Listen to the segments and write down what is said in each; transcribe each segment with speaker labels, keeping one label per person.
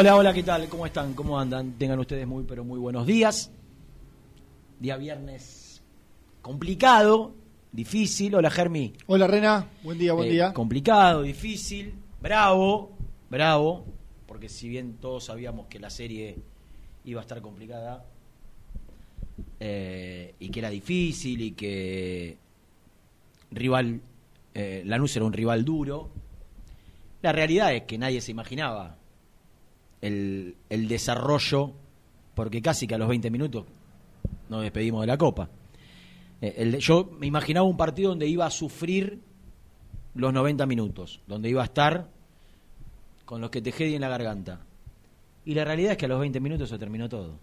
Speaker 1: Hola, hola, ¿qué tal? ¿Cómo están? ¿Cómo andan? Tengan ustedes muy, pero muy buenos días. Día viernes complicado, difícil. Hola, Germi.
Speaker 2: Hola Rena, buen día, buen
Speaker 1: Eh,
Speaker 2: día.
Speaker 1: Complicado, difícil, bravo, bravo, porque si bien todos sabíamos que la serie iba a estar complicada eh, y que era difícil y que rival, eh, Lanús era un rival duro, la realidad es que nadie se imaginaba el, desarrollo, porque casi que a los 20 minutos nos despedimos de la Copa. Eh, el- yo me imaginaba un partido donde iba a sufrir los 90 minutos, donde iba a estar con los que te en la garganta. Y la realidad es que a los 20 minutos se terminó todo.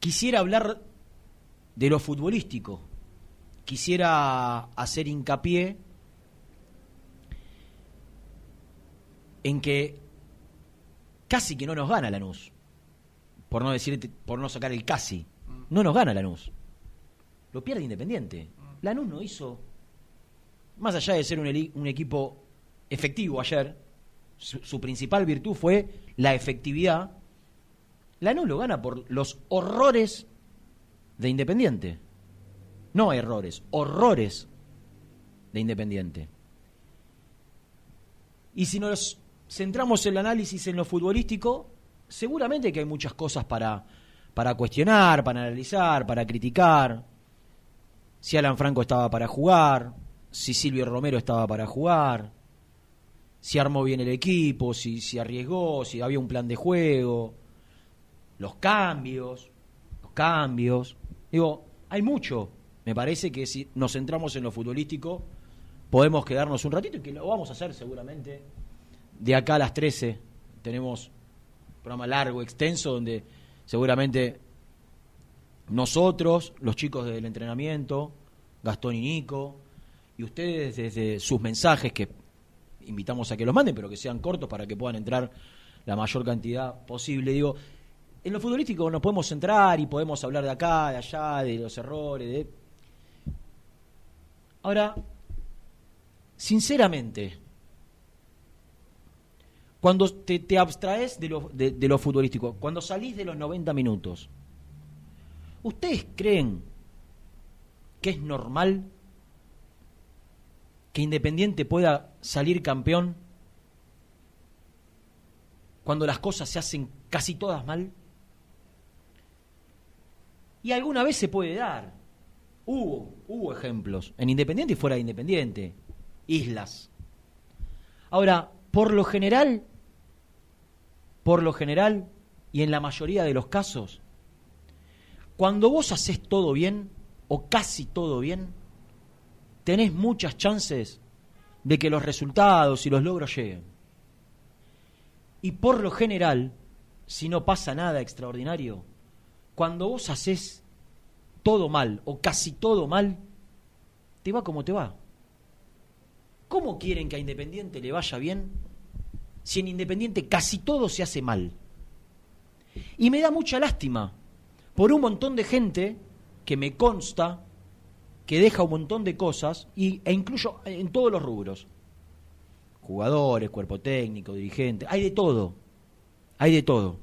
Speaker 1: Quisiera hablar de lo futbolístico. Quisiera hacer hincapié en que casi que no nos gana Lanús. Por no decir, por no sacar el casi. No nos gana Lanús. Lo pierde Independiente. Lanús no hizo, más allá de ser un, equipo efectivo ayer, su, su principal virtud fue la efectividad. Lanús lo gana por los horrores de Independiente. No errores, horrores de Independiente. Y si nos centramos el análisis en lo futbolístico, seguramente que hay muchas cosas para, para cuestionar, para analizar, para criticar. Si Alan Franco estaba para jugar, si Silvio Romero estaba para jugar, si armó bien el equipo, si, si arriesgó, si había un plan de juego, los cambios, los cambios. Digo, hay mucho. Me parece que si nos centramos en lo futbolístico, podemos quedarnos un ratito y que lo vamos a hacer seguramente. De acá a las 13 tenemos un programa largo, extenso, donde seguramente nosotros, los chicos del entrenamiento, Gastón y Nico, y ustedes desde sus mensajes que invitamos a que los manden, pero que sean cortos para que puedan entrar la mayor cantidad posible. Digo, en lo futbolístico nos podemos centrar y podemos hablar de acá, de allá, de los errores, de... Ahora, sinceramente, cuando te, te abstraes de lo, de, de lo futbolístico, cuando salís de los 90 minutos, ¿ustedes creen que es normal que Independiente pueda salir campeón cuando las cosas se hacen casi todas mal? Y alguna vez se puede dar. Hubo, hubo ejemplos, en Independiente y fuera de Independiente. islas. Ahora, por lo general, por lo general, y en la mayoría de los casos, cuando vos haces todo bien, o casi todo bien, tenés muchas chances de que los resultados y los logros lleguen. Y por lo general, si no pasa nada extraordinario, cuando vos haces todo mal o casi todo mal, te va como te va. ¿Cómo quieren que a Independiente le vaya bien si en Independiente casi todo se hace mal? Y me da mucha lástima por un montón de gente que me consta que deja un montón de cosas y, e incluyo en todos los rubros. Jugadores, cuerpo técnico, dirigente, hay de todo. Hay de todo.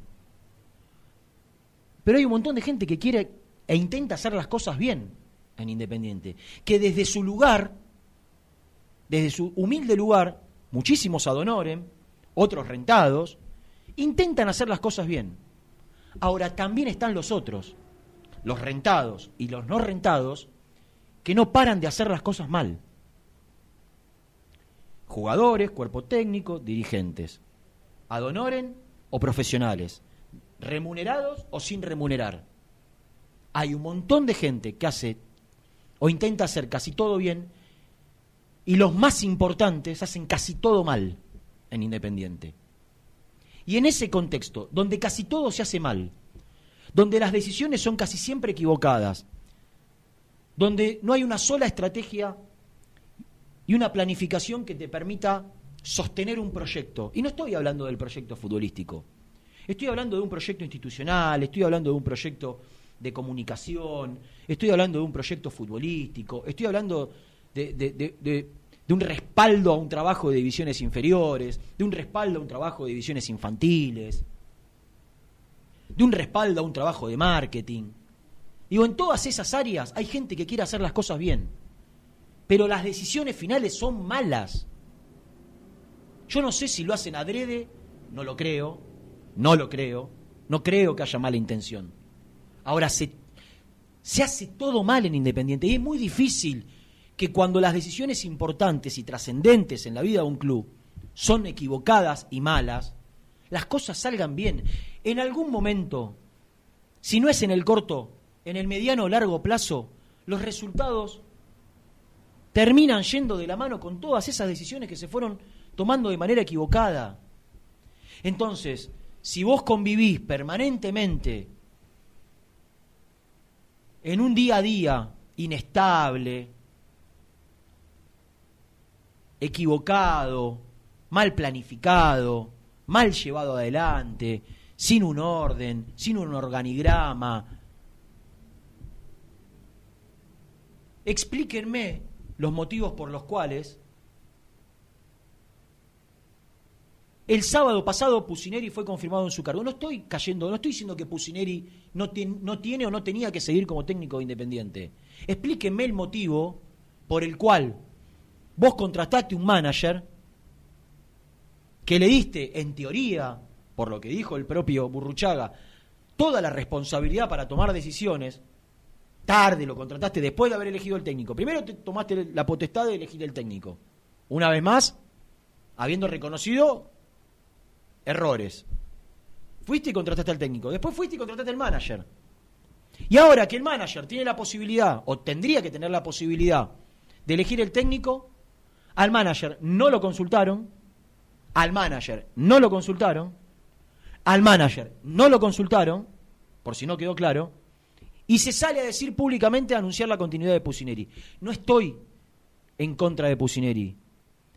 Speaker 1: Pero hay un montón de gente que quiere e intenta hacer las cosas bien en Independiente, que desde su lugar, desde su humilde lugar, muchísimos adonoren, otros rentados, intentan hacer las cosas bien. Ahora también están los otros, los rentados y los no rentados, que no paran de hacer las cosas mal. Jugadores, cuerpo técnico, dirigentes. Adonoren o profesionales. Remunerados o sin remunerar. Hay un montón de gente que hace o intenta hacer casi todo bien y los más importantes hacen casi todo mal en Independiente. Y en ese contexto, donde casi todo se hace mal, donde las decisiones son casi siempre equivocadas, donde no hay una sola estrategia y una planificación que te permita sostener un proyecto. Y no estoy hablando del proyecto futbolístico, estoy hablando de un proyecto institucional, estoy hablando de un proyecto de comunicación, estoy hablando de un proyecto futbolístico, estoy hablando de, un respaldo a un trabajo de divisiones inferiores, de un respaldo a un trabajo de divisiones infantiles, de un respaldo a un trabajo de marketing. Digo, en todas esas áreas hay gente que quiere hacer las cosas bien, pero las decisiones finales son malas. Yo no sé si lo hacen adrede, no lo creo, no lo creo, no creo que haya mala intención. Ahora, se, se hace todo mal en Independiente y es muy difícil que cuando las decisiones importantes y trascendentes en la vida de un club son equivocadas y malas, las cosas salgan bien. En algún momento, si no es en el corto, en el mediano o largo plazo, los resultados terminan yendo de la mano con todas esas decisiones que se fueron tomando de manera equivocada. Entonces, si vos convivís permanentemente en un día a día inestable, equivocado, mal planificado, mal llevado adelante, sin un orden, sin un organigrama, explíquenme los motivos por los cuales el sábado pasado Pusineri fue confirmado en su cargo. No estoy cayendo, no estoy diciendo que Pusineri no, no tiene o no tenía que seguir como técnico independiente. Explíquenme el motivo por el cual vos contrataste un manager que le diste, en teoría, por lo que dijo el propio Burruchaga, toda la responsabilidad para tomar decisiones, tarde, lo contrataste después de haber elegido el técnico. Primero te tomaste la potestad de elegir el técnico. Una vez más, habiendo reconocido errores. Fuiste y contrataste al técnico. Después fuiste y contrataste al manager. Y ahora que el manager tiene la posibilidad, o tendría que tener la posibilidad, de elegir el técnico, al manager no lo consultaron, al manager no lo consultaron, al manager no lo consultaron, por si no quedó claro, y se sale a decir públicamente a anunciar la continuidad de Pusineri. No estoy en contra de Pusineri.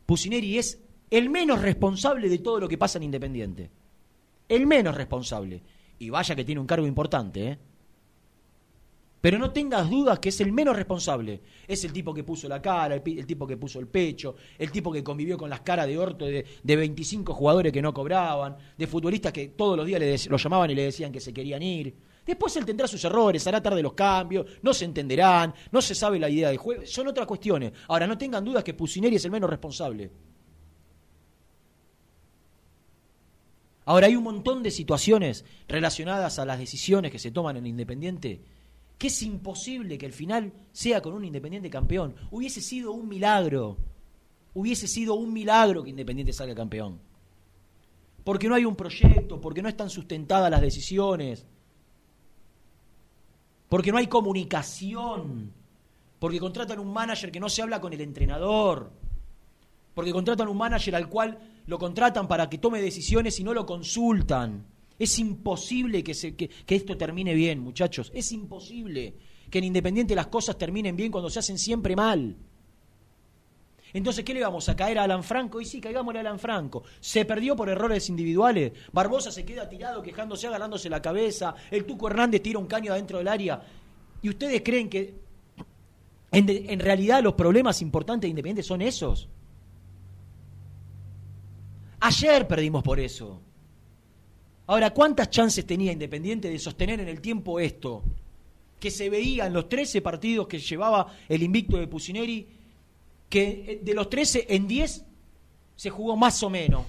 Speaker 1: Pusineri es el menos responsable de todo lo que pasa en Independiente. El menos responsable. Y vaya que tiene un cargo importante, ¿eh? Pero no tengas dudas que es el menos responsable. Es el tipo que puso la cara, el, tipo que puso el pecho, el tipo que convivió con las caras de orto de, de 25 jugadores que no cobraban, de futbolistas que todos los días le, lo llamaban y le decían que se querían ir. Después él tendrá sus errores, hará tarde los cambios, no se entenderán, no se sabe la idea de juego, son otras cuestiones. Ahora, no tengan dudas que Pusineri es el menos responsable. Ahora, hay un montón de situaciones relacionadas a las decisiones que se toman en Independiente que es imposible que el final sea con un Independiente campeón. Hubiese sido un milagro hubiese sido un milagro que Independiente salga campeón. Porque no hay un proyecto, porque no están sustentadas las decisiones, porque no hay comunicación, porque contratan un manager que no se habla con el entrenador, porque contratan un manager al cual lo contratan para que tome decisiones y no lo consultan. Es imposible que, se, que, esto termine bien, muchachos. Es imposible que en Independiente las cosas terminen bien cuando se hacen siempre mal. Entonces, ¿qué le vamos a caer a Alan Franco? Y sí, caigámosle a Alan Franco. Se perdió por errores individuales. Barbosa se queda tirado, quejándose, agarrándose la cabeza. El Tuco Hernández tira un caño adentro del área. ¿Y ustedes creen que en, en realidad los problemas importantes de Independiente son esos? Ayer perdimos por eso. Ahora, ¿cuántas chances tenía Independiente de sostener en el tiempo esto? Que se veía en los 13 partidos que llevaba el invicto de Pusineri, que eh, de los 13 en 10 se jugó más o menos.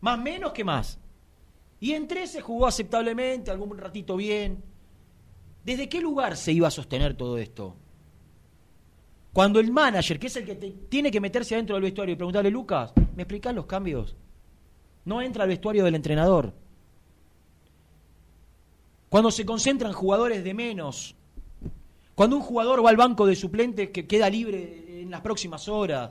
Speaker 1: Más menos que más. Y en 13 jugó aceptablemente, algún ratito bien. ¿Desde qué lugar se iba a sostener todo esto? Cuando el manager, que es el que tiene que meterse adentro del vestuario y preguntarle, Lucas, ¿me explicás los cambios? No entra al vestuario del entrenador cuando se concentran jugadores de menos, cuando un jugador va al banco de suplentes que queda libre en las próximas horas.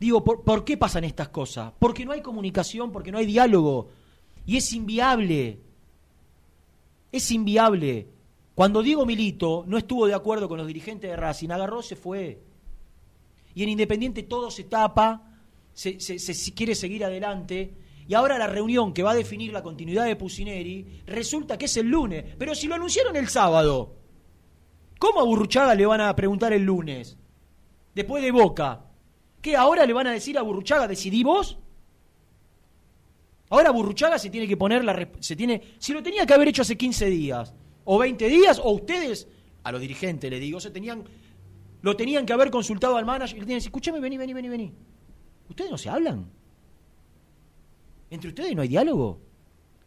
Speaker 1: Digo, ¿por, qué pasan estas cosas? Porque no hay comunicación, porque no hay diálogo. Y es inviable. Es inviable. Cuando Diego Milito no estuvo de acuerdo con los dirigentes de Racing, agarró, se fue. Y en Independiente todo se tapa, se quiere seguir adelante y ahora la reunión que va a definir la continuidad de Pusineri resulta que es el lunes. Pero si lo anunciaron el sábado, ¿cómo a Burruchaga le van a preguntar el lunes? Después de Boca. ¿Qué ahora le van a decir a Burruchaga, decidí vos? Ahora Burruchaga se tiene que poner la... Se tiene, si lo tenía que haber hecho hace 15 días, o 20 días, o ustedes, a los dirigentes le digo, se tenían, lo tenían que haber consultado al manager y le tenían que decir, escúchame, vení, vení, vení, vení. ¿Ustedes no se hablan? ¿Entre ustedes no hay diálogo?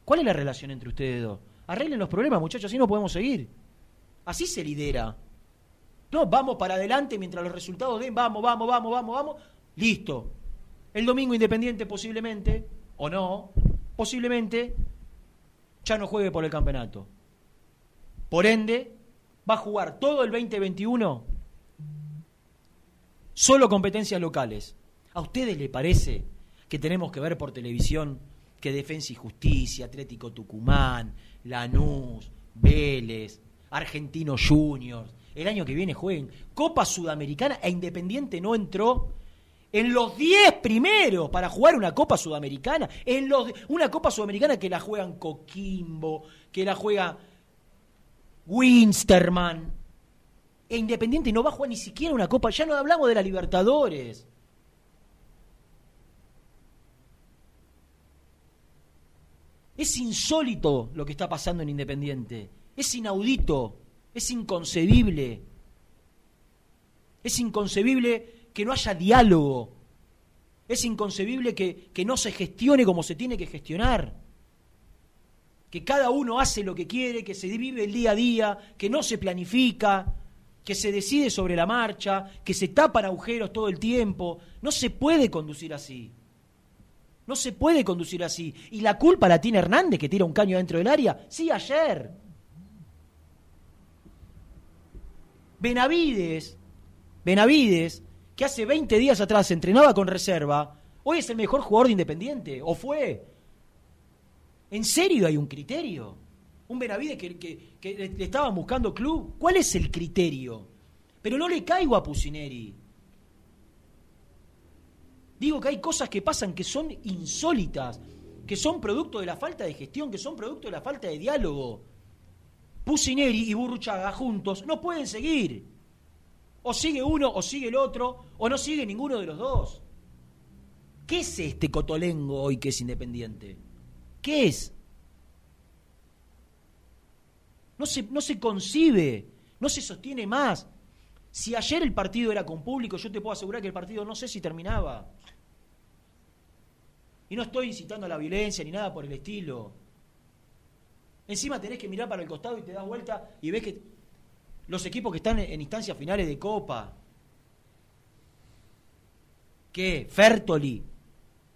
Speaker 1: ¿Cuál es la relación entre ustedes dos? Arreglen los problemas, muchachos, así no podemos seguir. Así se lidera. No, vamos para adelante mientras los resultados den, vamos, vamos, vamos, vamos, vamos. Listo. El domingo Independiente posiblemente, o no, posiblemente ya no juegue por el campeonato. Por ende, va a jugar todo el 2021 solo competencias locales. ¿A ustedes les parece que tenemos que ver por televisión que Defensa y Justicia, Atlético Tucumán, Lanús, Vélez, Argentino Juniors, el año que viene jueguen Copa Sudamericana e Independiente no entró en los 10 primeros para jugar una Copa Sudamericana, en los una Copa Sudamericana que la juegan Coquimbo, que la juega Winsterman. E Independiente no va a jugar ni siquiera una Copa, ya no hablamos de la Libertadores. Es insólito lo que está pasando en Independiente. Es inaudito. Es inconcebible. Es inconcebible que no haya diálogo. Es inconcebible que, que, no se gestione como se tiene que gestionar. Que cada uno hace lo que quiere, que se vive el día a día, que no se planifica, que se decide sobre la marcha, que se tapan agujeros todo el tiempo. No se puede conducir así. No se puede conducir así. ¿Y la culpa la tiene Hernández que tira un caño dentro del área? Sí, ayer. Benavides, Benavides, que hace 20 días atrás entrenaba con reserva, hoy es el mejor jugador de Independiente, o fue. ¿En serio hay un criterio? Un Benavides que, que le estaban buscando club. ¿Cuál es el criterio? Pero no le caigo a Pusineri. Digo que hay cosas que pasan que son insólitas, que son producto de la falta de gestión, que son producto de la falta de diálogo. Pusineri y Burruchaga juntos no pueden seguir. O sigue uno o sigue el otro, o no sigue ninguno de los dos. ¿Qué es este cotolengo hoy que es independiente? ¿Qué es? No se, no se concibe, no se sostiene más. Si ayer el partido era con público, yo te puedo asegurar que el partido no sé si terminaba. Y no estoy incitando a la violencia ni nada por el estilo. Encima tenés que mirar para el costado y te das vuelta y ves que los equipos que están en instancias finales de Copa, ¿Qué? ¿Fertoli?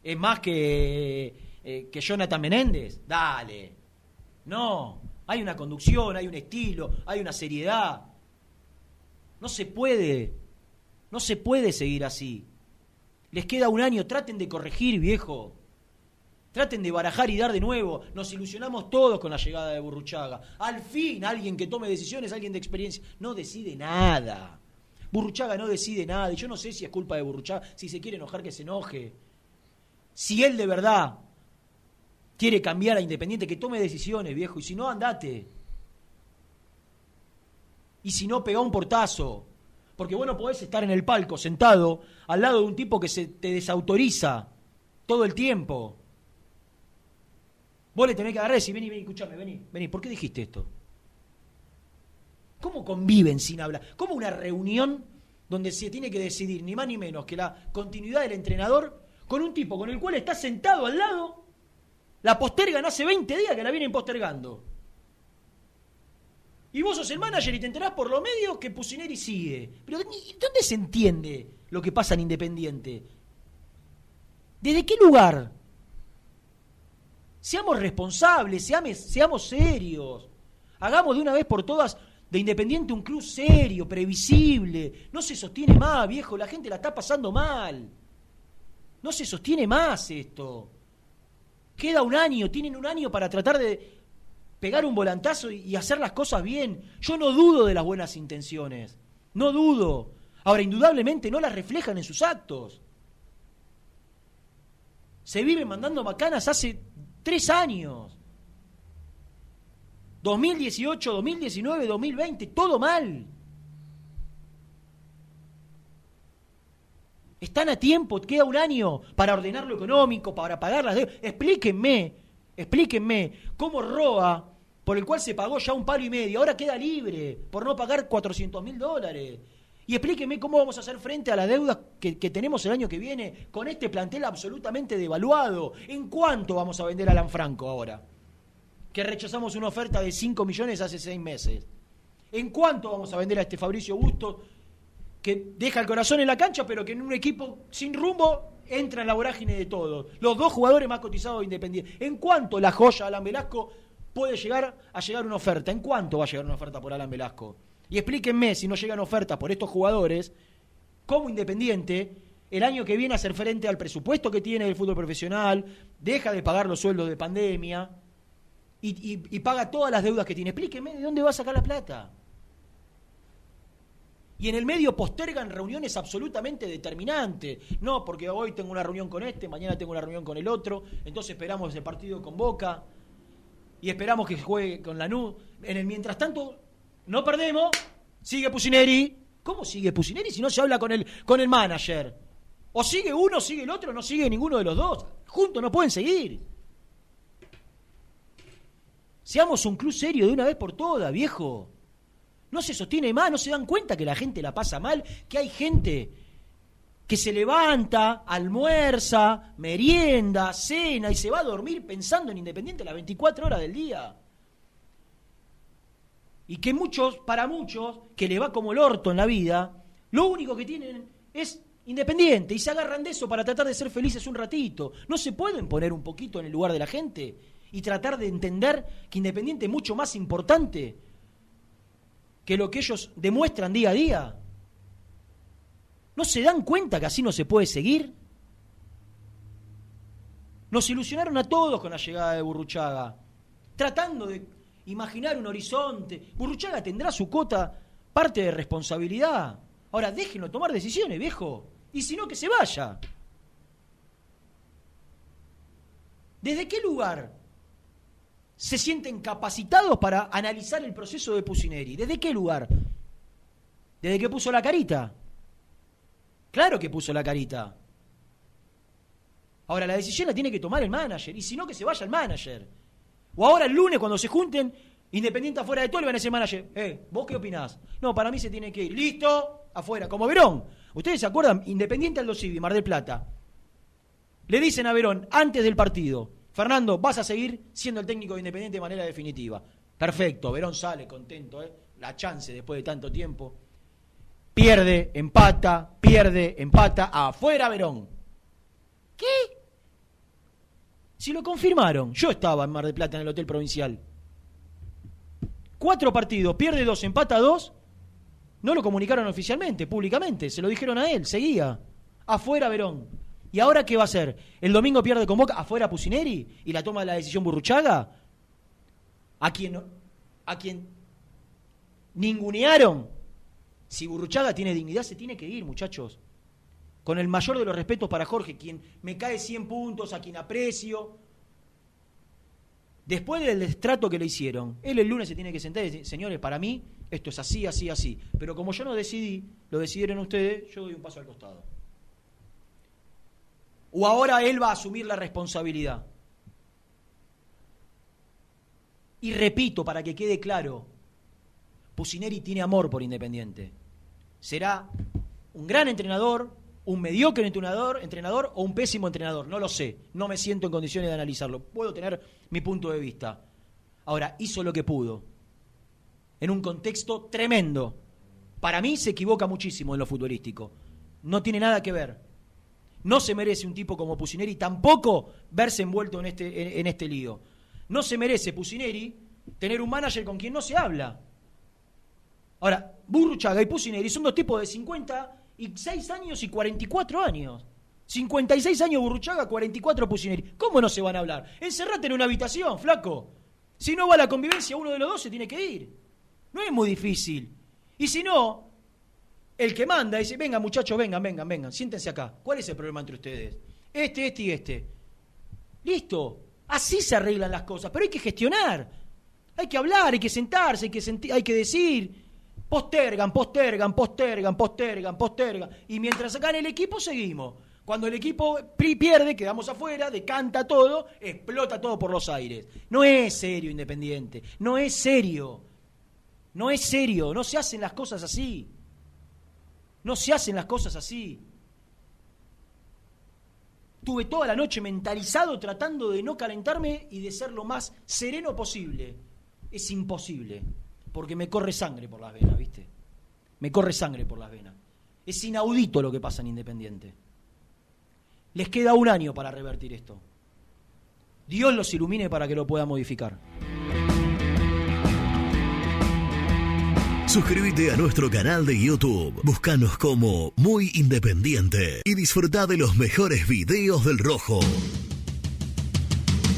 Speaker 1: ¿Es más que, eh, que Jonathan Menéndez? Dale. No, hay una conducción, hay un estilo, hay una seriedad. No se puede, no se puede seguir así. Les queda un año, traten de corregir, viejo. Traten de barajar y dar de nuevo. Nos ilusionamos todos con la llegada de Burruchaga. Al fin, alguien que tome decisiones, alguien de experiencia. No decide nada. Burruchaga no decide nada. Y yo no sé si es culpa de Burruchaga. Si se quiere enojar, que se enoje. Si él de verdad quiere cambiar a Independiente, que tome decisiones, viejo. Y si no, andate. Y si no, pega un portazo. Porque vos no podés estar en el palco sentado al lado de un tipo que se te desautoriza todo el tiempo. Vos le tenés que agarrar y decir, vení, vení, escuchame, vení, vení, ¿por qué dijiste esto? ¿Cómo conviven sin hablar? ¿Cómo una reunión donde se tiene que decidir ni más ni menos que la continuidad del entrenador con un tipo con el cual está sentado al lado, la postergan hace 20 días que la vienen postergando? Y vos sos el manager y te enterás por los medios que Pusineri sigue. Pero ¿dónde se entiende lo que pasa en Independiente? ¿Desde qué lugar? Seamos responsables, seamos serios. Hagamos de una vez por todas de Independiente un club serio, previsible. No se sostiene más, viejo, la gente la está pasando mal. No se sostiene más esto. Queda un año, tienen un año para tratar de pegar un volantazo y hacer las cosas bien. Yo no dudo de las buenas intenciones, no dudo. Ahora, indudablemente no las reflejan en sus actos. Se viven mandando macanas hace Tres años. 2018, 2019, 2020, todo mal. Están a tiempo, queda un año para ordenar lo económico, para pagar las deudas. Explíquenme, explíquenme cómo Roa, por el cual se pagó ya un palo y medio, ahora queda libre por no pagar 400 mil dólares. Y explíqueme cómo vamos a hacer frente a la deuda que, tenemos el año que viene con este plantel absolutamente devaluado. ¿En cuánto vamos a vender a Alan Franco ahora? Que rechazamos una oferta de 5 millones hace 6 meses. ¿En cuánto vamos a vender a este Fabricio Busto que deja el corazón en la cancha, pero que en un equipo sin rumbo entra en la vorágine de todos? Los dos jugadores más cotizados de Independiente. ¿En cuánto la joya Alan Velasco puede llegar a llegar una oferta? ¿En cuánto va a llegar una oferta por Alan Velasco? Y explíquenme, si no llegan ofertas por estos jugadores, cómo Independiente el año que viene a hacer frente al presupuesto que tiene el fútbol profesional, deja de pagar los sueldos de pandemia y, paga todas las deudas que tiene. Explíquenme de dónde va a sacar la plata. Y en el medio postergan reuniones absolutamente determinantes. No, porque hoy tengo una reunión con este, mañana tengo una reunión con el otro, entonces esperamos el partido con Boca y esperamos que juegue con Lanús. En el mientras tanto, no perdemos, sigue Pusineri. ¿Cómo sigue Pusineri si no se habla con el, con el manager? O sigue uno, sigue el otro, no sigue ninguno de los dos. Juntos no pueden seguir. Seamos un club serio de una vez por todas, viejo. No se sostiene más, no se dan cuenta que la gente la pasa mal, que hay gente que se levanta, almuerza, merienda, cena y se va a dormir pensando en Independiente las 24 horas del día y que muchos, para muchos, que le va como el orto en la vida, lo único que tienen es independiente y se agarran de eso para tratar de ser felices un ratito. ¿No se pueden poner un poquito en el lugar de la gente y tratar de entender que independiente es mucho más importante que lo que ellos demuestran día a día? ¿No se dan cuenta que así no se puede seguir? Nos ilusionaron a todos con la llegada de Burruchaga, tratando de imaginar un horizonte. Burruchaga tendrá su cota, parte de responsabilidad. Ahora déjenlo tomar decisiones, viejo. Y si no, que se vaya. ¿Desde qué lugar se sienten capacitados para analizar el proceso de Pusineri? ¿Desde qué lugar? ¿Desde que puso la carita? Claro que puso la carita. Ahora, la decisión la tiene que tomar el manager. Y si no, que se vaya el manager. O ahora el lunes cuando se junten, Independiente afuera de todo, le van a decir manager, eh, ¿vos qué opinás? No, para mí se tiene que ir. Listo, afuera, como Verón. ¿Ustedes se acuerdan? Independiente Aldo Civi, Mar del Plata. Le dicen a Verón, antes del partido, Fernando, vas a seguir siendo el técnico de Independiente de manera definitiva. Perfecto, Verón sale contento, ¿eh? la chance después de tanto tiempo. Pierde, empata, pierde, empata, afuera Verón. ¿Qué? Si lo confirmaron, yo estaba en Mar del Plata en el Hotel Provincial. Cuatro partidos, pierde dos, empata dos. No lo comunicaron oficialmente, públicamente, se lo dijeron a él, seguía. Afuera Verón. ¿Y ahora qué va a hacer? ¿El domingo pierde con Boca? ¿Afuera Pusineri? ¿Y la toma la decisión Burruchaga? ¿A quien, a quien ningunearon? Si Burruchaga tiene dignidad, se tiene que ir, muchachos. Con el mayor de los respetos para Jorge, quien me cae 100 puntos, a quien aprecio. Después del destrato que le hicieron, él el lunes se tiene que sentar y decir, señores, para mí esto es así, así, así. Pero como yo no decidí, lo decidieron ustedes, yo doy un paso al costado. O ahora él va a asumir la responsabilidad. Y repito, para que quede claro, Pusineri tiene amor por Independiente. Será un gran entrenador, un mediocre entrenador, entrenador o un pésimo entrenador. No lo sé. No me siento en condiciones de analizarlo. Puedo tener mi punto de vista. Ahora, hizo lo que pudo. En un contexto tremendo. Para mí se equivoca muchísimo en lo futbolístico. No tiene nada que ver. No se merece un tipo como Pusineri tampoco verse envuelto en este, en, este lío. No se merece Pusineri tener un manager con quien no se habla. Ahora, Burruchaga y Pusineri son dos tipos de 56 años y 44 años. 56 años Burruchaga, 44 Pusineri. ¿Cómo no se van a hablar? Encerrate en una habitación, flaco. Si no va a la convivencia, uno de los dos se tiene que ir. No es muy difícil. Y si no, el que manda dice, venga muchachos, vengan, vengan, vengan, siéntense acá. ¿Cuál es el problema entre ustedes? Este, este y este. Listo. Así se arreglan las cosas, pero hay que gestionar. Hay que hablar, hay que sentarse, hay que, hay que decir. Postergan, postergan, postergan, postergan, postergan. Y mientras sacan el equipo, seguimos. Cuando el equipo pierde, quedamos afuera, decanta todo, explota todo por los aires. No es serio Independiente, no es serio. No es serio, no se hacen las cosas así. No se hacen las cosas así. Tuve toda la noche mentalizado tratando de no calentarme y de ser lo más sereno posible. Es imposible, porque me corre sangre por las venas, ¿viste? Me corre sangre por las venas. Es inaudito lo que pasa en Independiente. Les queda un año para revertir esto. Dios los ilumine para que lo pueda modificar.
Speaker 3: Suscríbete a nuestro canal de YouTube. Búscanos como Muy Independiente y disfruta de los mejores videos del Rojo.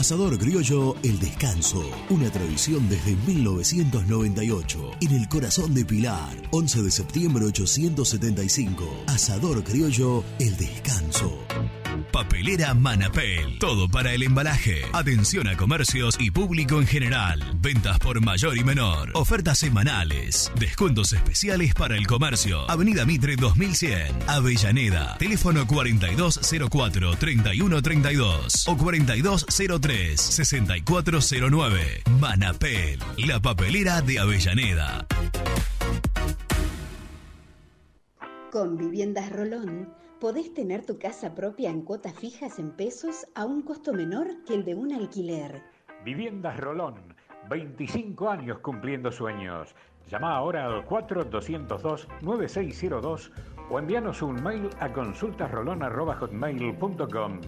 Speaker 3: Asador Criollo El Descanso, una tradición desde 1998, en el corazón de Pilar, 11 de septiembre 875. Asador Criollo El Descanso. Papelera Manapel. Todo para el embalaje. Atención a comercios y público en general. Ventas por mayor y menor. Ofertas semanales. Descuentos especiales para el comercio. Avenida Mitre 2100. Avellaneda. Teléfono 4204-3132 o 4203-6409. Manapel. La papelera de Avellaneda.
Speaker 4: Con Viviendas Rolón podés tener tu casa propia en cuotas fijas en pesos a un costo menor que el de un alquiler.
Speaker 5: Viviendas Rolón, 25 años cumpliendo sueños. Llama ahora al 4202-9602 o envíanos un mail a consultasrolón.com.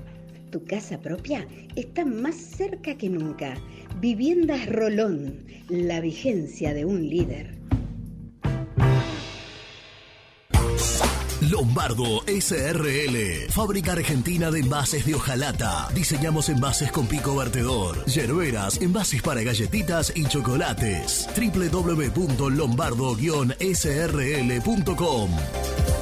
Speaker 4: Tu casa propia está más cerca que nunca. Viviendas Rolón, la vigencia de un líder.
Speaker 3: Lombardo SRL, fábrica argentina de envases de hojalata. Diseñamos envases con pico vertedor, yerberas, envases para galletitas y chocolates. www.lombardo-srl.com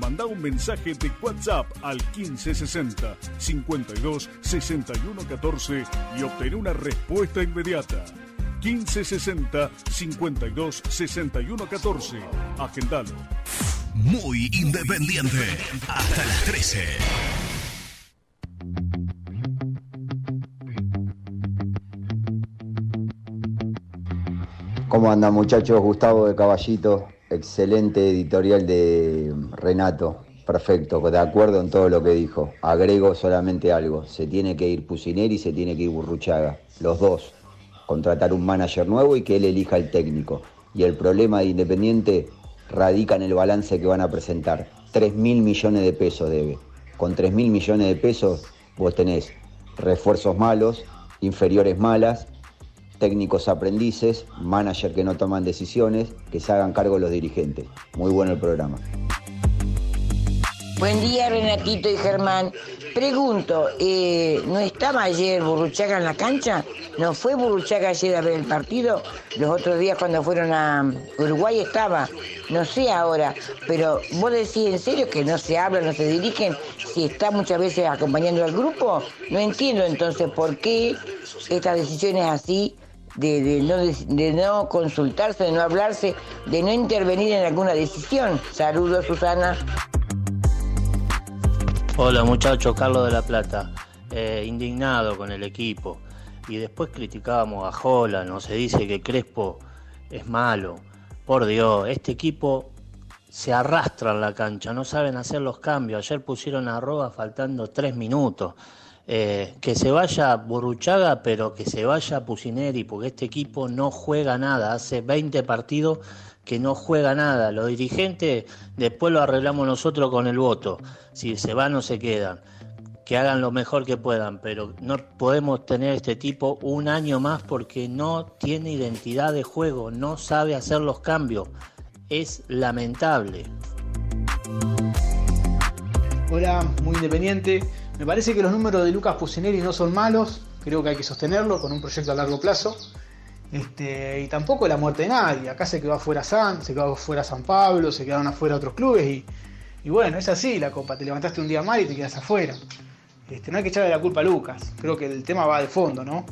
Speaker 6: Manda un mensaje de WhatsApp al 1560 52 61 14 y obtén una respuesta inmediata. 1560 52 61 14. Agendalo.
Speaker 3: Muy independiente. Hasta las 13.
Speaker 7: ¿Cómo andan muchachos? Gustavo de Caballito, excelente editorial de Renato, perfecto, de acuerdo en todo lo que dijo. Agrego solamente algo, se tiene que ir Pusineri y se tiene que ir Burruchaga, los dos. Contratar un manager nuevo y que él elija el técnico. Y el problema de Independiente radica en el balance que van a presentar. 3 mil millones de pesos debe. Con 3 mil millones de pesos vos tenés refuerzos malos, inferiores malas, técnicos aprendices, manager que no toman decisiones, que se hagan cargo los dirigentes. Muy bueno el programa.
Speaker 8: Buen día, Renatito y Germán. Pregunto, eh, ¿no estaba ayer Burruchaga en la cancha? ¿No fue Burruchaga ayer a ver el partido? Los otros días cuando fueron a Uruguay estaba. No sé ahora, pero vos decís en serio que no se habla, no se dirigen, si está muchas veces acompañando al grupo. No entiendo entonces por qué estas decisiones así de, de no, de no consultarse, de no hablarse, de no intervenir en alguna decisión. Saludos, Susana.
Speaker 9: Hola muchachos, Carlos de la Plata. Eh, indignado con el equipo. Y después criticábamos a Jola, no se dice que Crespo es malo. Por Dios, este equipo se arrastra en la cancha, no saben hacer los cambios. Ayer pusieron a faltando tres minutos. Eh, que se vaya Burruchaga, pero que se vaya Pusineri, porque este equipo no juega nada. Hace 20 partidos que no juega nada. Los dirigentes después lo arreglamos nosotros con el voto. Si se van o se quedan. Que hagan lo mejor que puedan, pero no podemos tener este tipo un año más porque no tiene identidad de juego, no sabe hacer los cambios. Es lamentable.
Speaker 10: Hola, muy independiente. Me parece que los números de Lucas Pusineri no son malos, creo que hay que sostenerlo con un proyecto a largo plazo. Este, y tampoco la muerte de nadie. Acá se quedó afuera San, se quedó afuera San Pablo, se quedaron afuera otros clubes y, bueno, es así la copa. Te levantaste un día mal y te quedas afuera. Este, no hay que echarle la culpa a Lucas. Creo que el tema va de fondo, ¿no?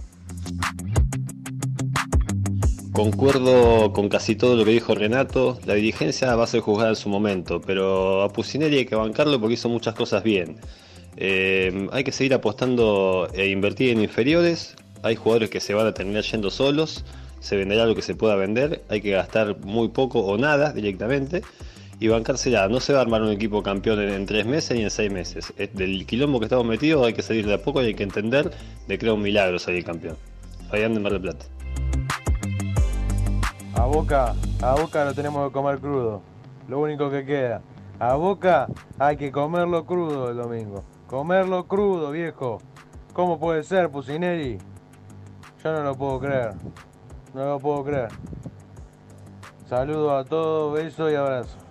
Speaker 11: Concuerdo con casi todo lo que dijo Renato. La dirigencia va a ser juzgada en su momento, pero a Pusineri hay que bancarlo porque hizo muchas cosas bien. Eh, hay que seguir apostando e invertir en inferiores. Hay jugadores que se van a terminar yendo solos. Se venderá lo que se pueda vender. Hay que gastar muy poco o nada directamente. Y bancársela. No se va a armar un equipo campeón en, tres meses ni en seis meses. Es del quilombo que estamos metidos hay que salir de a poco y hay que entender de que era un milagro salir campeón. Fabián de Mar del Plata.
Speaker 12: A Boca, a Boca lo tenemos que comer crudo. Lo único que queda. A Boca hay que comerlo crudo el domingo. Comerlo crudo, viejo. ¿Cómo puede ser, Pusineri? Yo no lo puedo creer. No lo puedo creer. Saludos a todos, besos y abrazos.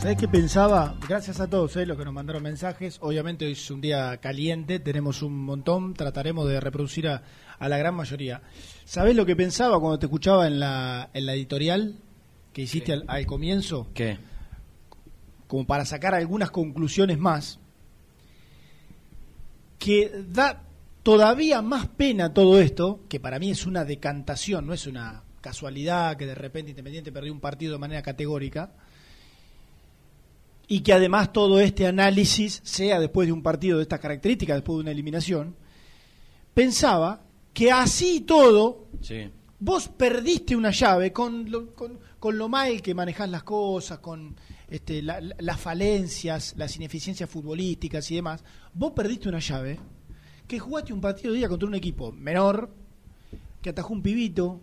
Speaker 13: ¿Sabés qué pensaba? Gracias a todos eh, los que nos mandaron mensajes. Obviamente hoy es un día caliente, tenemos un montón, trataremos de reproducir a, a la gran mayoría. ¿Sabés lo que pensaba cuando te escuchaba en la, en la editorial que hiciste al, al comienzo?
Speaker 1: ¿Qué?
Speaker 13: Como para sacar algunas conclusiones más. Que da todavía más pena todo esto, que para mí es una decantación, no es una casualidad que de repente Independiente perdió un partido de manera categórica y que además todo este análisis sea después de un partido de estas características, después de una eliminación, pensaba que así y todo,
Speaker 1: Sí.
Speaker 13: vos perdiste una llave con lo, con, con lo mal que manejás las cosas, con este, la- la- las falencias, las ineficiencias futbolísticas y demás, vos perdiste una llave que jugaste un partido de día contra un equipo menor, que atajó un pibito,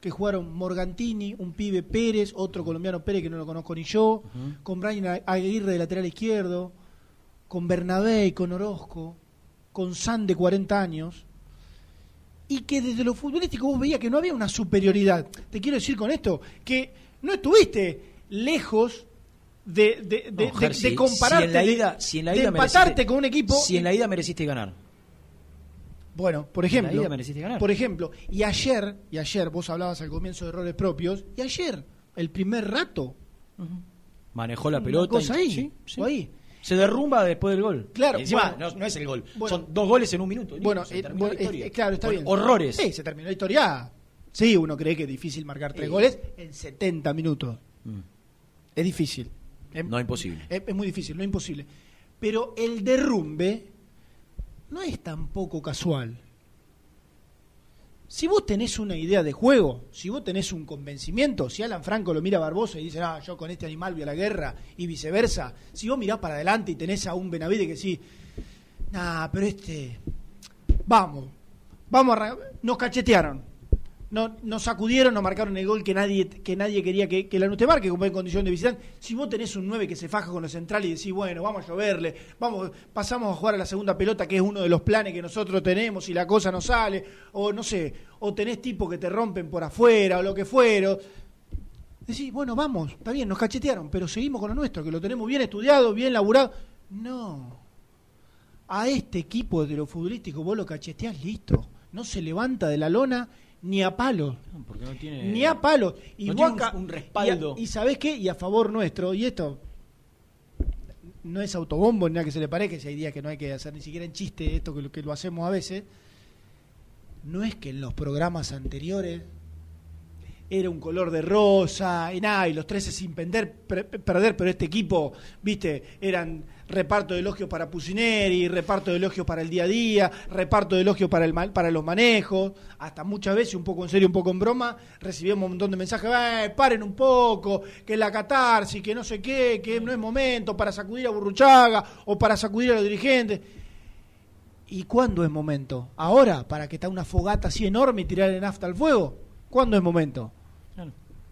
Speaker 13: que jugaron Morgantini, un pibe Pérez, otro colombiano Pérez que no lo conozco ni yo, con Brian Aguirre de lateral izquierdo, con Bernabé y con Orozco, con San de 40 años, y que desde lo futbolístico vos veías que no había una superioridad. Te quiero decir con esto, que no estuviste lejos de, de, de,
Speaker 1: No, Ger,
Speaker 13: de- de compararte,
Speaker 1: si en la
Speaker 13: de-
Speaker 1: ida, si en la
Speaker 13: de empatarte
Speaker 1: mereciste-
Speaker 13: con un equipo.
Speaker 1: Si en la ida mereciste ganar.
Speaker 13: Bueno, por
Speaker 1: la
Speaker 13: ejemplo,
Speaker 1: mereciste ganar.
Speaker 13: por ejemplo, y ayer, y ayer vos hablabas al comienzo de errores propios, y ayer, el primer rato,
Speaker 1: Manejó la pelota.
Speaker 13: cosa ahí,
Speaker 1: sí, sí.
Speaker 13: o ahí.
Speaker 1: Se derrumba después del gol.
Speaker 13: Claro,
Speaker 1: Y encima,
Speaker 13: bueno.
Speaker 1: no, no es el gol.
Speaker 13: Bueno.
Speaker 1: Son dos goles en un minuto.
Speaker 13: Bueno,
Speaker 1: se
Speaker 13: eh,
Speaker 1: terminó
Speaker 13: bueno,
Speaker 1: la historia.
Speaker 13: eh, claro, está bien.
Speaker 1: Horrores.
Speaker 13: Sí, se terminó la historia. Sí, uno cree que es difícil marcar tres goles en 70 minutos.
Speaker 1: Mm.
Speaker 13: Es difícil. Es-
Speaker 1: No imposible.
Speaker 13: Es, es muy difícil, no imposible. Pero el derrumbe no es tampoco casual. Si vos tenés una idea de juego, si vos tenés un convencimiento, si Alan Franco lo mira a Barbosa y dice, ah, yo con este animal voy a la guerra, y viceversa, si vos mirás para adelante y tenés a un Benavide que sí, nah, pero este, vamos, vamos, a nos cachetearon. No, nos sacudieron, nos marcaron el gol que nadie que nadie quería que, que Lanús te marque, como en condición de visitante. Si vos tenés un 9 que se faja con los centrales y decís, bueno, vamos a lloverle, vamos, pasamos a jugar a la segunda pelota, que es uno de los planes que nosotros tenemos y la cosa no sale, o no sé, o tenés tipos que te rompen por afuera, o lo que fuera. Decís, bueno, vamos, está bien, nos cachetearon, pero seguimos con lo nuestro, que lo tenemos bien estudiado, bien laburado. No. A este equipo de lo futbolístico vos lo cacheteás listo. No se levanta de la lona ni a palo.
Speaker 1: Porque no tiene.
Speaker 13: Ni a palo. Y
Speaker 1: no tiene un- respaldo.
Speaker 13: Y, a- y sabés qué? Y a favor nuestro, y esto no es autobombo ni nada que se le parezca, si hay días que no hay que hacer ni siquiera en chiste esto que lo, que lo hacemos a veces. No es que en los programas anteriores era un color de rosa y nada, y los 13 sin perder, per- perder, pero este equipo, viste, eran reparto de elogios para Pusineri, reparto de elogios para el día a día, reparto de elogios para, el, para los manejos, hasta muchas veces, un poco en serio, un poco en broma, recibíamos un montón de mensajes, "Eh, paren un poco, que la catarsis, que no sé qué, que no es momento para sacudir a Burruchaga o para sacudir a los dirigentes. ¿Y cuándo es momento? ¿Ahora? ¿Para que está una fogata así enorme y tirarle nafta al fuego? ¿Cuándo es momento?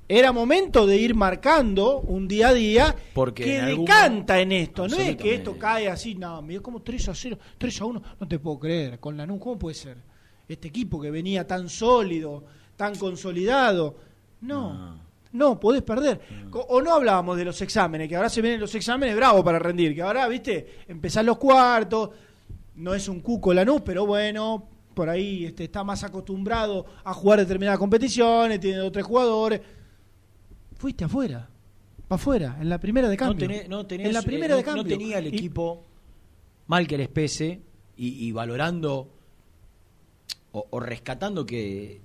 Speaker 13: Era momento de ir marcando un día a día
Speaker 1: Porque
Speaker 13: que
Speaker 1: en
Speaker 13: decanta en esto. No es que esto cae así, no, mira como 3 a 0, 3 a 1, no te puedo creer. Con Lanús, ¿cómo puede ser? Este equipo que venía tan sólido, tan consolidado. No, no, podés perder. O no hablábamos de los exámenes, que ahora se vienen los exámenes bravos para rendir, que ahora, viste, empezar los cuartos, no es un cuco Lanús, pero bueno, por ahí este, está más acostumbrado a jugar determinadas competiciones, tiene dos o tres jugadores. Fuiste afuera, para afuera, en la primera de
Speaker 1: No,
Speaker 13: cambio.
Speaker 1: tenés- no tenés-
Speaker 13: en la primera
Speaker 1: eh,
Speaker 13: de
Speaker 1: no-
Speaker 13: cambio.
Speaker 1: No tenía el
Speaker 13: Y-
Speaker 1: equipo mal que les pese y, y valorando o, o rescatando que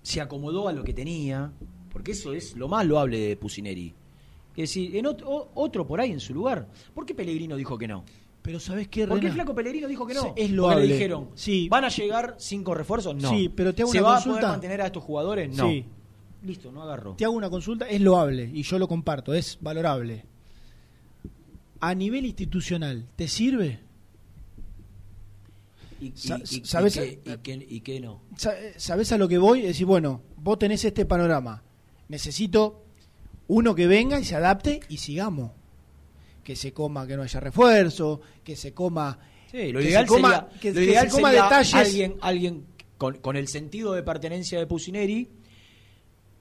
Speaker 1: se acomodó a lo que tenía, porque eso es lo más loable de Pusineri. Es decir, en otro por ahí en su lugar. ¿Por qué Pellegrino dijo que no?
Speaker 13: Pero ¿sabés qué,
Speaker 1: ¿Por qué
Speaker 13: Rena?
Speaker 1: el flaco Pellegrino dijo que no?
Speaker 13: Es
Speaker 1: Porque
Speaker 13: loable.
Speaker 1: le dijeron,
Speaker 13: Sí.
Speaker 1: ¿van a llegar cinco refuerzos? No.
Speaker 13: Sí, pero te hago
Speaker 1: ¿Se
Speaker 13: una
Speaker 1: va a poder mantener a estos jugadores? No.
Speaker 13: Sí.
Speaker 1: Listo, no agarro.
Speaker 13: Te hago una consulta, es loable y yo lo comparto, es valorable. A nivel institucional, ¿te sirve?
Speaker 1: Y,
Speaker 13: Sa-
Speaker 1: y- y
Speaker 13: ¿sabes?
Speaker 1: y qué no?
Speaker 13: Sa- ¿Sabés a lo que voy? Es decir, bueno, vos tenés este panorama. Necesito uno que venga y se adapte y sigamos. Que se coma, que no haya refuerzo, que se coma.
Speaker 1: Sí, lo
Speaker 13: que
Speaker 1: ideal
Speaker 13: se coma,
Speaker 1: sería,
Speaker 13: que,
Speaker 1: lo ideal
Speaker 13: se coma
Speaker 1: sería
Speaker 13: detalles.
Speaker 1: alguien, alguien con, con el sentido de pertenencia de Pusineri,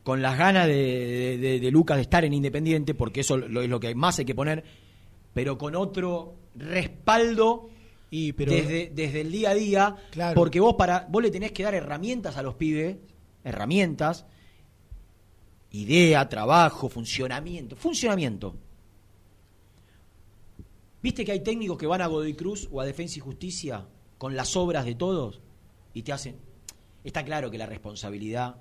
Speaker 1: con las ganas de, de- Lucas de estar en Independiente, porque eso lo, es lo que más hay que poner, pero con otro respaldo
Speaker 13: Y, pero-
Speaker 1: desde, desde el día a día,
Speaker 13: Claro.
Speaker 1: porque vos para vos le tenés que dar herramientas a los pibes, herramientas, idea, trabajo, funcionamiento, funcionamiento. ¿Viste que hay técnicos que van a Godoy Cruz o a Defensa y Justicia con las obras de todos y te hacen... Está claro que la responsabilidad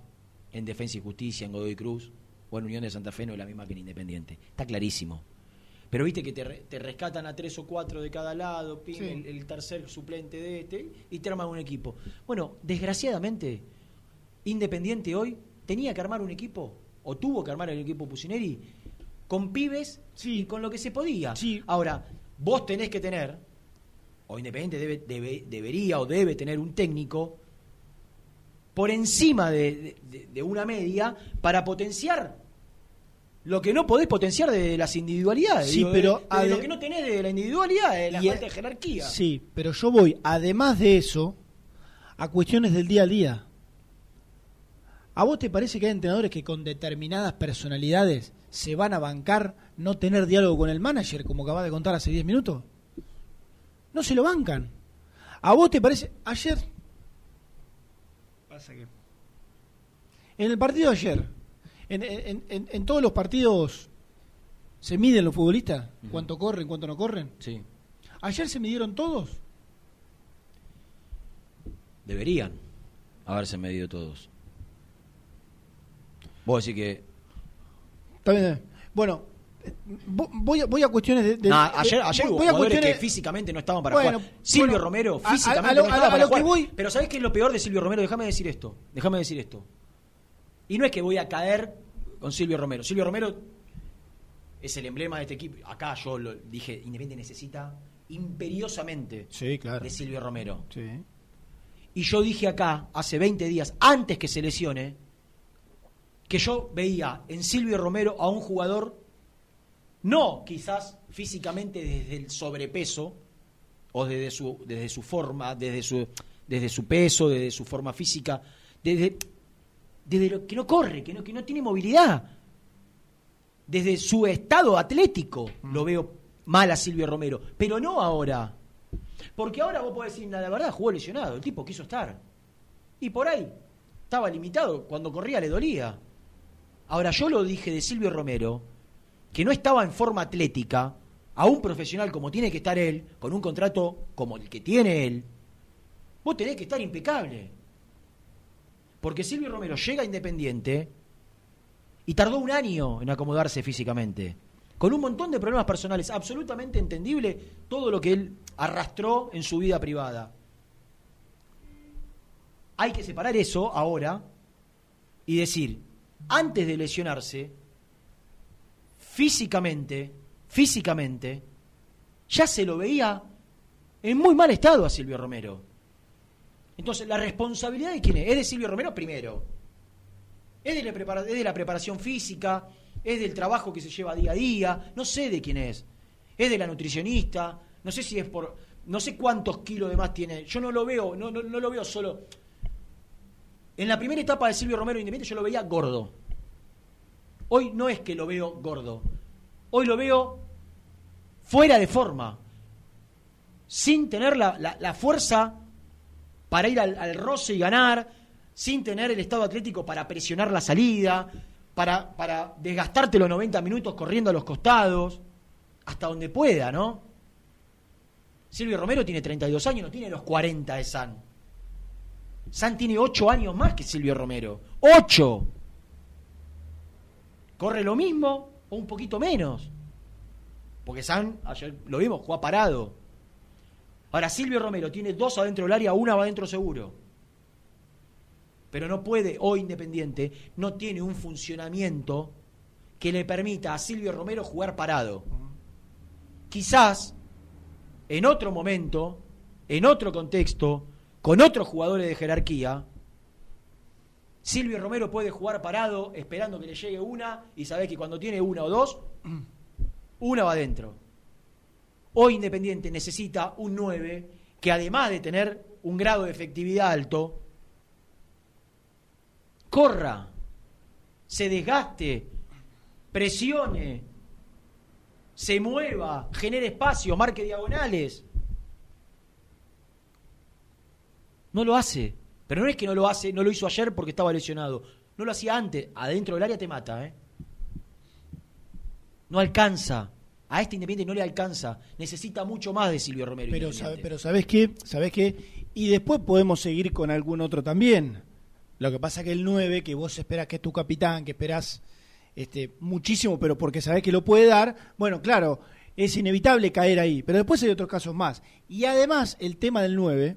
Speaker 1: en Defensa y Justicia, en Godoy Cruz o en Unión de Santa Fe no es la misma que en Independiente. Está clarísimo. Pero viste que te, re- te rescatan a tres o cuatro de cada lado,
Speaker 13: Sí.
Speaker 1: el, el tercer suplente de este, y te arman un equipo. Bueno, desgraciadamente, Independiente hoy tenía que armar un equipo, o tuvo que armar el equipo Pusineri, con pibes y con lo que se podía. Ahora, vos tenés que tener, o Independiente debe, debe- debería o debe tener un técnico por encima de, de- de una media para potenciar lo que no podés potenciar de las individualidades.
Speaker 13: Sí,
Speaker 1: Digo,
Speaker 13: pero
Speaker 1: de lo que no tenés de la individualidad, de la falta de jerarquía.
Speaker 13: Sí, pero yo voy, además de eso, a cuestiones del día a día. ¿A vos te parece que hay entrenadores que con determinadas personalidades se van a bancar no tener diálogo con el manager, como acabas de contar hace 10 minutos? No se lo bancan. ¿A vos te parece? Ayer. Pasa que. En el partido de ayer, en, en- en- en todos los partidos se miden los futbolistas, cuánto corren, cuánto no corren.
Speaker 1: Sí.
Speaker 13: Ayer se midieron todos.
Speaker 1: Deberían haberse medido todos. Vos decís que.
Speaker 13: Está bien. Bueno, voy a, voy a cuestiones de. de-
Speaker 1: No,
Speaker 13: de-
Speaker 1: ayer ayer
Speaker 13: voy-
Speaker 1: hubo
Speaker 13: voy a
Speaker 1: jugadores
Speaker 13: cuestiones-
Speaker 1: que físicamente no estaban para
Speaker 13: Bueno,
Speaker 1: jugar. Silvio
Speaker 13: bueno,
Speaker 1: Romero
Speaker 13: a-
Speaker 1: físicamente
Speaker 13: a lo-
Speaker 1: no estaba para
Speaker 13: lo que
Speaker 1: jugar.
Speaker 13: voy-
Speaker 1: Pero ¿sabés qué es lo peor de Silvio Romero? Déjame decir esto. Déjame decir esto. Y no es que voy a caer con Silvio Romero. Silvio Romero es el emblema de este equipo. Acá yo lo dije, Independiente necesita imperiosamente
Speaker 13: Sí, claro.
Speaker 1: de Silvio Romero.
Speaker 13: Sí.
Speaker 1: Y yo dije acá, hace 20 días, antes que se lesione, que yo veía en Silvio Romero a un jugador, no quizás físicamente desde el sobrepeso, o desde su, desde su forma, desde su, desde su peso, desde su forma física, desde, desde lo que no corre, que no, que no tiene movilidad. Desde su estado atlético lo veo mal a Silvio Romero, pero no ahora. Porque ahora vos podés decir, la verdad, jugó lesionado, el tipo quiso estar. Y por ahí estaba limitado, cuando corría le dolía. Ahora yo lo dije de Silvio Romero, que no estaba en forma atlética, a un profesional como tiene que estar él, con un contrato como el que tiene él, vos tenés que estar impecable. Porque Silvio Romero llega Independiente y tardó un año en acomodarse físicamente, con un montón de problemas personales, absolutamente entendible todo lo que él arrastró en su vida privada. Hay que separar eso ahora y decir, antes de lesionarse, físicamente, físicamente, ya se lo veía en muy mal estado a Silvio Romero. Entonces, la responsabilidad de quién es? Es de Silvio Romero primero. Es de, la de la preparación física, es del trabajo que se lleva día a día, no sé de quién es. Es de la nutricionista, no sé si es por. No sé cuántos kilos de más tiene. Yo no lo veo, no, no, no lo veo solo. En la primera etapa de Silvio Romero Independiente yo lo veía gordo. Hoy no es que lo veo gordo. Hoy lo veo fuera de forma. Sin tener la, la- la fuerza para ir al, al roce y ganar, sin tener el estado atlético para presionar la salida, para, para desgastarte los 90 minutos corriendo a los costados, hasta donde pueda, ¿no? Silvio Romero tiene 32 años, no tiene los 40 de San. San tiene 8 años más que Silvio Romero. ¡8! Corre lo mismo o un poquito menos. Porque San, ayer lo vimos, juega parado. Ahora Silvio Romero tiene dos adentro del área, una va adentro seguro. Pero no puede, hoy Independiente, no tiene un funcionamiento que le permita a Silvio Romero jugar parado. Quizás en otro momento, en otro contexto, con otros jugadores de jerarquía, Silvio Romero puede jugar parado esperando que le llegue una y sabés que cuando tiene una o dos, una va adentro. Hoy Independiente necesita un 9 que además de tener un grado de efectividad alto, corra, se desgaste, presione, se mueva, genere espacio, marque diagonales. No lo hace. Pero no es que no lo hace, no lo hizo ayer porque estaba lesionado. No lo hacía antes. Adentro del área te mata, ¿eh? No alcanza. A este Independiente no le alcanza. Necesita mucho más de Silvio Romero.
Speaker 13: Pero,
Speaker 1: Independiente.
Speaker 13: sabe- pero ¿sabés qué? ¿Sabés qué? Y después podemos seguir con algún otro también. Lo que pasa que el 9, que vos esperás que es tu capitán, que esperás este, muchísimo, pero porque sabés que lo puede dar, bueno, claro, es inevitable caer ahí. Pero después hay otros casos más. Y además, el tema del 9,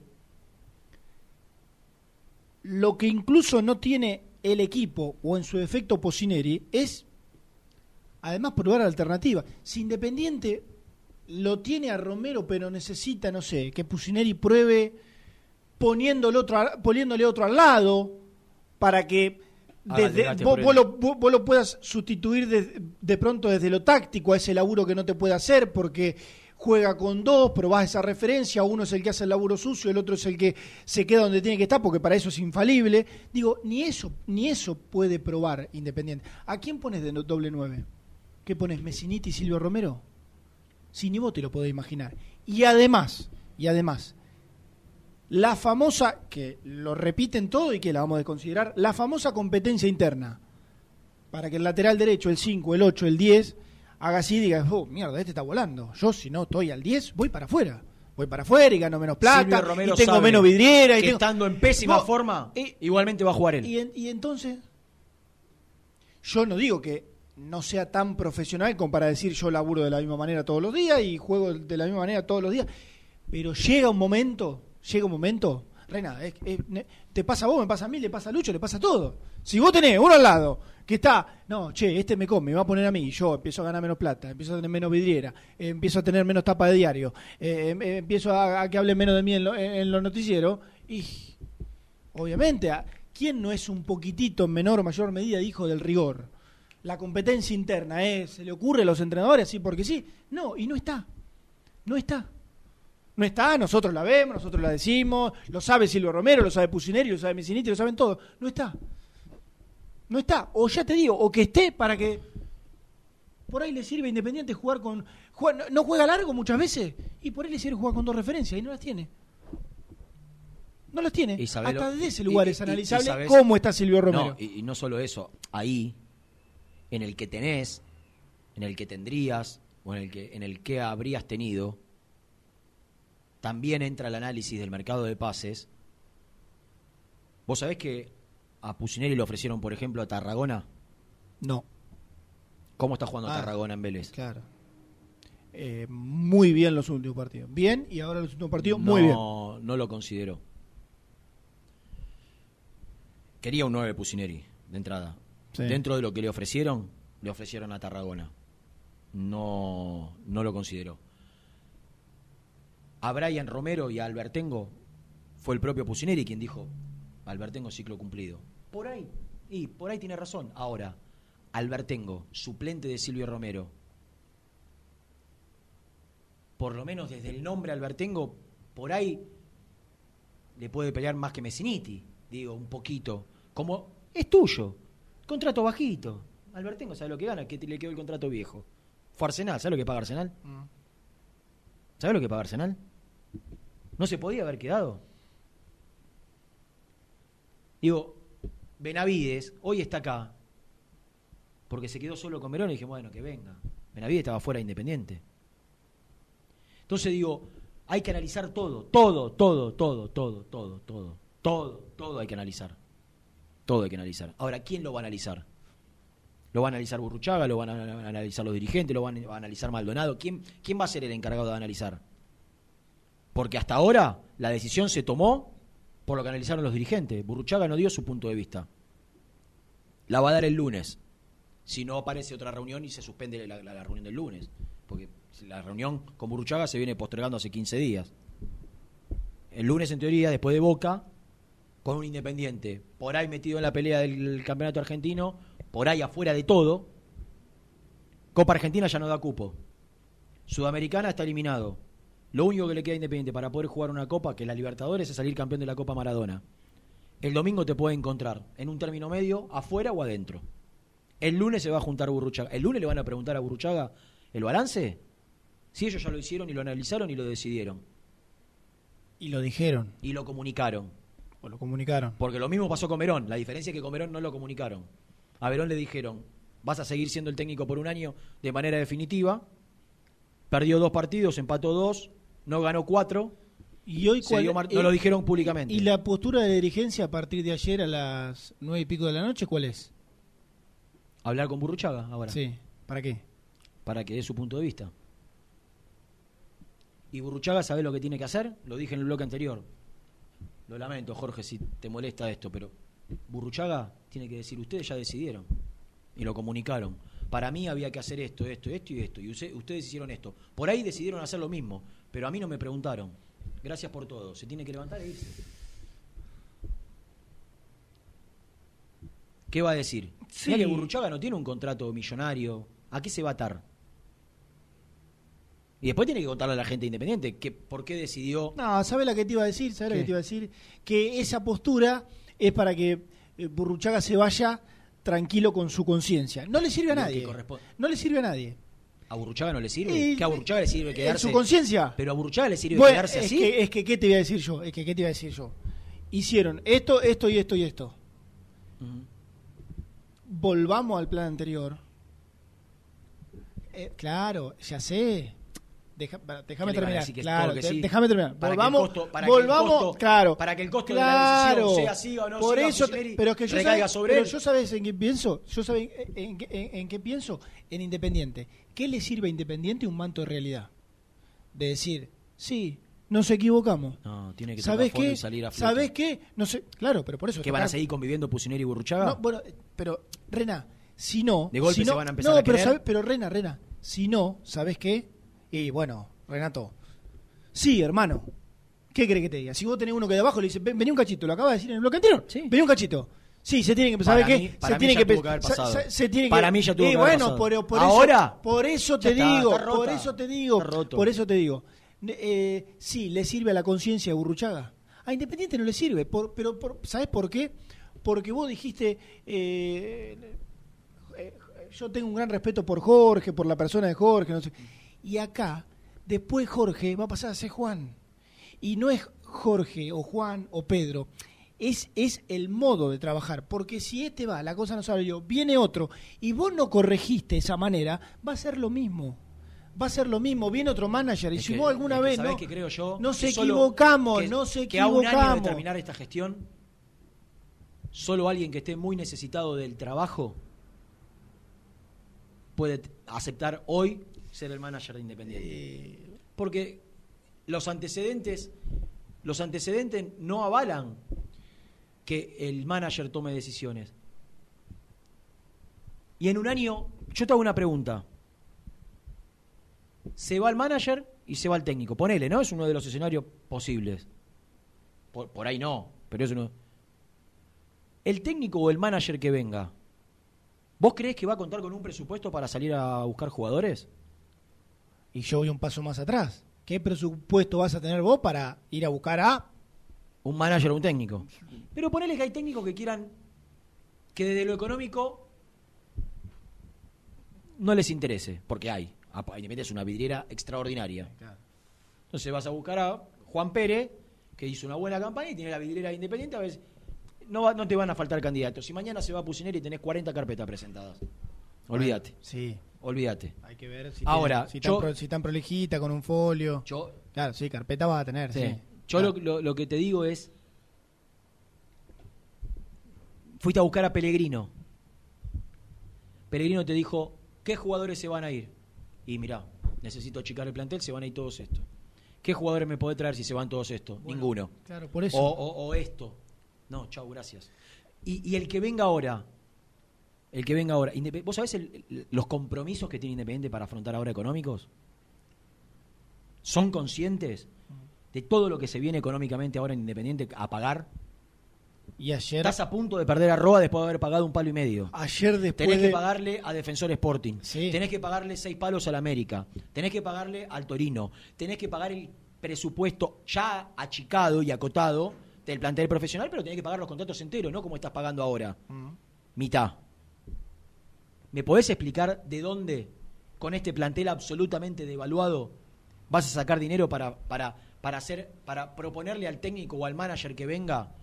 Speaker 13: lo que incluso no tiene el equipo, o en su efecto Pocineri, es además probar alternativa. Si Independiente lo tiene a Romero, pero necesita, no sé, que Pusineri pruebe poniéndole otro, poniéndole otro al lado para que
Speaker 1: el
Speaker 13: desde, vos, vos lo, vos lo puedas sustituir de, de pronto desde lo táctico a ese laburo que no te puede hacer porque juega con dos, probás esa referencia, uno es el que hace el laburo sucio, el otro es el que se queda donde tiene que estar porque para eso es infalible. Digo, ni eso, ni eso puede probar Independiente. ¿A quién pones de doble nueve? ¿Qué pones? ¿Messiniti y Silvio Romero? Si ni vos te lo podés imaginar. Y además, y además, la famosa, que lo repiten todo y que la vamos a considerar, la famosa competencia interna. Para que el lateral derecho, el 5, el 8, el 10, haga así y diga, oh, mierda, este está volando. Yo si no estoy al 10, voy para afuera. Voy para afuera y gano menos plata, y tengo menos vidriera. Y tengo-
Speaker 1: estando en pésima forma, igualmente va a jugar él.
Speaker 13: y, en- y entonces, yo no digo que no sea tan profesional como para decir yo laburo de la misma manera todos los días y juego de la misma manera todos los días, pero llega un momento, llega un momento, Reina, es- es- ne- te pasa a vos, me pasa a mí, le pasa a Lucho, le pasa a todo. Si vos tenés uno al lado que está, no, che, este me come, me va a poner a mí, yo empiezo a ganar menos plata, empiezo a tener menos vidriera, eh, empiezo a tener menos tapa de diario, eh, em- eh, empiezo a, que hable menos de mí en, lo- en- los noticieros, y Obviamente, ¿a ¿quién no es un poquitito en menor o mayor medida hijo del rigor? La competencia interna, ¿eh? ¿Se le ocurre a los entrenadores así porque sí? No, y no está. No está. No está, nosotros la vemos, nosotros la decimos, lo sabe Silvio Romero, lo sabe Pusineri, lo sabe Messiniti, lo saben todos. No está. No está. O ya te digo, o que esté para que por ahí le sirve a Independiente jugar con. juega- no- juega largo muchas veces. Y por ahí le sirve jugar con dos referencias y no las tiene. No las tiene.
Speaker 1: Y
Speaker 13: Hasta desde ese
Speaker 1: y-
Speaker 13: lugar
Speaker 1: y-
Speaker 13: es
Speaker 1: y- y
Speaker 13: analizable
Speaker 1: sabés-
Speaker 13: cómo está Silvio Romero.
Speaker 1: No, y, y no solo eso, ahí, en el que tenés, en el que tendrías, o en el que, en el que habrías tenido, también entra el análisis del mercado de pases. ¿Vos sabés que a Pusineri le ofrecieron, por ejemplo, a Tarragona?
Speaker 13: No.
Speaker 1: ¿Cómo está jugando
Speaker 13: Ah,
Speaker 1: Tarragona en Vélez?
Speaker 13: Claro. Eh, muy bien los últimos partidos. Bien, y ahora los últimos partidos,
Speaker 1: no,
Speaker 13: muy bien.
Speaker 1: No lo consideró. Quería un 9 Pusineri, de entrada.
Speaker 13: Sí.
Speaker 1: Dentro de lo que le ofrecieron, le ofrecieron a Tarragona. No, no lo consideró. A Brian Romero y a Albertengo fue el propio Pusineri quien dijo, Albertengo ciclo cumplido. Por ahí, y por ahí tiene razón. Ahora, Albertengo, suplente de Silvio Romero, por lo menos desde el nombre Albertengo, por ahí le puede pelear más que Messiniti, digo, un poquito. Como es tuyo, contrato bajito. Albertengo sabe lo que gana, que le quedó el contrato viejo. Fue Arsenal, ¿sabe lo que paga Arsenal? ¿Sabe lo que paga Arsenal? No se podía haber quedado. Digo, Benavides hoy está acá porque se quedó solo con Verón y dije, bueno, que venga. Benavides estaba fuera de Independiente. Entonces digo, hay que analizar todo, todo, todo, todo, todo, todo, todo, todo, todo hay que analizar. Todo hay que analizar. Ahora, ¿quién lo va a analizar? ¿Lo va a analizar Burruchaga? ¿Lo van a analizar los dirigentes? ¿Lo van a analizar Maldonado? ¿Quién, quién va a ser el encargado de analizar? Porque hasta ahora la decisión se tomó por lo que analizaron los dirigentes. Burruchaga no dio su punto de vista. La va a dar el lunes. Si no aparece otra reunión y se suspende la, reunión del lunes. Porque la reunión con Burruchaga se viene postergando hace 15 días. El lunes, en teoría, después de Boca, con un Independiente, por ahí metido en la pelea del campeonato argentino, por ahí afuera de todo. Copa Argentina ya no da cupo. Sudamericana está eliminado. Lo único que le queda a Independiente para poder jugar una copa, que es la Libertadores, es salir campeón de la Copa Maradona. El domingo te puede encontrar en un término medio, afuera o adentro. El lunes se va a juntar Burruchaga. ¿El lunes le van a preguntar a Burruchaga el balance? Si ellos ya lo hicieron y lo analizaron y lo decidieron.
Speaker 13: Y lo dijeron.
Speaker 1: Y lo comunicaron.
Speaker 13: O lo comunicaron.
Speaker 1: Porque lo mismo pasó con Verón. La diferencia es que con Verón no lo comunicaron. A Verón le dijeron, vas a seguir siendo el técnico por un año de manera definitiva. Perdió dos partidos, empató dos, no ganó cuatro.
Speaker 13: Y hoy cuál-
Speaker 1: dio
Speaker 13: eh,
Speaker 1: no lo dijeron públicamente.
Speaker 13: ¿Y la postura de dirigencia a partir de ayer a las nueve y pico de la noche cuál es?
Speaker 1: Hablar con Burruchaga ahora.
Speaker 13: Sí. ¿Para qué?
Speaker 1: Para que dé su punto de vista. Y Burruchaga sabe lo que tiene que hacer, lo dije en el bloque anterior. Lo lamento, Jorge, si te molesta esto, pero Burruchaga tiene que decir, ustedes ya decidieron y lo comunicaron. Para mí había que hacer esto, esto, esto y esto, y ustedes hicieron esto. Por ahí decidieron hacer lo mismo, pero a mí no me preguntaron. Gracias por todo. Se tiene que levantar e irse. ¿Qué va a decir?
Speaker 13: Sí.
Speaker 1: Mira que Burruchaga no tiene un contrato millonario. ¿A qué se va a atar? Y después tiene que contarle a la gente independiente que, por qué decidió.
Speaker 13: No, ¿sabes la que te iba a decir? ¿Sabes la que te iba a decir? Que esa postura es para que eh, Burruchaga se vaya tranquilo con su conciencia. No le sirve a nadie. No le sirve a nadie.
Speaker 1: ¿A Burruchaga no le sirve?
Speaker 13: Y-
Speaker 1: ¿Que a Burruchaga le sirve
Speaker 13: ¿En
Speaker 1: quedarse?
Speaker 13: su conciencia?
Speaker 1: Pero a Burruchaga le sirve
Speaker 13: Bueno,
Speaker 1: quedarse
Speaker 13: es
Speaker 1: así.
Speaker 13: Que, es que, ¿qué te voy a decir yo? Es que, ¿qué te iba a decir yo? Hicieron esto, esto y esto y esto.
Speaker 1: Ujú.
Speaker 13: Volvamos al plan anterior. Eh, claro, ya sé. Deja- déjame
Speaker 1: ¿Qué le van a
Speaker 13: terminar. Claro,
Speaker 1: sí?
Speaker 13: déjame terminar.
Speaker 1: Para que el
Speaker 13: volvamos,
Speaker 1: costo- para que el
Speaker 13: volvamos,
Speaker 1: costo-
Speaker 13: claro.
Speaker 1: para que el costo de la sea sí o no
Speaker 13: Por
Speaker 1: siga
Speaker 13: eso, te- pero es que yo sabes,
Speaker 1: sobre
Speaker 13: pero
Speaker 1: él.
Speaker 13: yo sabes en qué pienso. Yo sabes en, en qué- en- en qué pienso en Independiente. ¿Qué le sirve a Independiente un manto de realidad? De decir, sí, nos equivocamos.
Speaker 1: No, tiene que
Speaker 13: ¿Sabes
Speaker 1: tocar fondo
Speaker 13: qué?
Speaker 1: y salir a flote.
Speaker 13: ¿Sabes qué? No sé, claro, pero por eso
Speaker 1: ¿Que van a seguir conviviendo Pusineri y Burruchaga?
Speaker 13: no, bueno, pero Rena, si no,
Speaker 1: De golpe
Speaker 13: si
Speaker 1: se
Speaker 13: no-
Speaker 1: van a empezar
Speaker 13: no,
Speaker 1: a
Speaker 13: pero sabe- pero Rena, Rena, si no, ¿sabes qué? Y bueno, Renato, sí, hermano, ¿Qué cree que te diga? Si vos tenés uno que de abajo le dice, "Ven- vení un cachito, lo acaba de decir en el bloque anterior. Vení un cachito. Sí, se tiene que ¿sabe qué? se tiene que se-
Speaker 1: pasado.
Speaker 13: se- se tiene que-
Speaker 1: Para mí ya tuvo que
Speaker 13: bueno, por, por
Speaker 1: ¿Ahora?
Speaker 13: eso, por eso te
Speaker 1: está,
Speaker 13: digo,
Speaker 1: está rota.
Speaker 13: por eso te digo, por eso te digo. Eh, sí, le sirve a la conciencia Burruchaga. A Independiente no le sirve, por- pero por, ¿sabes por qué? Porque vos dijiste, eh, eh, yo tengo un gran respeto por Jorge, por la persona de Jorge, no sé. Y acá, después Jorge va a pasar a ser Juan. Y no es Jorge o Juan o Pedro. Es, es el modo de trabajar, porque si este va, la cosa no sabe yo, viene otro, y vos no corregiste esa manera, va a ser lo mismo. Va a ser lo mismo, viene otro manager, y
Speaker 1: Es
Speaker 13: si
Speaker 1: que-
Speaker 13: vos alguna
Speaker 1: que
Speaker 13: vez
Speaker 1: ¿sabés
Speaker 13: no,
Speaker 1: qué creo yo?
Speaker 13: nos
Speaker 1: Que
Speaker 13: equivocamos,
Speaker 1: que-
Speaker 13: no se
Speaker 1: que a un año de
Speaker 13: equivocamos.
Speaker 1: terminar esta gestión, solo alguien que esté muy necesitado del trabajo puede aceptar hoy ser el manager de Independiente.
Speaker 13: Eh,
Speaker 1: Porque los antecedentes, los antecedentes no avalan que el manager tome decisiones. Y en un año, yo te hago una pregunta. Se va el manager y se va el técnico. Ponele, ¿no? Es uno de los escenarios posibles. Por, por ahí no, pero es uno. El técnico o el manager que venga, ¿vos creés que va a contar con un presupuesto para salir a buscar jugadores?
Speaker 13: Y yo voy un paso más atrás. ¿Qué presupuesto vas a tener vos para ir a buscar a
Speaker 1: un manager o un técnico? Pero ponele que hay técnicos que quieran que desde lo económico no les interese, porque hay. A- a Independiente es una vidriera extraordinaria. Entonces vas a buscar a Juan Pérez, que hizo una buena campaña y tiene la vidriera de Independiente, a veces no, va- no te van a faltar candidatos. Si mañana se va a Pusineri y tenés 40 carpetas presentadas, olvídate.
Speaker 13: Sí.
Speaker 1: Olvídate.
Speaker 13: Hay que ver si
Speaker 1: Ahora,
Speaker 13: tiene- si,
Speaker 1: yo,
Speaker 13: tan, pro- si tan prolijita con un folio.
Speaker 1: Yo-
Speaker 13: claro, sí, carpeta vas a tener.
Speaker 1: Sí.
Speaker 13: Sí.
Speaker 1: Yo lo, lo- lo que te digo es. Fuiste a buscar a Pellegrino. Pellegrino te dijo: ¿Qué jugadores se van a ir? Y mirá, necesito achicar el plantel, se van a ir todos estos. ¿Qué jugadores me podés traer si se van todos estos? Ninguno.
Speaker 13: claro, por eso.
Speaker 1: O, o- o esto. No, chau, gracias. Y, y el que venga ahora. El que venga ahora. ¿Vos sabés el- el- los compromisos que tiene Independiente para afrontar ahora económicos? ¿Son conscientes de todo lo que se viene económicamente ahora en Independiente a pagar?
Speaker 13: Y ayer.
Speaker 1: Estás a punto de perder a Roa después de haber pagado un palo y medio.
Speaker 13: Ayer después
Speaker 1: Tenés
Speaker 13: de-
Speaker 1: que pagarle a Defensor Sporting. Tenés que pagarle seis palos al América. Tenés que pagarle al Torino. Tenés que pagar el presupuesto ya achicado y acotado del plantel profesional, pero tenés que pagar los contratos enteros, no como estás pagando ahora. Mitad. ¿Me podés explicar de dónde, con este plantel absolutamente devaluado, vas a sacar dinero para, para, para hacer, para proponerle al técnico o al manager que venga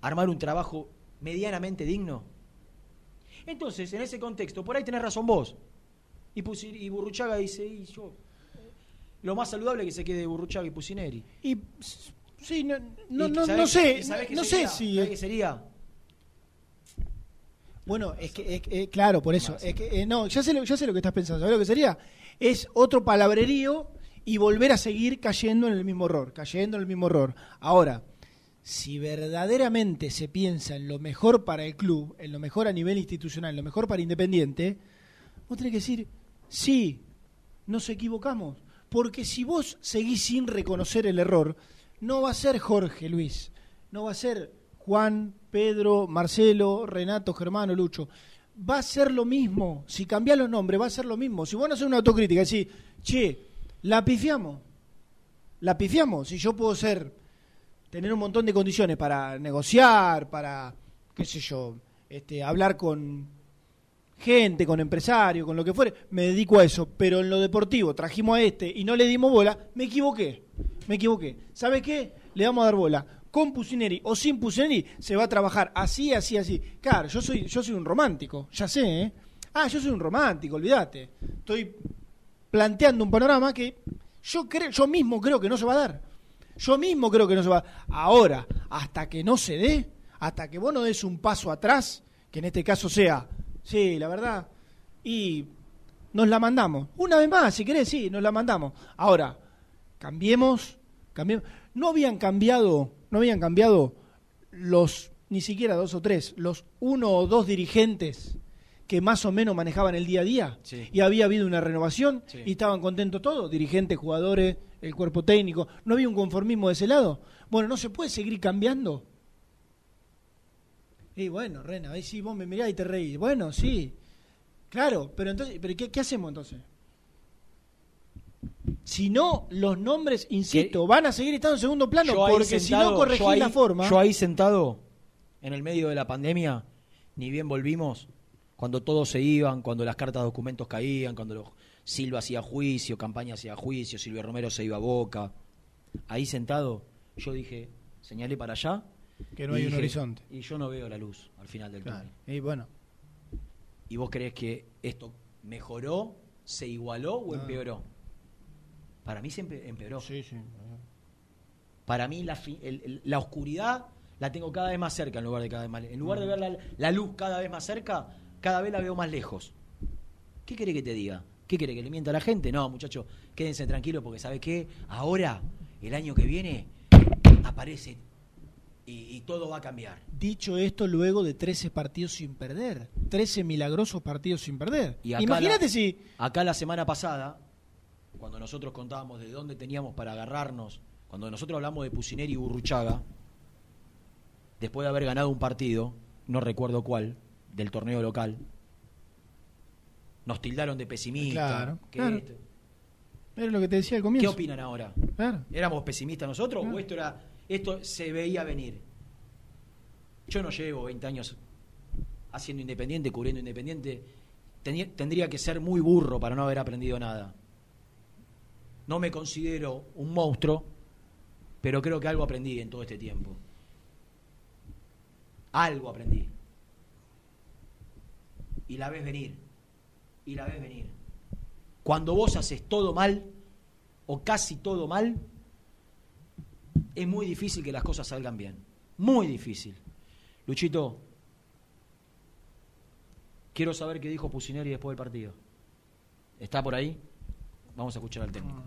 Speaker 1: armar un trabajo medianamente digno? Entonces, en ese contexto, por ahí tenés razón vos. Y, Pusi- y Burruchaga dice, y yo, lo más saludable que se quede Burruchaga y Pusineri.
Speaker 13: Y sí, no, no,
Speaker 1: ¿Y
Speaker 13: no, no sé, no sé si
Speaker 1: ¿Sabés qué sería?
Speaker 13: Bueno, es que, es que- claro, por eso. Es que, eh, no, ya sé, lo, ya sé lo que estás pensando. ¿Sabes lo que sería? Es otro palabrerío y volver a seguir cayendo en el mismo error, cayendo en el mismo error. Ahora, si verdaderamente se piensa en lo mejor para el club, en lo mejor a nivel institucional, en lo mejor para Independiente, vos tenés que decir, sí, nos equivocamos. Porque si vos seguís sin reconocer el error, no va a ser Jorge Luis, no va a ser Juan, Pedro, Marcelo, Renato, Germano, Lucho. Va a ser lo mismo. Si cambiás los nombres, va a ser lo mismo. Si vos no haces una autocrítica, decís, che, la pifiamos. La pifiamos. Si yo puedo ser, tener un montón de condiciones para negociar, para, qué sé yo, este, hablar con gente, con empresarios, con lo que fuere, me dedico a eso. Pero en lo deportivo trajimos a este y no le dimos bola, me equivoqué. Me equivoqué. ¿Sabe qué? Le vamos a dar bola. Con Pusineri o sin Pusineri se va a trabajar así, así, así. Claro, yo soy, yo soy un romántico, ya sé, ¿eh? Ah, yo soy un romántico, olvídate. Estoy planteando un panorama que yo yo mismo creo que no se va a dar. Yo mismo creo que no se va a dar. Ahora, hasta que no se dé, hasta que vos no des un paso atrás, que en este caso sea, sí, la verdad, y nos la mandamos. Una vez más, si querés, sí, nos la mandamos. Ahora, cambiemos, cambiemos. No habían cambiado, no habían cambiado los, ni siquiera dos o tres, los uno o dos dirigentes que más o menos manejaban el día a día
Speaker 1: Sí.
Speaker 13: y había habido una renovación
Speaker 1: Sí.
Speaker 13: y estaban contentos todos, dirigentes, jugadores, el cuerpo técnico, no había un conformismo de ese lado. Bueno, no se puede seguir cambiando. Y bueno, Rena, ahí sí vos me mirás y te reís. Bueno, sí. Claro, pero entonces, pero ¿qué, qué hacemos entonces? Si no, los nombres, insisto, van a seguir estando en segundo plano,
Speaker 1: Yo
Speaker 13: porque si no corregís
Speaker 1: ahí-
Speaker 13: la forma.
Speaker 1: Yo ahí sentado, en el medio de la pandemia, ni bien volvimos, cuando todos se iban, cuando las cartas de documentos caían, cuando los- Silva hacía juicio, Campaña hacía juicio, Silvio Romero se iba a Boca. Ahí sentado, yo dije, señalé para allá.
Speaker 13: Que no hay un horizonte.
Speaker 1: Y yo no veo la luz al final del
Speaker 13: Claro.
Speaker 1: túnel.
Speaker 13: Y bueno,
Speaker 1: ¿Y vos crees que esto mejoró, se igualó o
Speaker 13: No.
Speaker 1: empeoró? Para mí se empe- empeoró.
Speaker 13: Sí, sí.
Speaker 1: Para mí la, fi- el- el- la oscuridad la tengo cada vez más cerca en lugar de cada vez más. En lugar de ver la, la luz cada vez más cerca, cada vez la veo más lejos. ¿Qué quiere que te diga? ¿Qué quiere que le mienta a la gente? No, muchachos, quédense tranquilos porque ¿sabe qué? Ahora, el año que viene, aparece y, y todo va a cambiar.
Speaker 13: dicho esto luego de 13 partidos sin perder, 13 milagrosos partidos sin perder.
Speaker 1: Y
Speaker 13: Imagínate
Speaker 1: la-
Speaker 13: si
Speaker 1: Acá la semana pasada, cuando nosotros contábamos de dónde teníamos para agarrarnos, cuando nosotros hablamos de Pusineri y Burruchaga, después de haber ganado un partido, no recuerdo cuál, del torneo local, nos tildaron de pesimistas.
Speaker 13: Claro,
Speaker 1: esto-
Speaker 13: era lo que te decía al
Speaker 1: ¿Qué
Speaker 13: comienzo.
Speaker 1: opinan ahora?
Speaker 13: Claro.
Speaker 1: ¿Éramos pesimistas nosotros o esto era esto se veía venir? Yo no llevo 20 años haciendo independiente, cubriendo independiente. Tenía- tendría que ser muy burro para no haber aprendido nada. No me considero un monstruo, pero creo que algo aprendí en todo este tiempo. Algo aprendí. Y la ves venir. Y la ves venir. Cuando vos haces todo mal, o casi todo mal, es muy difícil que las cosas salgan bien. Muy difícil. Luchito, quiero saber qué dijo Pusineri después del partido. ¿Está por ahí? Vamos a escuchar al técnico.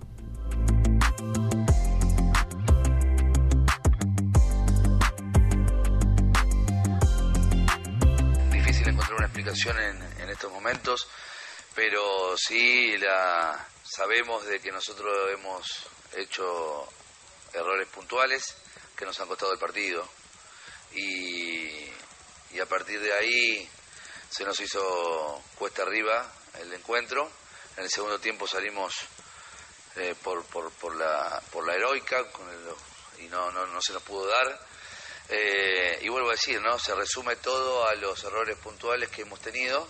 Speaker 14: difícil encontrar una explicación en, estos momentos, pero sí la sabemos de que nosotros hemos hecho errores puntuales que nos han costado el partido y a partir de ahí se nos hizo cuesta arriba el encuentro. En el segundo tiempo salimos eh, por, por, por, la, por la heroica con el- y no, no, no se nos pudo dar. Eh, y vuelvo a decir, ¿no? Se resume todo a los errores puntuales que hemos tenido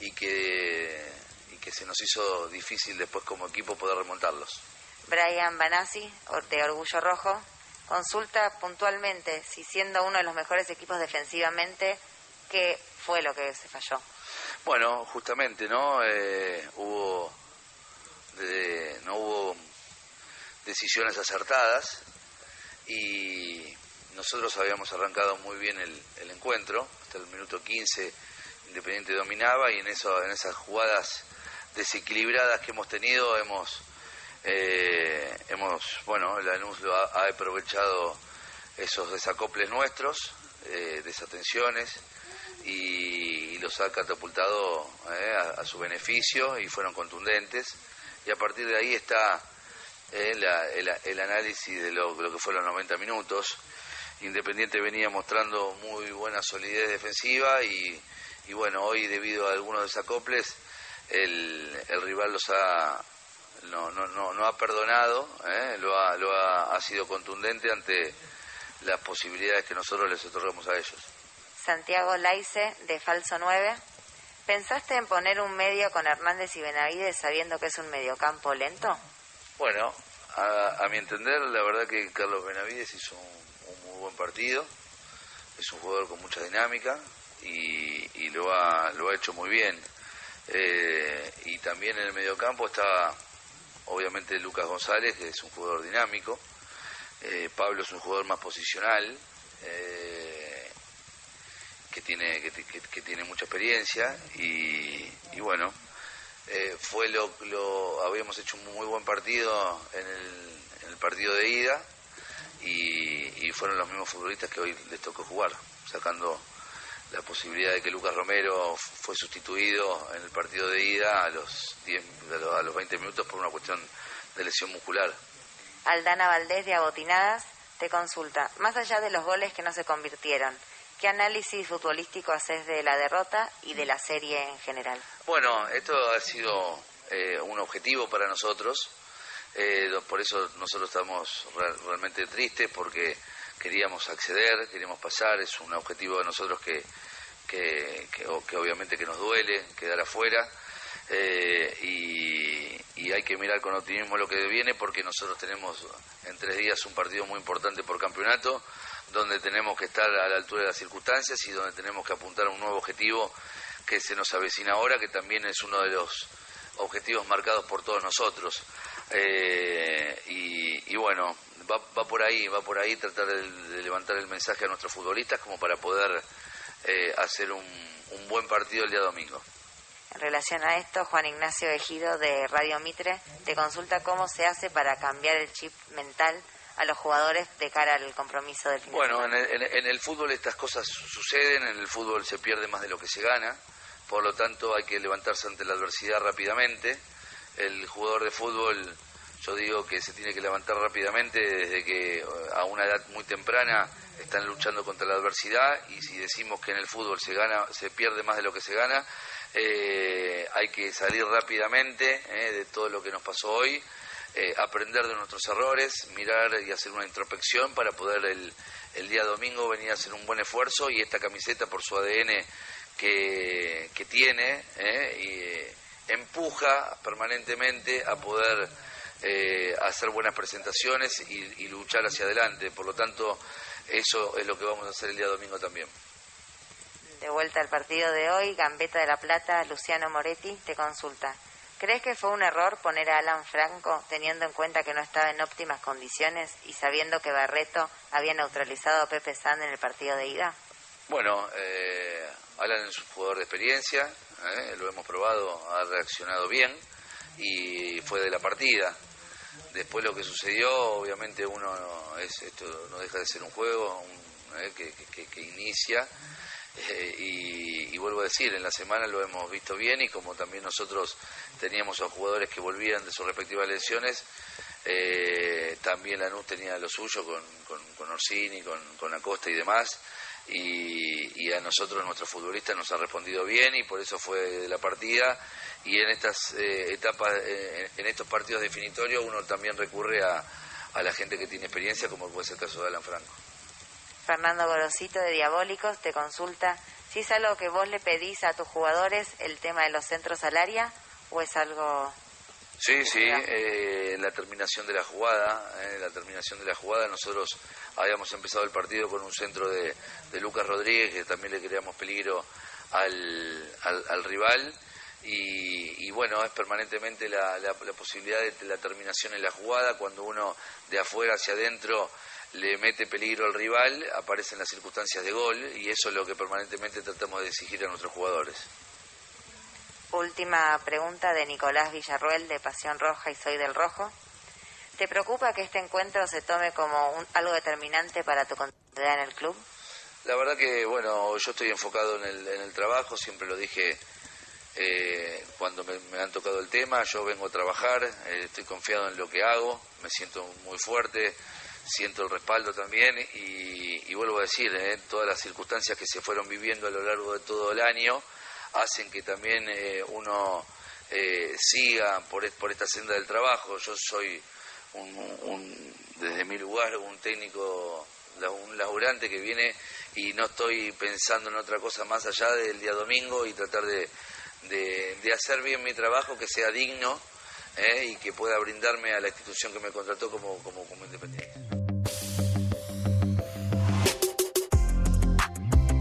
Speaker 14: y que, y que se nos hizo difícil después como equipo poder remontarlos.
Speaker 15: Brian Banassi, de Orgullo Rojo, consulta puntualmente si siendo uno de los mejores equipos defensivamente, ¿qué fue lo que se falló?
Speaker 14: Bueno, justamente, ¿no? Eh, hubo, de- no hubo decisiones acertadas y nosotros habíamos arrancado muy bien el, encuentro, hasta el minuto 15 Independiente dominaba y en, eso, en esas jugadas desequilibradas que hemos tenido hemos, eh, hemos bueno, Lanús lo ha, ha aprovechado esos desacoples nuestros, eh, desatenciones y los ha catapultado eh, a, su beneficio y fueron contundentes y a partir de ahí está eh, el, análisis de lo, lo que fueron los 90 minutos. Independiente venía mostrando muy buena solidez defensiva y, y bueno, hoy debido a algunos desacoples el, el rival los ha no, no, no, no ha perdonado, eh, lo, ha, lo ha, ha sido contundente ante las posibilidades que nosotros les otorgamos a ellos.
Speaker 15: Santiago Laice, de Falso 9, ¿pensaste en poner un medio con Hernández y Benavides sabiendo que es un mediocampo lento?
Speaker 14: Bueno, a, a mi entender, la verdad que Carlos Benavides hizo un, muy buen partido. Es un jugador con mucha dinámica y, y lo, ha, lo ha hecho muy bien. Eh, y también en el mediocampo está, obviamente, Lucas González, que es un jugador dinámico. Eh, Pablo es un jugador más posicional, eh, que, tiene, que, que- tiene mucha experiencia. Y, y bueno, eh, fue lo, lo habíamos hecho un muy buen partido en el, en el partido de ida y, y fueron los mismos futbolistas que hoy les tocó jugar, sacando la posibilidad de que Lucas Romero fue sustituido en el partido de ida a los 10, a los, a los 20 minutos por una cuestión de lesión muscular
Speaker 15: Aldana Valdés de Agotinadas te consulta, más allá de los goles que no se convirtieron, ¿qué análisis futbolístico haces de la derrota y de la serie en general?
Speaker 14: Bueno, esto ha sido eh, un objetivo para nosotros, eh, por eso nosotros estamos re- realmente tristes porque queríamos acceder, queríamos pasar, es un objetivo de nosotros que, que, que obviamente que nos duele quedar afuera. Eh, y, y hay que mirar con optimismo lo que viene porque nosotros tenemos en tres días un partido muy importante por campeonato donde tenemos que estar a la altura de las circunstancias y donde tenemos que apuntar a un nuevo objetivo que se nos avecina ahora, que también es uno de los objetivos marcados por todos nosotros. Eh, y, y bueno, va, va por ahí, va por ahí tratar de, levantar el mensaje a nuestros futbolistas como para poder eh, hacer un, un buen partido el día domingo.
Speaker 15: En relación a esto, Juan Ignacio Ejido de Radio Mitre te consulta cómo se hace para cambiar el chip mental a los jugadores de cara al compromiso del fin de
Speaker 14: Bueno, en el, en- en el fútbol estas cosas suceden, en el fútbol se pierde más de lo que se gana, por lo tanto hay que levantarse ante la adversidad rápidamente. El jugador de fútbol, yo digo que se tiene que levantar rápidamente desde que eh, a una edad muy temprana están luchando contra la adversidad y si decimos que en el fútbol se gana, se pierde más de lo que se gana, eh, hay que salir rápidamente eh, de todo lo que nos pasó hoy eh, aprender de nuestros errores, mirar y hacer una introspección para poder el, el día domingo venir a hacer un buen esfuerzo y esta camiseta por su ADN que, que tiene eh, y, eh, empuja permanentemente a poder eh, hacer buenas presentaciones y, y luchar hacia adelante. Por lo tanto, eso es lo que vamos a hacer el día domingo también.
Speaker 15: De vuelta al partido de hoy, Gambetta de la Plata, Luciano Moretti te consulta. ¿Crees que fue un error poner a Alan Franco teniendo en cuenta que no estaba en óptimas condiciones y sabiendo que Barreto había neutralizado a Pepe Sand en el partido de ida?
Speaker 14: Bueno, eh, Alan es un jugador de experiencia, eh, lo hemos probado, ha reaccionado bien y fue de la partida. Después lo que sucedió, obviamente uno no- es esto no deja de ser un juego un- eh, que, que- que- inicia eh, y, y vuelvo a decir, en la semana lo hemos visto bien y como también nosotros teníamos a jugadores que volvían de sus respectivas lesiones, eh, también Lanús tenía lo suyo con, con, con Orsini, con, con Acosta y demás. Y, a nosotros, nuestros futbolistas, nos ha respondido bien y por eso fue la partida. Y en estas eh, etapas, eh, en estos partidos definitorios, uno también recurre a, a la gente que tiene experiencia, como puede ser el caso de Alan Franco.
Speaker 15: Fernando Gorosito de Diabólicos te consulta si es algo que vos le pedís a tus jugadores el tema de los centros salaria o es algo
Speaker 14: Sí, sí, eh, la terminación de la jugada, eh, la terminación de la jugada, nosotros habíamos empezado el partido con un centro de, de Lucas Rodríguez, que también le creamos peligro al, al, al rival, y, y bueno, es permanentemente la, la, la posibilidad de la terminación en la jugada, cuando uno de afuera hacia adentro le mete peligro al rival, aparecen las circunstancias de gol, y eso es lo que permanentemente tratamos de exigir a nuestros jugadores.
Speaker 15: Última pregunta de Nicolás Villarruel de Pasión Roja y Soy del Rojo. ¿Te preocupa que este encuentro se tome como un- algo determinante para tu continuidad en el club?
Speaker 14: La verdad que, bueno, yo estoy enfocado en el, en el trabajo, siempre lo dije eh, cuando me, me han tocado el tema, yo vengo a trabajar, eh, estoy confiado en lo que hago, me siento muy fuerte, siento el respaldo también y, y vuelvo a decir, eh, todas las circunstancias que se fueron viviendo a lo largo de todo el año hacen que también eh, uno eh, siga por, por esta senda del trabajo. Yo soy un, un- desde mi lugar un técnico, un laburante que viene y no estoy pensando en otra cosa más allá del día domingo y tratar de, de- hacer bien mi trabajo, que sea digno eh, y que pueda brindarme a la institución que me contrató como independiente.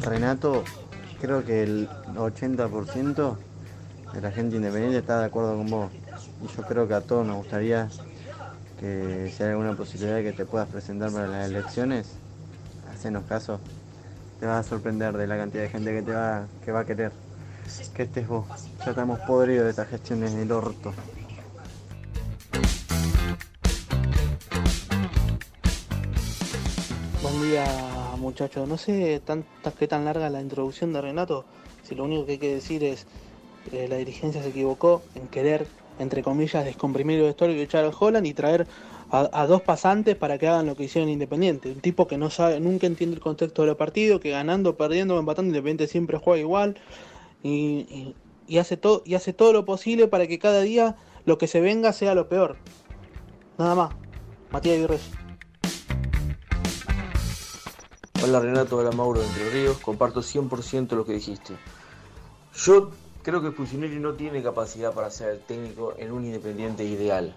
Speaker 16: Renato, creo que el 80% de la gente independiente está de acuerdo con vos. Y yo creo que a todos nos gustaría que si hay alguna posibilidad de que te puedas presentar para las elecciones, hacenos caso. Te vas a sorprender de la cantidad de gente que te va, que va a querer. Que estés vos. Ya estamos podridos de estas gestiones del orto.
Speaker 17: Buen día muchachos. No sé tan, tan- qué tan larga la introducción de Renato. Si lo único que hay que decir es que la dirigencia se equivocó en querer, entre comillas, descomprimir el vestuario y echar al Holland y traer a, a dos pasantes para que hagan lo que hicieron en Independiente. Un tipo que no sabe, nunca entiende el contexto de los partidos, que ganando, perdiendo, empatando, Independiente siempre juega igual y, y- hace todo y hace todo lo posible para que cada día lo que se venga sea lo peor. Nada más. Matías Aguirre.
Speaker 18: Hola Renato, hola Mauro de Entre Ríos, comparto 100% lo que dijiste. Yo creo que Pusinelli no tiene capacidad para ser técnico en un independiente ideal.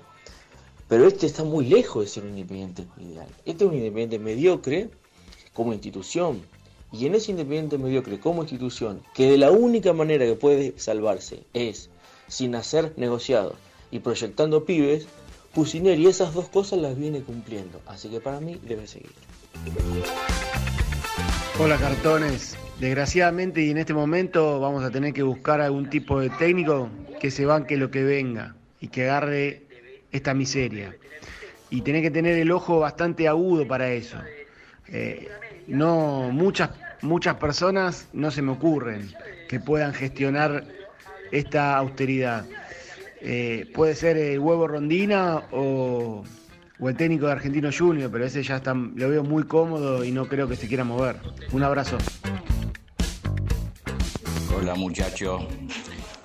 Speaker 18: Pero este está muy lejos de ser un independiente ideal. Este es un independiente mediocre como institución. Y en ese independiente mediocre como institución, que de la única manera que puede salvarse es sin hacer negociados y proyectando pibes, Pusineri esas dos cosas las viene cumpliendo. Así que para mí debe seguir.
Speaker 19: Hola cartones. Desgraciadamente y en este momento vamos a tener que buscar algún tipo de técnico que se banque lo que venga y que agarre esta miseria. Y tener que tener el ojo bastante agudo para eso. Eh, no muchas muchas personas no se me ocurren que puedan gestionar esta austeridad. Eh, puede ser el huevo Rondina o, o el técnico de Argentino Junior, pero ese ya está, lo veo muy cómodo y no creo que se quiera mover. Un abrazo.
Speaker 20: Hola muchachos,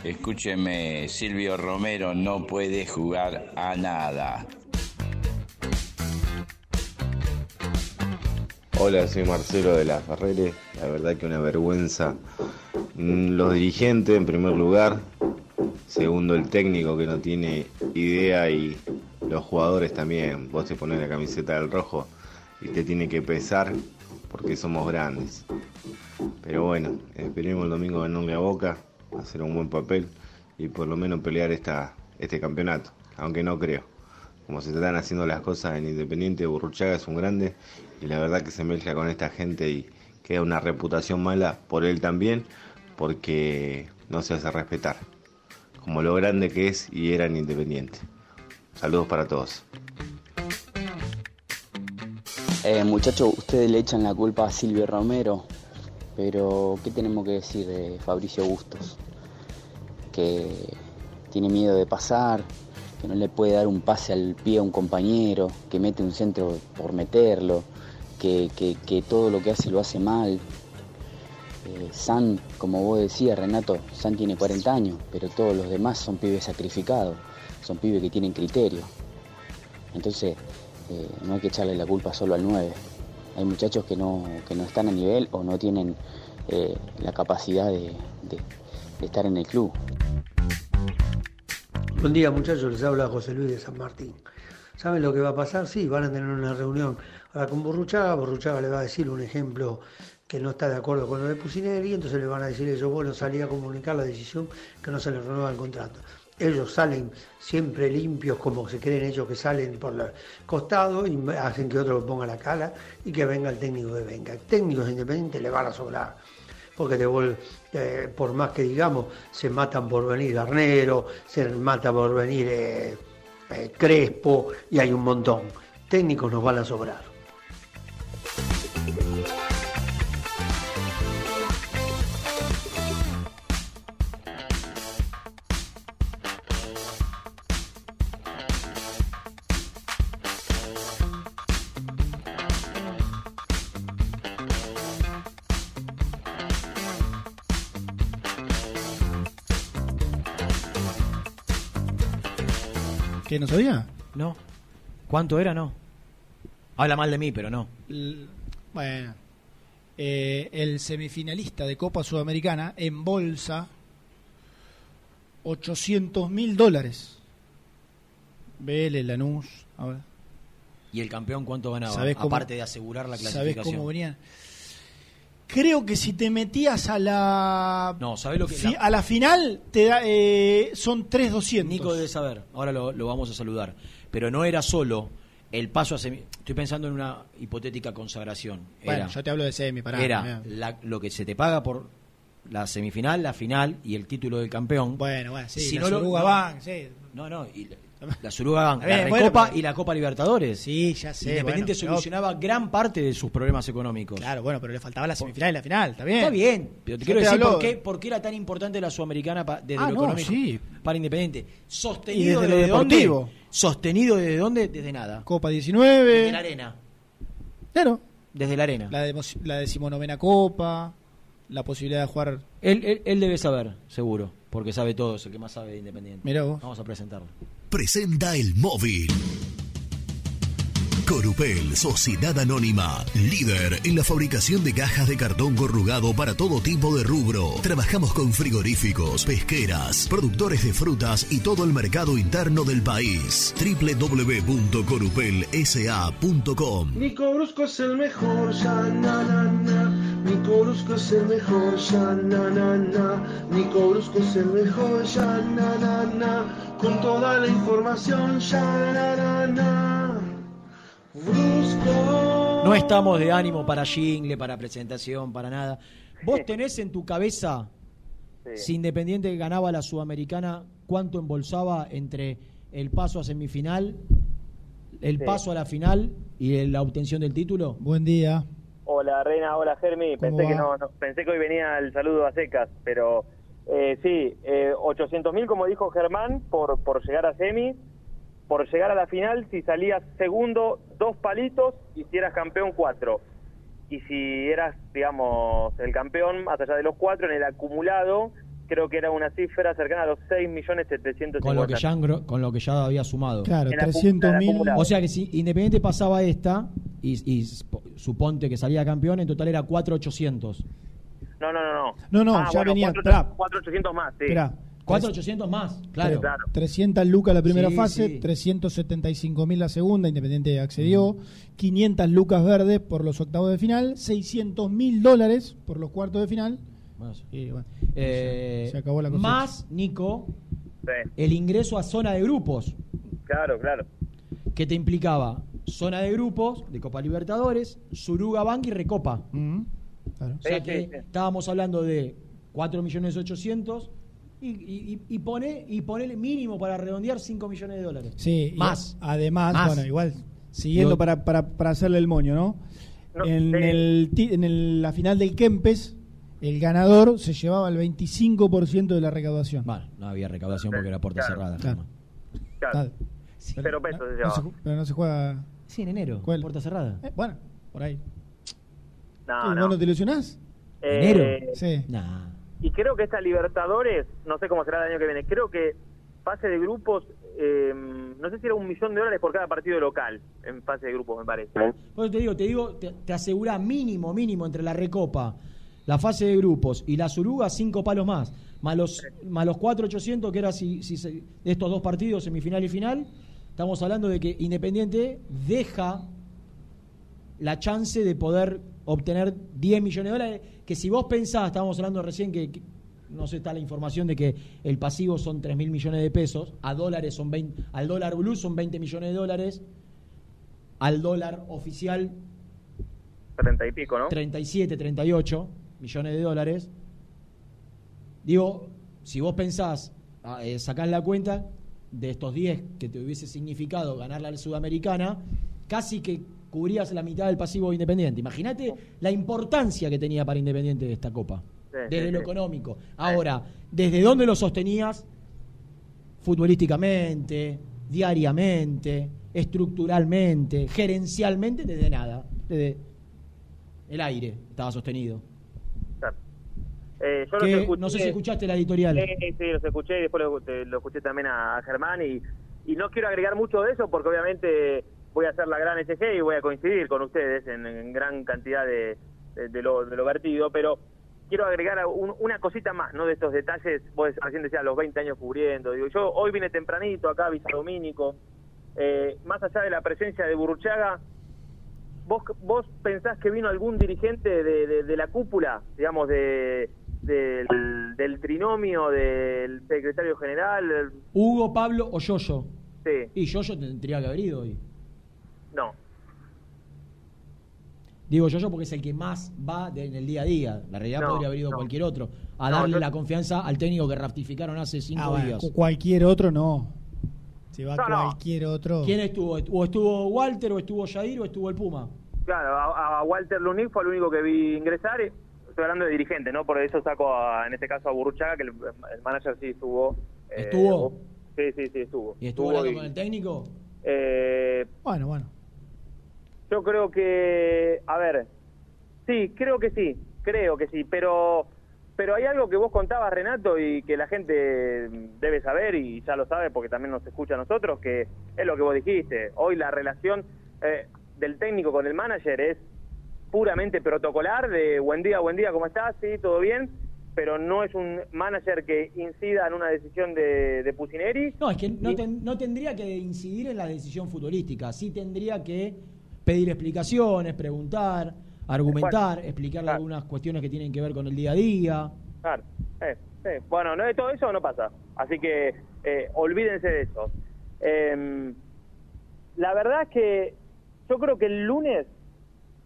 Speaker 20: escúcheme, Silvio Romero no puede jugar a nada.
Speaker 21: Hola, soy Marcelo de la Ferrere. La verdad que una vergüenza. Mm, Los dirigentes en primer lugar. Segundo, el técnico que no tiene idea y los jugadores también. Vos te pones la camiseta del rojo y te tiene que pesar porque somos grandes. Pero bueno, esperemos el domingo ganarle a Boca, hacer un buen papel y por lo menos pelear este campeonato. Aunque no creo. Como se están haciendo las cosas en Independiente, Burruchaga es un grande y la verdad que se mezcla con esta gente y queda una reputación mala por él también porque no se hace respetar. Como lo grande que es y era en Independiente. Saludos para todos.
Speaker 22: Eh, muchachos, ustedes le echan la culpa a Silvio Romero, pero ¿qué tenemos que decir de Fabricio Bustos? Que tiene miedo de pasar, que no le puede dar un pase al pie a un compañero, que mete un centro por meterlo, que todo lo que hace lo hace mal. San, como vos decías, Renato, San tiene 40 años, pero todos los demás son pibes sacrificados, son pibes que tienen criterio. Entonces, eh, no hay que echarle la culpa solo al 9. Hay muchachos que no, que no están a nivel o no tienen eh, la capacidad de estar en el club.
Speaker 23: Buen día muchachos, les habla José Luis de San Martín. ¿Saben lo que va a pasar? Sí, van a tener una reunión ahora con Borruchaga, Borruchaga le va a decir un ejemplo que no está de acuerdo con lo de Pusineri, entonces le van a decir ellos, bueno, salí a comunicar la decisión que no se les renueva el contrato. Ellos salen siempre limpios, como se creen ellos que salen por el costado y hacen que otro ponga la cara y que venga el técnico que venga. Técnicos independientes le van a sobrar porque te vuel- eh, por más que digamos, se matan por venir Garnero, se mata por venir eh, eh, Crespo y hay un montón. Técnicos nos van a sobrar.
Speaker 13: No sabía?
Speaker 1: No. ¿Cuánto era? No. Habla mal de mí, pero no.
Speaker 13: L- Bueno, eh, el semifinalista de Copa Sudamericana en bolsa 800 mil dólares. Vélez, Lanús, ahora.
Speaker 1: ¿Y el campeón cuánto ganaba?
Speaker 13: ¿Sabés cómo-
Speaker 1: Aparte de asegurar la
Speaker 13: ¿Sabés
Speaker 1: clasificación.
Speaker 13: cómo venían? Creo que si te metías a la
Speaker 1: No, ¿sabés lo que
Speaker 13: fi- a la final te da, eh, son 3.200.
Speaker 1: Nico debe saber, ahora lo, lo vamos a saludar. Pero no era solo el paso a semi. Estoy pensando en una hipotética consagración.
Speaker 13: Bueno,
Speaker 1: Era,
Speaker 13: yo te hablo de semi, pará,
Speaker 1: era la- lo que se te paga por la semifinal, la final y el título del campeón.
Speaker 13: Bueno, bueno, sí,
Speaker 1: Si no lo- no.
Speaker 13: Sí.
Speaker 1: No, no, y La Suruga la
Speaker 13: bien, bueno,
Speaker 1: Recopa
Speaker 13: pero-
Speaker 1: y la Copa Libertadores.
Speaker 13: Sí, ya sé.
Speaker 1: Independiente
Speaker 13: bueno,
Speaker 1: solucionaba gran parte de sus problemas económicos.
Speaker 13: Claro, bueno, pero le faltaba la semifinal y la final, está bien.
Speaker 1: Está bien, pero te
Speaker 13: Yo
Speaker 1: quiero
Speaker 13: te
Speaker 1: decir
Speaker 13: hablo-
Speaker 1: por qué, por qué era tan importante la Sudamericana pa- desde
Speaker 13: Ah,
Speaker 1: lo
Speaker 13: no,
Speaker 1: económico
Speaker 13: sí.
Speaker 1: para Independiente.
Speaker 13: Y
Speaker 1: Sostenido
Speaker 13: desde lo
Speaker 1: desde dónde?
Speaker 13: deportivo.
Speaker 1: Sostenido desde dónde? Desde nada.
Speaker 13: Copa 19.
Speaker 1: Desde la arena.
Speaker 13: Claro.
Speaker 1: Desde la arena.
Speaker 13: La decimonovena Copa, la posibilidad de jugar.
Speaker 1: Él, él, él debe saber, seguro, porque sabe todo, es el que más sabe de Independiente.
Speaker 13: Mirá vos.
Speaker 1: Vamos a presentarlo.
Speaker 3: Presenta el móvil. Corupel, Sociedad Anónima, líder en la fabricación de cajas de cartón corrugado para todo tipo de rubro. Trabajamos con frigoríficos, pesqueras, productores de frutas y todo el mercado interno del país. www.corupelsa.com
Speaker 24: Nico Brusco es el mejor, ya na na na. Nico mejor, ya na na na. Nico mejor, ya na na na. Con toda la información, ya na na na. Brusco.
Speaker 1: No estamos de ánimo para jingle, para presentación, para nada. ¿Vos tenés en tu cabeza, si Independiente ganaba la Sudamericana, cuánto embolsaba entre el paso a semifinal, el
Speaker 25: Sí.
Speaker 1: paso a la final y la obtención del título?
Speaker 13: Buen día.
Speaker 25: Hola Reina, hola Germi.
Speaker 1: ¿Cómo
Speaker 25: Pensé que no, no- pensé que hoy venía el saludo a secas, pero eh, sí, eh, 800 mil como dijo Germán por por llegar a semi, por llegar a la final si salías segundo dos palitos y si eras campeón cuatro y si eras digamos el campeón más allá de los cuatro en el acumulado creo que era una cifra cercana a los 6 millones 750
Speaker 1: Con lo que ya, con lo que ya había sumado.
Speaker 13: Claro,
Speaker 25: En la
Speaker 13: 300 mil.
Speaker 1: O sea que si Independiente pasaba esta y, y suponte que salía campeón, en total era 4.800.
Speaker 25: no no no no
Speaker 13: No, no,
Speaker 25: Ah,
Speaker 13: ya
Speaker 25: bueno,
Speaker 13: venía,
Speaker 25: cuatro-
Speaker 13: esperá.
Speaker 25: 4.800 más sí
Speaker 13: Esperá.
Speaker 1: 4.800 más, claro.
Speaker 25: Claro.
Speaker 13: 300 lucas la primera
Speaker 1: Sí,
Speaker 13: fase,
Speaker 1: sí.
Speaker 13: 375 mil la segunda, Independiente accedió, 500 lucas verdes por los octavos de final, 600 mil dólares por los cuartos de final. Bueno,
Speaker 1: Eh,
Speaker 13: se acabó la cosa.
Speaker 1: Más, Nico,
Speaker 25: Sí,
Speaker 1: el ingreso a zona de grupos,
Speaker 25: claro claro
Speaker 1: que te implicaba zona de grupos de Copa Libertadores, Suruga Bank y Recopa.
Speaker 13: Mm, claro.
Speaker 1: O sea
Speaker 25: Sí,
Speaker 1: que
Speaker 25: sí, sí.
Speaker 1: estábamos hablando de 4 millones 800 y, y, y, y pone, y ponele mínimo para redondear 5 millones de dólares.
Speaker 13: Sí, y
Speaker 1: Más.
Speaker 13: además,
Speaker 1: Más.
Speaker 13: bueno, igual, siguiendo para, para, para hacerle el moño, ¿no?
Speaker 25: No,
Speaker 13: en
Speaker 25: sí.
Speaker 13: el, en el- la final del Kempes, el ganador se llevaba el 25% de la recaudación.
Speaker 1: Bueno, no había recaudación porque era puerta
Speaker 25: Claro.
Speaker 1: cerrada.
Speaker 13: Claro.
Speaker 25: claro
Speaker 13: Claro.
Speaker 25: cero pesos se
Speaker 13: No
Speaker 25: llevaba
Speaker 13: se ju- pero no se juega.
Speaker 1: Sí, en enero,
Speaker 13: ¿Cuál?
Speaker 1: puerta cerrada.
Speaker 13: Eh, bueno, por ahí.
Speaker 25: no,
Speaker 13: ¿Y
Speaker 25: no.
Speaker 13: ¿Vos no te ilusionás?
Speaker 25: Eh,
Speaker 1: ¿Enero?
Speaker 13: Sí.
Speaker 1: Nah.
Speaker 25: Y creo que esta Libertadores, no sé cómo será el año que viene, creo que fase de grupos, eh, no sé si era un millón de dólares por cada partido local en fase de grupos, me parece.
Speaker 1: Por eso te digo, te digo, te, te asegura mínimo, mínimo entre la recopa, la fase de grupos y la suruga, cinco palos más. Más los, más los 4.800 que era si, si se- de estos dos partidos, semifinal y final. Estamos hablando de que Independiente deja la chance de poder obtener 10 millones de dólares. Que si vos pensás, estábamos hablando recién que, que no sé, está la información de que el pasivo son 3 mil millones de pesos, a dólares son 20, al dólar blue son 20 millones de dólares, al dólar oficial
Speaker 25: 30 y pico, ¿no?
Speaker 1: 37, 38 millones de dólares. Digo, si vos pensás, ah, eh, sacás la cuenta de estos 10 que te hubiese significado ganar la Sudamericana, casi que cubrías la mitad del pasivo de Independiente. Imagínate la importancia que tenía para Independiente esta Copa,
Speaker 25: Sí,
Speaker 1: desde
Speaker 25: sí,
Speaker 1: lo
Speaker 25: sí.
Speaker 1: económico. Ahora, ¿desde dónde lo sostenías? Futbolísticamente, diariamente, estructuralmente, gerencialmente, desde nada. Desde el aire estaba sostenido.
Speaker 25: Eh, yo los escuché-
Speaker 1: no sé si escuchaste la editorial.
Speaker 25: Sí, sí, los escuché y después lo, te- lo escuché también a, a Germán y, y no quiero agregar mucho de eso porque obviamente voy a hacer la gran SG y voy a coincidir con ustedes en, en gran cantidad de, de- de lo, de lo vertido, pero quiero agregar un- una cosita más, ¿no? De estos detalles, vos recién decías los 20 años cubriendo, digo, yo hoy vine tempranito acá a Villadomínico, eh, más allá de la presencia de Burruchaga, ¿Vos, ¿Vos pensás que vino algún dirigente de, de- de la cúpula, digamos, de, del, del trinomio, del secretario general?
Speaker 1: Hugo, Pablo o Yoyo.
Speaker 25: Sí,
Speaker 1: Y Yoyo tendría que haber ido hoy.
Speaker 25: no.
Speaker 1: Digo Yoyo porque es el que más va de- en el día a día. La realidad
Speaker 25: No,
Speaker 1: podría haber ido
Speaker 25: no.
Speaker 1: cualquier otro. A
Speaker 25: No,
Speaker 1: darle
Speaker 25: yo-
Speaker 1: la confianza al técnico que ratificaron hace cinco
Speaker 13: Ah,
Speaker 1: días.
Speaker 13: cu- cualquier otro no. Se va
Speaker 25: No, no.
Speaker 13: cualquier otro.
Speaker 1: ¿Quién estuvo? ¿O estuvo Walter, o estuvo Jair, o estuvo el Puma?
Speaker 25: Claro, a, a Walter Lunin fue el único que vi ingresar. y Estoy hablando de dirigente, ¿no? Por eso saco, a- en este caso, a Burruchaga, que el, el manager sí estuvo. eh,
Speaker 1: ¿Estuvo?
Speaker 25: Sí, sí, sí, estuvo.
Speaker 1: ¿Y estuvo hablando
Speaker 25: y-
Speaker 1: con el técnico?
Speaker 25: eh,
Speaker 13: Bueno, bueno.
Speaker 25: Yo creo que, a ver, sí, creo que sí, creo que sí, pero pero hay algo que vos contabas, Renato, y que la gente debe saber y ya lo sabe porque también nos escucha a nosotros, que es lo que vos dijiste. Hoy la relación eh, del técnico con el manager es puramente protocolar, de buen día, buen día, ¿cómo estás? Sí, todo bien, pero no es un manager que incida en una decisión de, de Pusineri.
Speaker 1: No, es que no, ten- no tendría que incidir en la decisión futbolística. Sí tendría que pedir explicaciones, preguntar, argumentar, explicarle algunas cuestiones que tienen que ver con el día a día.
Speaker 25: Claro. Eh, eh, Bueno, no de todo eso no pasa. Así que eh, olvídense de eso. Em, la verdad es que yo creo que el lunes,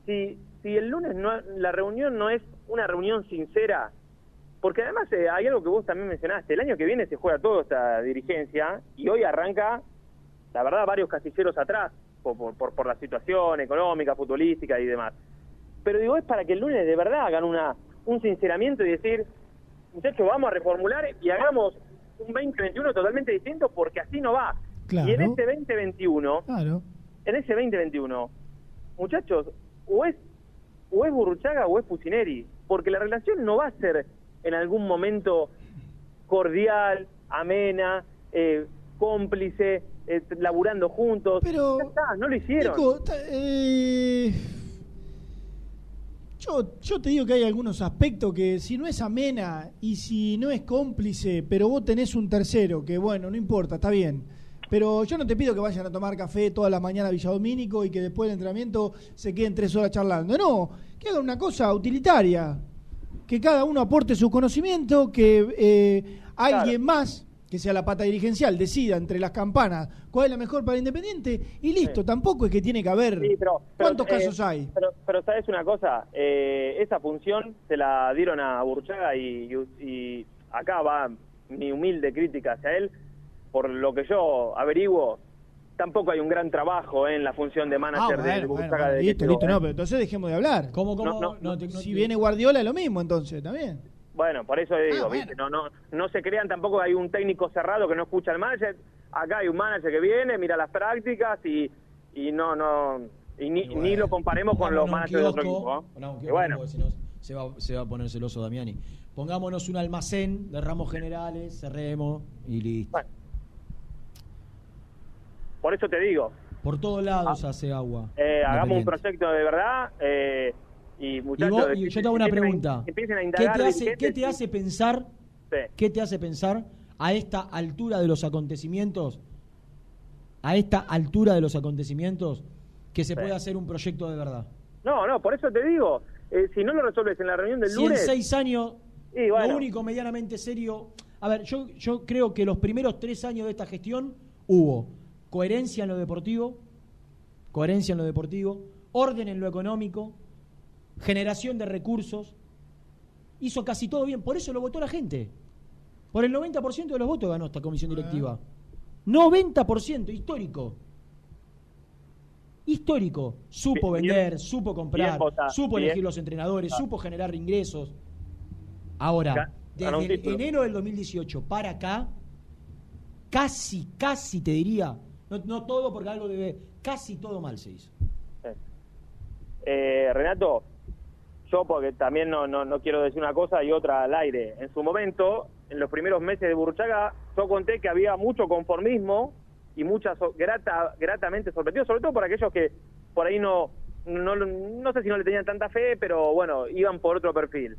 Speaker 25: si, si el lunes no, la reunión no es una reunión sincera, porque además eh, hay algo que vos también mencionaste, el año que viene se juega toda esta dirigencia y hoy arranca, la verdad, varios casilleros atrás por, por, por, por la situación económica, futbolística y demás. Pero digo, es para que el lunes de verdad hagan una un sinceramiento y decir, muchachos, vamos a reformular y hagamos un 2021 totalmente distinto porque así no va.
Speaker 13: Claro.
Speaker 25: Y en este 2021,
Speaker 13: Claro.
Speaker 25: en ese 2021, muchachos, o es o es Burruchaga o es Pusineri, porque la relación no va a ser en algún momento cordial, amena, eh, cómplice, eh, laburando juntos.
Speaker 13: Pero,
Speaker 25: Ya está, no lo hicieron.
Speaker 13: Nico, eh, yo, yo te digo que hay algunos aspectos que si no es amena y si no es cómplice, pero vos tenés un tercero, que bueno, no importa, está bien. Pero yo no te pido que vayan a tomar café toda la mañana a Villadomínico y que después del entrenamiento se queden tres horas charlando. No, que hagan una cosa utilitaria. Que cada uno aporte su conocimiento, que eh, alguien más, que sea la pata dirigencial, decida entre las campanas cuál es la mejor para Independiente y listo. Tampoco es que tiene que haber.
Speaker 25: Sí, pero- pero,
Speaker 13: ¿Cuántos
Speaker 25: eh,
Speaker 13: casos hay?
Speaker 25: Pero, pero sabes una cosa, Eh, esa función se la dieron a Burchaga y, y- y acá va mi humilde crítica hacia él. Por lo que yo averiguo, tampoco hay un gran trabajo eh, en la función de
Speaker 13: Ah,
Speaker 25: manager
Speaker 13: bueno,
Speaker 25: de
Speaker 13: bueno, bueno, listo, listo,
Speaker 25: eh.
Speaker 13: no, pero entonces dejemos de hablar.
Speaker 1: ¿Cómo,
Speaker 25: cómo? No, no,
Speaker 1: no
Speaker 13: si viene Guardiola es lo mismo, entonces, también.
Speaker 25: Bueno, por eso
Speaker 13: Ah,
Speaker 25: digo, ¿viste? No, no, no se crean tampoco que hay un técnico cerrado que no escucha al manager. Acá hay un manager que viene, mira las prácticas y, y no, no, y ni, ni lo comparemos con los managers de otro equipo. bueno,
Speaker 1: porque si no se va, se va a poner celoso Damiani. Pongámonos un almacén de ramos generales, cerremos y listo.
Speaker 25: Por eso te digo,
Speaker 1: Por todos lados hace agua.
Speaker 25: eh, hagamos un proyecto de verdad eh, y
Speaker 1: Y
Speaker 25: muchachos...
Speaker 1: vos- y yo te hago una
Speaker 25: a-
Speaker 1: pregunta.
Speaker 25: empiecen a
Speaker 1: ¿Qué te, hace,
Speaker 25: dirigentes
Speaker 1: qué te
Speaker 25: y-
Speaker 1: hace pensar?
Speaker 25: Sí.
Speaker 1: ¿Qué te hace pensar a esta altura de los acontecimientos? A esta altura de los acontecimientos que se
Speaker 25: Sí.
Speaker 1: puede hacer un proyecto de verdad.
Speaker 25: No, no, por eso te digo, eh, si no lo resuelves en la reunión del
Speaker 1: Si en
Speaker 25: lunes...
Speaker 1: seis años
Speaker 25: Y bueno.
Speaker 1: lo único medianamente serio. A ver, yo, yo creo que los primeros tres años de esta gestión hubo coherencia en lo deportivo, coherencia en lo deportivo, orden en lo económico, generación de recursos. Hizo casi todo bien, por eso lo votó la gente. Por el 90% de los votos ganó esta comisión directiva. 90%, histórico. Histórico. Supo
Speaker 25: Bien-
Speaker 1: vender, supo comprar, supo
Speaker 25: bien.
Speaker 1: elegir los entrenadores,
Speaker 25: Ah.
Speaker 1: supo generar ingresos. Ahora, desde enero del 2018 para acá, casi, casi te diría, no, no todo porque algo debe, casi todo mal se hizo.
Speaker 25: Eh, Renato, yo porque también no, no, no quiero decir una cosa y otra al aire. En su momento, en los primeros meses de Burchaga, yo conté que había mucho conformismo y mucha so- grata, gratamente sorprendido, sobre todo por aquellos que por ahí no, no, no sé si no le tenían tanta fe, pero bueno, iban por otro perfil.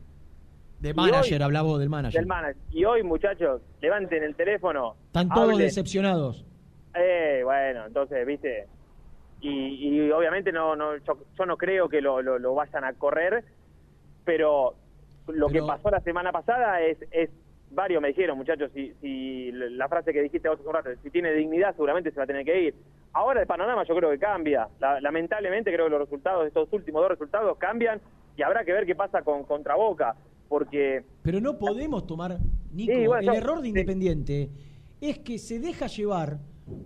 Speaker 1: De manager,
Speaker 25: hoy-
Speaker 1: hablamos del manager.
Speaker 25: Del manager. Y hoy, muchachos, levanten el teléfono.
Speaker 1: Están todos
Speaker 25: hablen.
Speaker 1: decepcionados.
Speaker 25: Eh, bueno, entonces, viste. Y, y obviamente no, no yo, yo no creo que lo, lo, lo vayan a correr, pero lo que pasó la semana pasada es, es varios me dijeron, muchachos, si, si la frase que dijiste vos hace un rato, si tiene dignidad seguramente se va a tener que ir. Ahora el panorama yo creo que cambia. La- lamentablemente creo que los resultados, estos últimos dos resultados cambian y habrá que ver qué pasa con contra Boca, porque
Speaker 1: Pero no podemos tomar, Nico,
Speaker 25: Sí, bueno,
Speaker 1: el
Speaker 25: yo-
Speaker 1: error de Independiente es que se deja llevar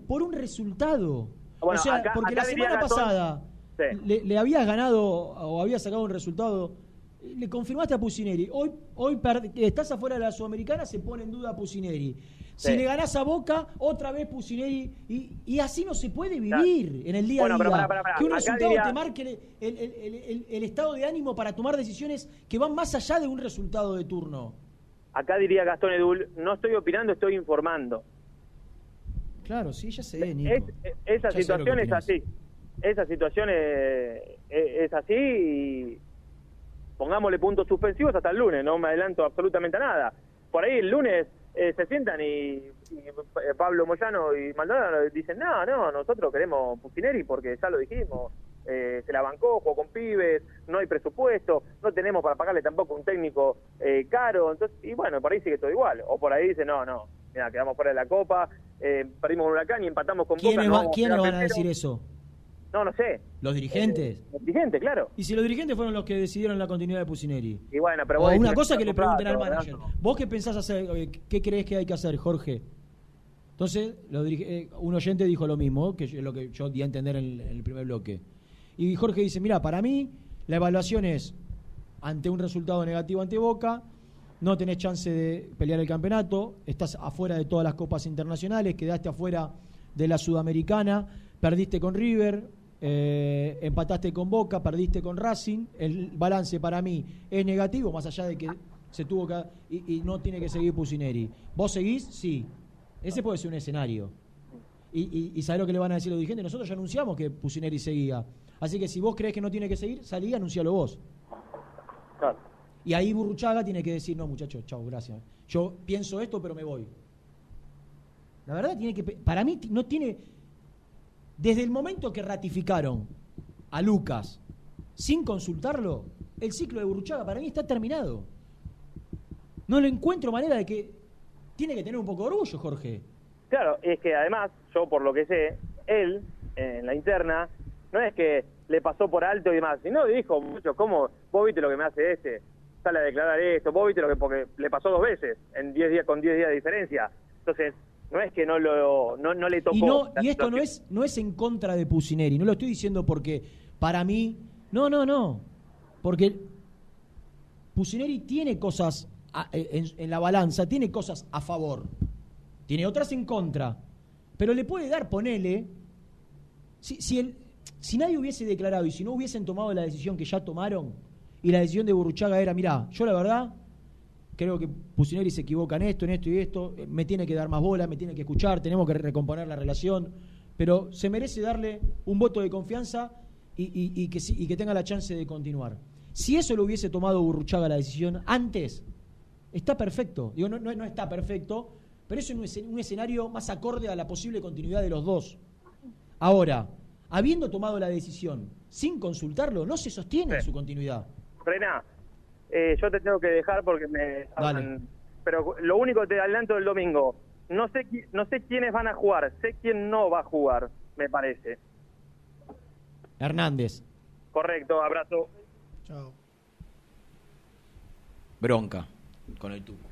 Speaker 1: por un resultado.
Speaker 25: Bueno,
Speaker 1: o sea,
Speaker 25: acá-
Speaker 1: porque
Speaker 25: acá
Speaker 1: la semana
Speaker 25: Gastón-
Speaker 1: pasada
Speaker 25: Sí.
Speaker 1: le, le habías ganado o habías sacado un resultado, le confirmaste a Pusineri. Hoy, hoy estás afuera de la Sudamericana, se pone en duda a Pusineri. Si
Speaker 25: Sí.
Speaker 1: le ganás a Boca, otra vez Pusineri. Y, y así no se puede vivir en el día
Speaker 25: Bueno,
Speaker 1: a
Speaker 25: pero
Speaker 1: día. Que un
Speaker 25: Acá
Speaker 1: resultado
Speaker 25: diría-
Speaker 1: te marque el, el- el- el- el estado de ánimo para tomar decisiones que van más allá de un resultado de turno.
Speaker 25: Acá diría Gastón Edul, no estoy opinando, estoy informando.
Speaker 1: Claro, sí, ya sé, Nico.
Speaker 25: Es- es- esa
Speaker 1: Ya
Speaker 25: situación es así. Esa situación es, es- es así y pongámosle puntos suspensivos hasta el lunes, no me adelanto absolutamente a nada. Por ahí el lunes eh, se sientan y, y, eh, Pablo Moyano y Maldonado dicen, no, no, nosotros queremos Pucineri porque ya lo dijimos, eh, se la bancó, jugó con pibes, no hay presupuesto, no tenemos para pagarle tampoco un técnico eh, caro, entonces y bueno, por ahí sigue todo igual. O por ahí dice, no, no, mira, quedamos fuera de la Copa, eh, perdimos con Huracán y empatamos con Boca.
Speaker 1: ¿Quiénes,
Speaker 25: no
Speaker 1: va-
Speaker 25: vamos a
Speaker 1: quiénes
Speaker 25: quedar
Speaker 1: van a
Speaker 25: primero".
Speaker 1: decir eso?
Speaker 25: No, no sé.
Speaker 1: ¿Los dirigentes?
Speaker 25: Los dirigentes, claro.
Speaker 1: Y si los dirigentes fueron los que decidieron la continuidad de Pusineri.
Speaker 25: Y bueno, pero
Speaker 1: O
Speaker 25: vos
Speaker 1: una
Speaker 25: decís,
Speaker 1: cosa que le pregunten al manager. ¿Vos qué pensás hacer? eh, ¿Qué crees que hay que hacer, Jorge? Entonces, los dirige- eh, un oyente dijo lo mismo, que es lo que yo di a entender en, el- en el primer bloque. Y Jorge dice, mira, para mí la evaluación es ante un resultado negativo ante Boca, no tenés chance de pelear el campeonato, estás afuera de todas las copas internacionales, quedaste afuera de la Sudamericana, perdiste con River, eh, empataste con Boca, perdiste con Racing, el balance para mí es negativo, más allá de que se tuvo que... y, no tiene que seguir Pusineri. ¿Vos seguís? Sí. Ese puede ser un escenario. Y, y, y ¿sabés lo que le van a decir los dirigentes? Nosotros ya anunciamos que Pusineri seguía. Así que si vos crees que no tiene que seguir, salí y anuncialo vos.
Speaker 25: Claro.
Speaker 1: Y ahí Burruchaga tiene que decir, no muchachos, chao, gracias. Yo pienso esto, pero me voy. La verdad tiene que... Para mí no tiene... Desde el momento que ratificaron a Lucas sin consultarlo, el ciclo de Burruchaga para mí está terminado. No le encuentro manera de que... Tiene que tener un poco de orgullo, Jorge.
Speaker 25: Claro, es que además, yo por lo que sé, él, en la interna, no es que le pasó por alto y demás, sino dijo mucho, ¿cómo? Vos viste lo que me hace este, sale a declarar esto, vos viste lo que, porque le pasó dos veces, en 10 días, con 10 días de diferencia. Entonces, no es que no lo, no, no le tocó.
Speaker 1: Y, no, y esto no es, no es en contra de Pusineri, no lo estoy diciendo porque para mí, no, no, no, porque Pusineri tiene cosas a- en, en la balanza, tiene cosas a favor, tiene otras en contra, pero le puede dar, ponele, si, si, el- si nadie hubiese declarado y si no hubiesen tomado la decisión que ya tomaron, y la decisión de Burruchaga era, mirá, yo la verdad creo que Pusineri se equivoca en esto, en esto y esto, me tiene que dar más bola, me tiene que escuchar, tenemos que recomponer la relación, pero se merece darle un voto de confianza y, y- y que, y que tenga la chance de continuar. Si eso lo hubiese tomado Burruchaga la decisión antes, está perfecto. Digo, no, no, no está perfecto, pero es un, escen- un escenario más acorde a la posible continuidad de los dos. Ahora, habiendo tomado la decisión sin consultarlo, no se sostiene su continuidad.
Speaker 25: Rená, eh, yo te tengo que dejar porque me...
Speaker 1: Dale.
Speaker 25: Pero lo único que te adelanto del domingo, no sé, qui- no sé quiénes van a jugar, sé quién no va a jugar, me parece.
Speaker 1: Hernández,
Speaker 25: Correcto, abrazo.
Speaker 13: Chao.
Speaker 1: bronca con el tuco.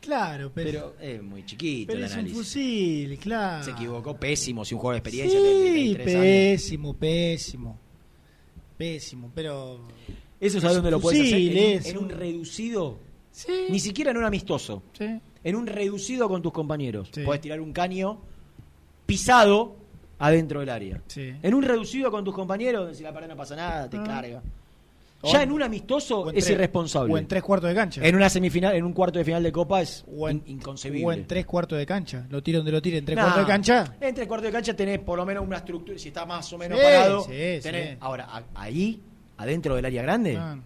Speaker 13: Claro, pero,
Speaker 1: Pero es muy chiquito
Speaker 13: pero
Speaker 1: el
Speaker 13: es un
Speaker 1: análisis.
Speaker 13: fusil, claro.
Speaker 1: Se equivocó pésimo, si un jugador de experiencia de
Speaker 13: Sí,
Speaker 1: 33 años.
Speaker 13: pésimo, pésimo. Pero.
Speaker 1: Eso sabes dónde lo puedes hacer. En, un- en un reducido. Ni siquiera en un amistoso. En un reducido con tus compañeros. Puedes tirar un caño pisado adentro del área. En un reducido con tus compañeros, si la pared no pasa nada, te
Speaker 13: Ah.
Speaker 1: carga. Ya
Speaker 13: en-
Speaker 1: un amistoso
Speaker 13: en
Speaker 1: es
Speaker 13: tres-
Speaker 1: irresponsable.
Speaker 13: o en tres cuartos de cancha.
Speaker 1: En una semifinal, en un cuarto de final de Copa es in-
Speaker 13: O
Speaker 1: inconcebible.
Speaker 13: en tres cuartos de cancha. Lo tiro donde lo tire, en tres cuartos de cancha.
Speaker 1: En tres cuartos de cancha tenés por lo menos una estructura. Si está más o menos
Speaker 13: Sí,
Speaker 1: parado.
Speaker 13: sí,
Speaker 1: tenés-
Speaker 13: sí.
Speaker 1: Ahora, a- ahí, adentro del área grande.
Speaker 13: Ah.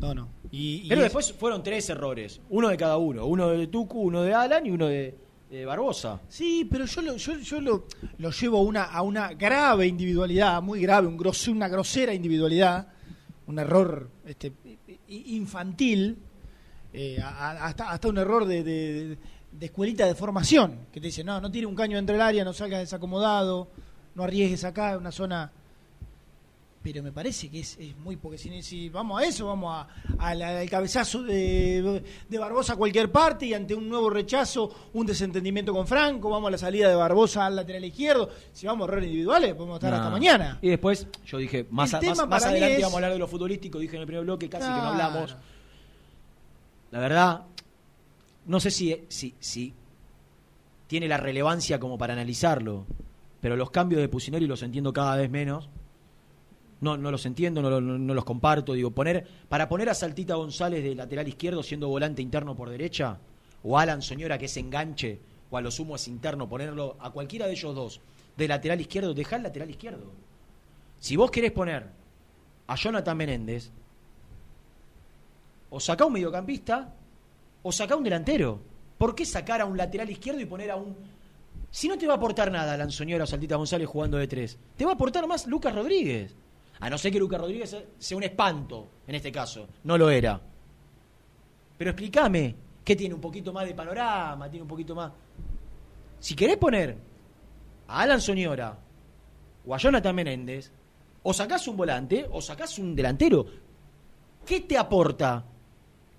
Speaker 13: No, no. Y, y
Speaker 1: Pero
Speaker 13: es-
Speaker 1: después fueron tres errores. Uno de cada uno. Uno de Tucu, uno de Alan y uno de, de Barbosa.
Speaker 13: Sí, pero yo lo, yo, yo lo, lo llevo a una, a una grave individualidad, muy grave, un grose- una grosera individualidad, un error este, infantil, eh, hasta, hasta un error de, de- de escuelita de formación, que te dice, no, no tire un caño dentro del área, no salgas desacomodado, no arriesgues acá, una zona... pero me parece que es, es muy porque si, si vamos a eso vamos a, a la- al cabezazo de, de Barbosa a cualquier parte y ante un nuevo rechazo un desentendimiento con Franco vamos a la salida de Barbosa al lateral izquierdo si vamos a errores individuales podemos estar hasta mañana
Speaker 1: Y después, yo dije, más, a- más, más adelante
Speaker 13: es-
Speaker 1: vamos a hablar de lo futbolístico, dije en el primer bloque, casi que no hablamos. La verdad, no sé si, si, si tiene la relevancia como para analizarlo, pero los cambios de Pusineri los entiendo cada vez menos. No, no los entiendo, no, lo- no- no los comparto. Digo, poner, para poner a Saltita González de lateral izquierdo siendo volante interno por derecha, o Alan Soñora que es enganche, o a lo sumo es interno, ponerlo a cualquiera de ellos dos de lateral izquierdo, dejar el lateral izquierdo. Si vos querés poner a Jonathan Menéndez, o saca un mediocampista, o saca un delantero. ¿Por qué sacar a un lateral izquierdo y poner a un... Si no te va a aportar nada Lanzoñora o Saltita González jugando de tres, te va a aportar más Lucas Rodríguez. A no ser que Lucas Rodríguez sea un espanto, en este caso. No lo era. Pero explícame, ¿qué tiene un poquito más de panorama? ¿Tiene un poquito más...? Si querés poner a Alan Soñora o a Jonathan Menéndez, o sacás un volante o sacás un delantero. ¿Qué te aporta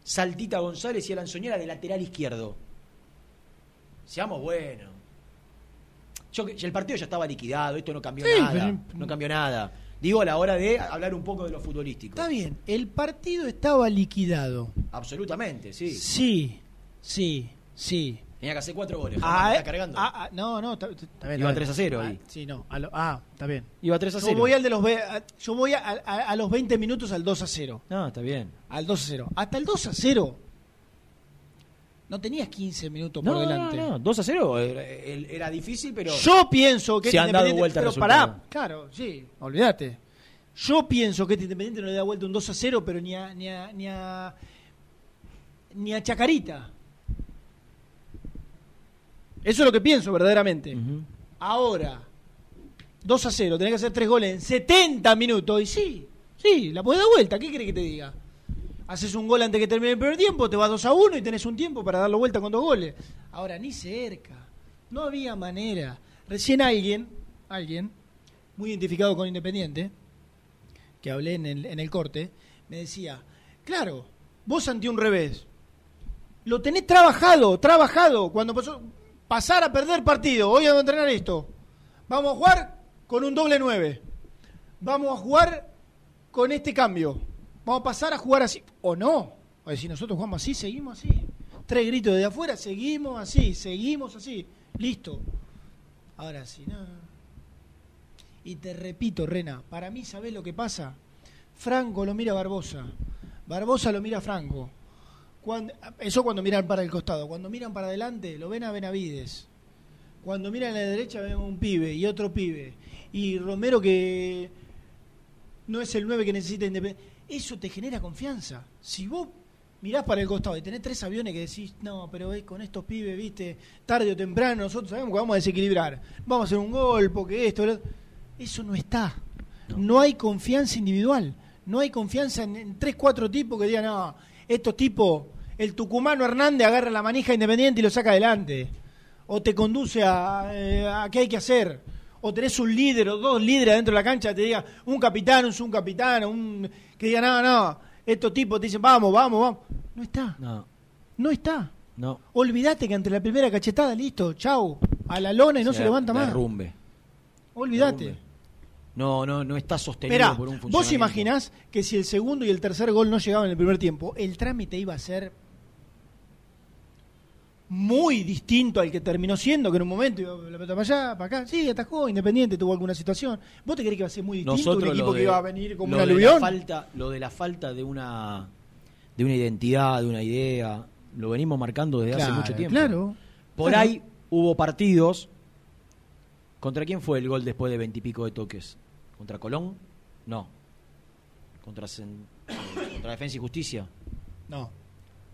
Speaker 1: Saltita González y Alan Soñora de lateral izquierdo? Seamos buenos. Yo, el partido ya estaba liquidado, esto no cambió
Speaker 13: Sí,
Speaker 1: nada.
Speaker 13: pero-
Speaker 1: No cambió nada. Digo a la hora de hablar un poco de lo futbolístico.
Speaker 13: está bien el partido estaba liquidado
Speaker 1: Absolutamente, sí.
Speaker 13: sí sí sí
Speaker 1: Tenía que hacer cuatro goles.
Speaker 13: Ah,
Speaker 1: está
Speaker 13: eh,
Speaker 1: cargando.
Speaker 13: ah, ah, no, no, está, está bien.
Speaker 1: Iba
Speaker 13: está
Speaker 1: 3 a
Speaker 13: bien.
Speaker 1: 0
Speaker 13: Ah,
Speaker 1: ahí.
Speaker 13: Sí, no. a lo- ah, está bien.
Speaker 1: Iba 3 a 0.
Speaker 13: Yo voy, al de los, ve- a- yo voy a, a- a los 20 minutos al 2 a 0.
Speaker 1: No, está bien.
Speaker 13: Al 2 a 0. Hasta el 2 a 0. No tenías 15 minutos por
Speaker 1: No,
Speaker 13: delante.
Speaker 1: no, no, 2 a 0 era, era difícil, pero.
Speaker 13: Yo pienso que
Speaker 1: Se han dado vuelta
Speaker 13: pero pará, claro, sí, olvídate. Yo pienso que este Independiente no le da vuelta un 2 a 0, pero ni a, ni a, ni a, ni a Chacarita. Eso es lo que pienso verdaderamente. Ahora, 2 a 0, tenés que hacer 3 goles en 70 minutos. Y sí, sí, la podés dar vuelta. ¿Qué querés que te diga? Haces un gol antes que termine el primer tiempo, te vas 2 a 1 y tenés un tiempo para darlo vuelta con dos goles. Ahora, ni cerca. No había manera. Recién alguien, alguien, muy identificado con Independiente, que hablé en el, corte, me decía, claro, vos ante un revés, lo tenés trabajado, trabajado, cuando pasó, pasar a perder partido, hoy vamos a entrenar esto, vamos a jugar con un doble 9, vamos a jugar con este cambio, vamos a pasar a jugar así, o no, decir, nosotros jugamos así, seguimos así, tres gritos de afuera, seguimos así, seguimos así, listo. Ahora sí, no. Y te repito, Rena, para mí, ¿sabés lo que pasa? Franco lo mira a Barbosa, Barbosa lo mira a Franco. Eso cuando miran para el costado. Cuando miran para adelante, lo ven a Benavides. Cuando miran a la derecha, ven un pibe y otro pibe. Y Romero que no es el 9 que necesita Independiente. Eso te genera confianza. Si vos mirás para el costado y tenés tres aviones que decís, no, pero es con estos pibes, viste, tarde o temprano nosotros sabemos que vamos a desequilibrar. Vamos a hacer un gol, porque esto, lo otro". eso no está. No. hay confianza individual. No hay confianza en, en tres, cuatro tipos que digan, no, estos tipos, el tucumano Hernández agarra la manija independiente y lo saca adelante. O te conduce a, eh, a qué hay que hacer. O tenés un líder o dos líderes dentro de la cancha, te diga un capitán, un subcapitán, un que diga, no, no, estos tipos te dicen, vamos, vamos, vamos. No está.
Speaker 1: No,
Speaker 13: No está.
Speaker 1: no.
Speaker 13: Olvídate que ante la primera cachetada, listo, chau, a la lona y no se levanta más.
Speaker 1: derrumbe.
Speaker 13: Olvídate.
Speaker 1: No, no, no está sostenido
Speaker 13: Esperá,
Speaker 1: por un
Speaker 13: vos imaginás que si el segundo y el tercer gol no llegaban en el primer tiempo, el trámite iba a ser muy distinto al que terminó siendo, que en un momento iba la pelota para allá, para acá, sí, atajó, Independiente tuvo alguna situación. ¿Vos te crees que iba a ser muy distinto
Speaker 1: Nosotros
Speaker 13: un equipo que iba a venir como un aluvión?
Speaker 1: falta, lo de la falta de una de una identidad, de una idea, lo venimos marcando desde hace mucho tiempo.
Speaker 13: claro,
Speaker 1: Por
Speaker 13: claro.
Speaker 1: ahí hubo partidos. ¿Contra quién fue el gol después de veintipico de toques? ¿Contra Colón? No. ¿Contra, Sen- contra Defensa y Justicia?
Speaker 13: No,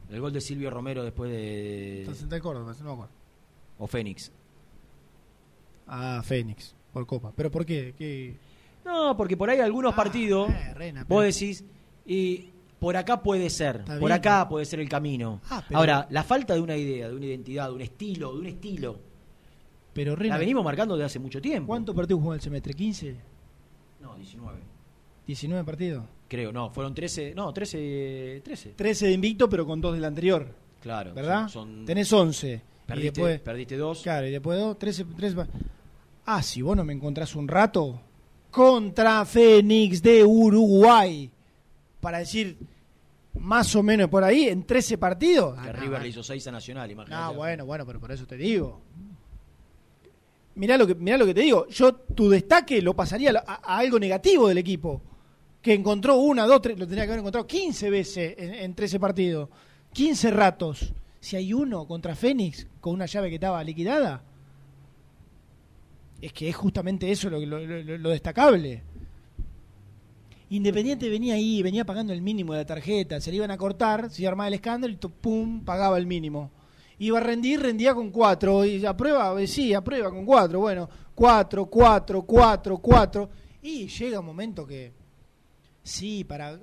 Speaker 1: El gol de Silvio Romero después de...
Speaker 13: Córdoba, no me acuerdo.
Speaker 1: O Fénix.
Speaker 13: Ah, Fénix, por Copa. ¿Pero por qué? ¿Qué?
Speaker 1: No, porque por ahí algunos partidos
Speaker 13: eh, Rena,
Speaker 1: vos decís, y por acá puede ser,
Speaker 13: Está
Speaker 1: por
Speaker 13: bien,
Speaker 1: acá puede ser el camino.
Speaker 13: Ah, pero-
Speaker 1: Ahora, la falta de una idea, de una identidad, de un estilo, de un estilo,
Speaker 13: Pero
Speaker 1: la venimos marcando desde hace mucho tiempo.
Speaker 13: ¿cuántos partidos jugó el semestre? ¿15?
Speaker 1: No, 19.
Speaker 13: 19 partidos.
Speaker 1: Creo, no, fueron 13, no, 13, 13.
Speaker 13: 13 de invicto, pero con dos del anterior.
Speaker 1: Claro.
Speaker 13: ¿Verdad?
Speaker 1: son- son-
Speaker 13: Tenés 11.
Speaker 1: Perdiste-
Speaker 13: y después,
Speaker 1: perdiste dos.
Speaker 13: Claro, y después dos, 13, 13. pa- Ah, si vos no me encontrás un rato contra Fénix de Uruguay. Para decir más o menos por ahí, en 13 partidos.
Speaker 1: Que
Speaker 13: Ah,
Speaker 1: River
Speaker 13: no,
Speaker 1: le hizo 6 a Nacional, imagínate.
Speaker 13: no, bueno, bueno, pero por eso te digo. Mirá lo que, mirá lo que te digo. Yo tu destaque lo pasaría a, a algo negativo del equipo. Que encontró una, dos, tres, lo tenía que haber encontrado 15 veces en, en 13 partidos. 15 ratos. Si hay uno contra Fénix con una llave que estaba liquidada, es que es justamente eso lo, lo- destacable. Independiente venía ahí, venía pagando el mínimo de la tarjeta, se le iban a cortar, se iba a armar el escándalo y pum, pagaba el mínimo. Iba a rendir, rendía con cuatro, y aprueba, eh, sí, aprueba con cuatro, bueno, cuatro, cuatro, cuatro, cuatro, y llega un momento que, sí, para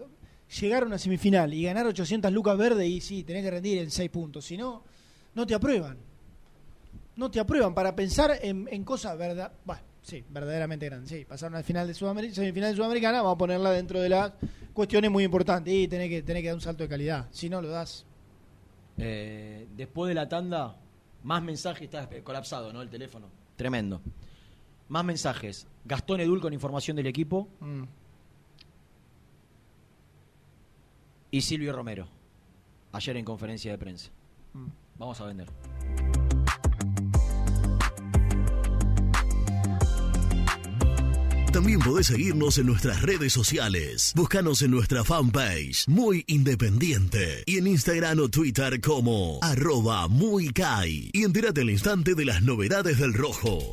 Speaker 13: llegar a una semifinal y ganar 800 lucas verdes, y sí, tenés que rendir en seis puntos, si no, no te aprueban. No te aprueban para pensar en, en cosas verdad, bueno, sí, verdaderamente grandes. Sí, pasaron al final de Sudamérica, semifinal de Sudamericana, vamos a ponerla dentro de las cuestiones muy importantes y tenés que, tenés que dar un salto de calidad. Si no lo das,
Speaker 1: Eh, después de la tanda, más mensajes, está colapsado, ¿no? El teléfono. Tremendo. Más mensajes. Gastón Edul con información del equipo
Speaker 13: mm,
Speaker 1: y Silvio Romero. Ayer en conferencia de prensa.
Speaker 13: Mm.
Speaker 1: Vamos a vender.
Speaker 3: También podés seguirnos en nuestras redes sociales. Búscanos en nuestra fanpage, Muy Independiente. Y en Instagram o Twitter como arroba muy Kai. Y entérate al instante de las novedades del rojo.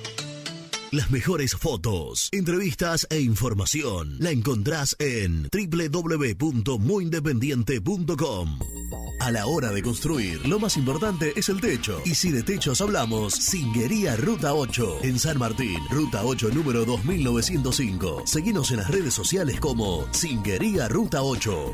Speaker 3: Las mejores fotos, entrevistas e información la encontrás en www.muyindependiente.com. A la hora de construir, lo más importante es el techo. Y si de techos hablamos, Singuería Ruta 8, en San Martín, Ruta 8 número 2905. Seguinos en las redes sociales como Singuería Ruta 8.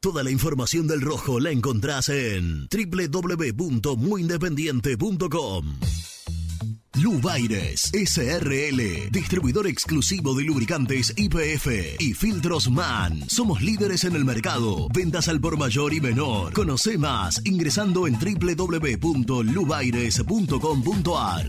Speaker 3: Toda la información del rojo la encontrás en www.muyindependiente.com. Lubaires SRL, distribuidor exclusivo de lubricantes IPF y filtros MAN. Somos líderes en el mercado. Ventas al por mayor y menor. Conoce más ingresando en www.lubaires.com.ar.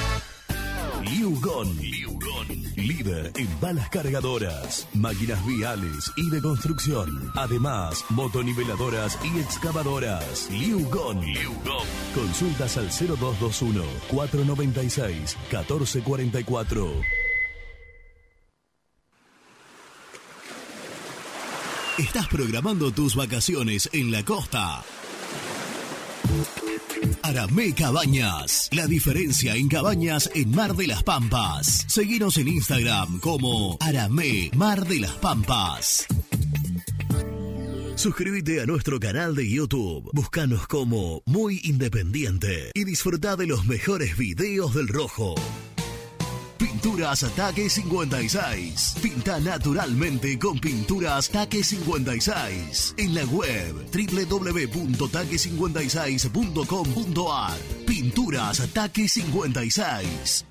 Speaker 3: Liugon. Líder en balas cargadoras, máquinas viales y de construcción. Además, motoniveladoras y excavadoras. Liugon. Consultas al 0221 496 1444. ¿Estás programando tus vacaciones en la costa? Aramé Cabañas, la diferencia en cabañas en Mar de las Pampas. Seguinos en Instagram como Aramé Mar de las Pampas. Suscríbete a nuestro canal de YouTube, búscanos como Muy Independiente y disfruta de los mejores videos del rojo. Pinturas Ataque 56. Pinta naturalmente con Pinturas Taque 56. En la web www.taque56.com.ar. Pinturas Ataque 56.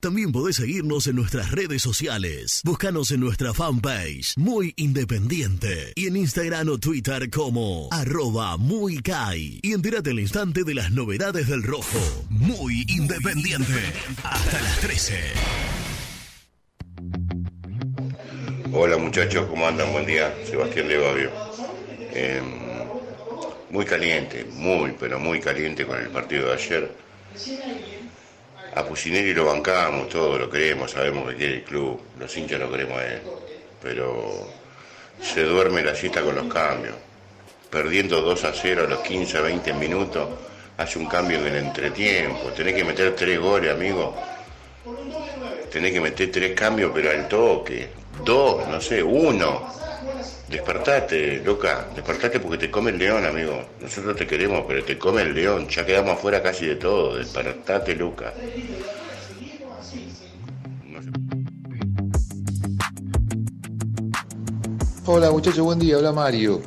Speaker 3: También podés seguirnos en nuestras redes sociales. Búscanos en nuestra fanpage, Muy Independiente. Y en Instagram o Twitter como arroba muy Kai. Y entérate al instante de las novedades del rojo. Muy Independiente. Hasta las 13.
Speaker 26: Hola muchachos, ¿cómo andan? Buen día, Sebastián de Babio. Eh, muy caliente, muy, pero muy caliente con el partido de ayer. A Pusineri lo bancamos, todo lo queremos, sabemos que quiere el club, los hinchas lo queremos a él. Pero se duerme la siesta con los cambios. Perdiendo 2 a 0 a los 15 20 minutos, hace un cambio en el entretiempo. Tenés que meter tres goles, amigo. Tenés que meter tres cambios, pero al toque. Dos, no sé, uno. Despertate, loca, despertate porque te come el león, amigo. Nosotros te queremos, pero te come el león. Ya quedamos afuera casi de todo. Despertate, loca.
Speaker 27: Hola muchachos, buen día, habla Mario.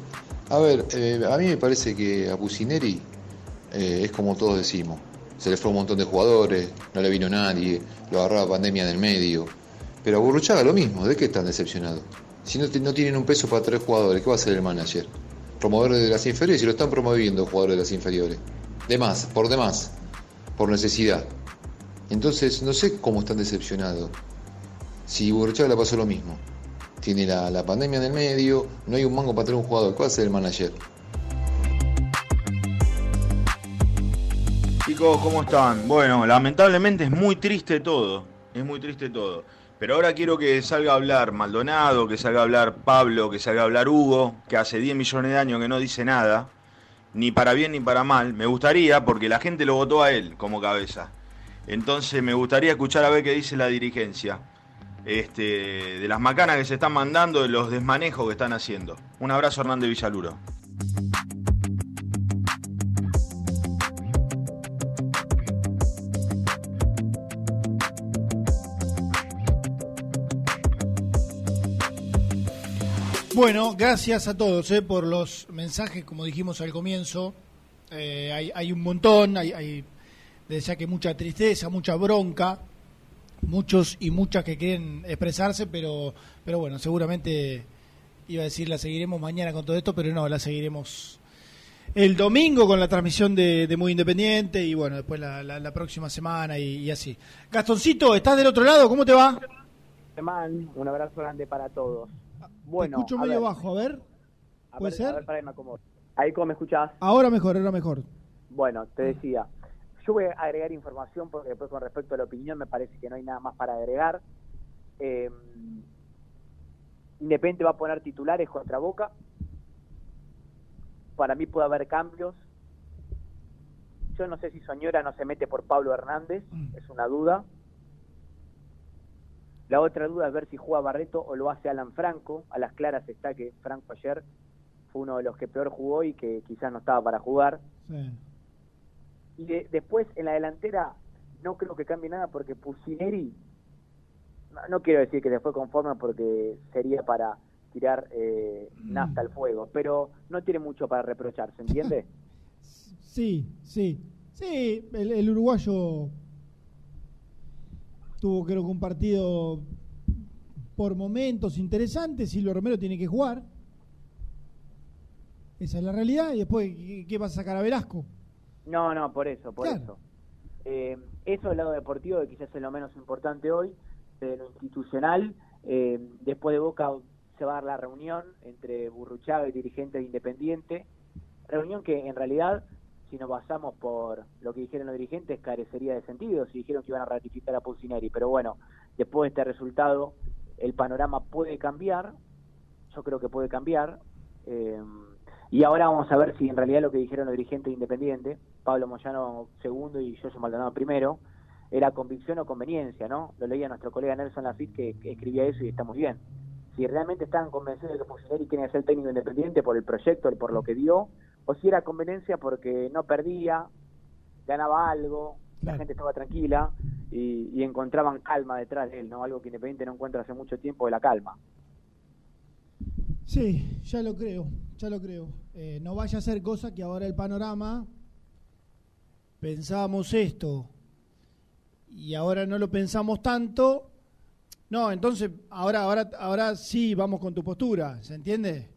Speaker 27: A ver, eh, a mí me parece que a Pusineri eh, es como todos decimos. Se le fue un montón de jugadores, no le vino nadie, lo agarró la pandemia en el medio. Pero a Burruchaga lo mismo, ¿de qué están decepcionados? Si no, no tienen un peso para tres jugadores, ¿qué va a hacer el manager? Promover de las inferiores y lo están promoviendo jugadores de las inferiores. De más, por demás, por necesidad. Entonces, no sé cómo están decepcionados. Si Burruchaga le pasó lo mismo. Tiene la, la pandemia en el medio, no hay un mango para tener un jugador, ¿qué va a hacer el manager?
Speaker 28: Chicos, ¿cómo están? Bueno, lamentablemente es muy triste todo. Es muy triste todo. Pero ahora quiero que salga a hablar Maldonado, que salga a hablar Pablo, que salga a hablar Hugo, que hace 10 millones de años que no dice nada, ni para bien ni para mal. Me gustaría, porque la gente lo votó a él como cabeza. Entonces me gustaría escuchar a ver qué dice la dirigencia. Este, de las macanas que se están mandando, de los desmanejos que están haciendo. Un abrazo, Hernández Villaluro.
Speaker 13: Bueno, gracias a todos eh, por los mensajes, como dijimos al comienzo. Eh, hay, hay un montón, hay, hay desde que mucha tristeza, mucha bronca, muchos y muchas que quieren expresarse, pero, pero bueno, seguramente iba a decir la seguiremos mañana con todo esto, pero no, la seguiremos el domingo con la transmisión de, de Muy Independiente y bueno, después la, la- la próxima semana y, y así. Gastoncito, ¿estás del otro lado? ¿Cómo te va?
Speaker 29: Un abrazo grande para todos. Bueno,
Speaker 13: te escucho medio
Speaker 29: ver,
Speaker 13: bajo, a ver.
Speaker 29: a
Speaker 13: ¿Puede
Speaker 29: ver,
Speaker 13: ser?
Speaker 29: A ver, para que me acomodo. Ahí, ¿cómo me escuchás?
Speaker 13: Ahora mejor, ahora mejor.
Speaker 29: Bueno, te decía, yo voy a agregar información porque después con respecto a la opinión me parece que no hay nada más para agregar. Eh, Independiente va a poner titulares contra Boca. Para mí puede haber cambios. Yo no sé si Soñora no se mete por Pablo Hernández, es una duda. La otra duda es ver si juega Barreto o lo hace Alan Franco. A las claras está que Franco ayer fue uno de los que peor jugó y que quizás no estaba para jugar. Y de- después en la delantera no creo que cambie nada porque Pusineri, no, no quiero decir que se fue conforme porque sería para tirar eh, nafta al fuego, pero no tiene mucho para reprochar, ¿se entiende?
Speaker 13: Sí, sí. Sí, el, el uruguayo tuvo creo que un partido por momentos interesante. Silvio Romero tiene que jugar. Esa es la realidad. Y después, ¿qué, qué vas a sacar a Velasco?
Speaker 29: No, no, por eso, por
Speaker 13: Claro.
Speaker 29: eso. Eh, eso del lado deportivo, que quizás es lo menos importante hoy, de lo institucional. eh, después de Boca se va a dar la reunión entre Burruchaga y dirigentes de Independiente. Reunión que en realidad, si nos basamos por lo que dijeron los dirigentes, carecería de sentido. Si dijeron que iban a ratificar a Pulsineri. Pero bueno, después de este resultado, el panorama puede cambiar. Yo creo que puede cambiar. Eh, y ahora vamos a ver si en realidad lo que dijeron los dirigentes de Independiente, Pablo Moyano segundo y Yoyo Maldonado primero, era convicción o conveniencia, ¿no? Lo leía nuestro colega Nelson Lafitte que, escribía eso y está muy bien. Si realmente estaban convencidos de que Pusineri quería ser técnico independiente por el proyecto, por lo que dio, o si era conveniencia porque no perdía, ganaba algo, la gente estaba tranquila y, y encontraban calma detrás de él, ¿no? Algo que Independiente no encuentra hace mucho tiempo de la calma.
Speaker 13: Sí, ya lo creo, ya lo creo. Eh, no vaya a ser cosa que ahora el panorama pensábamos esto y ahora no lo pensamos tanto. No, entonces ahora ahora ahora sí vamos con tu postura, ¿se entiende?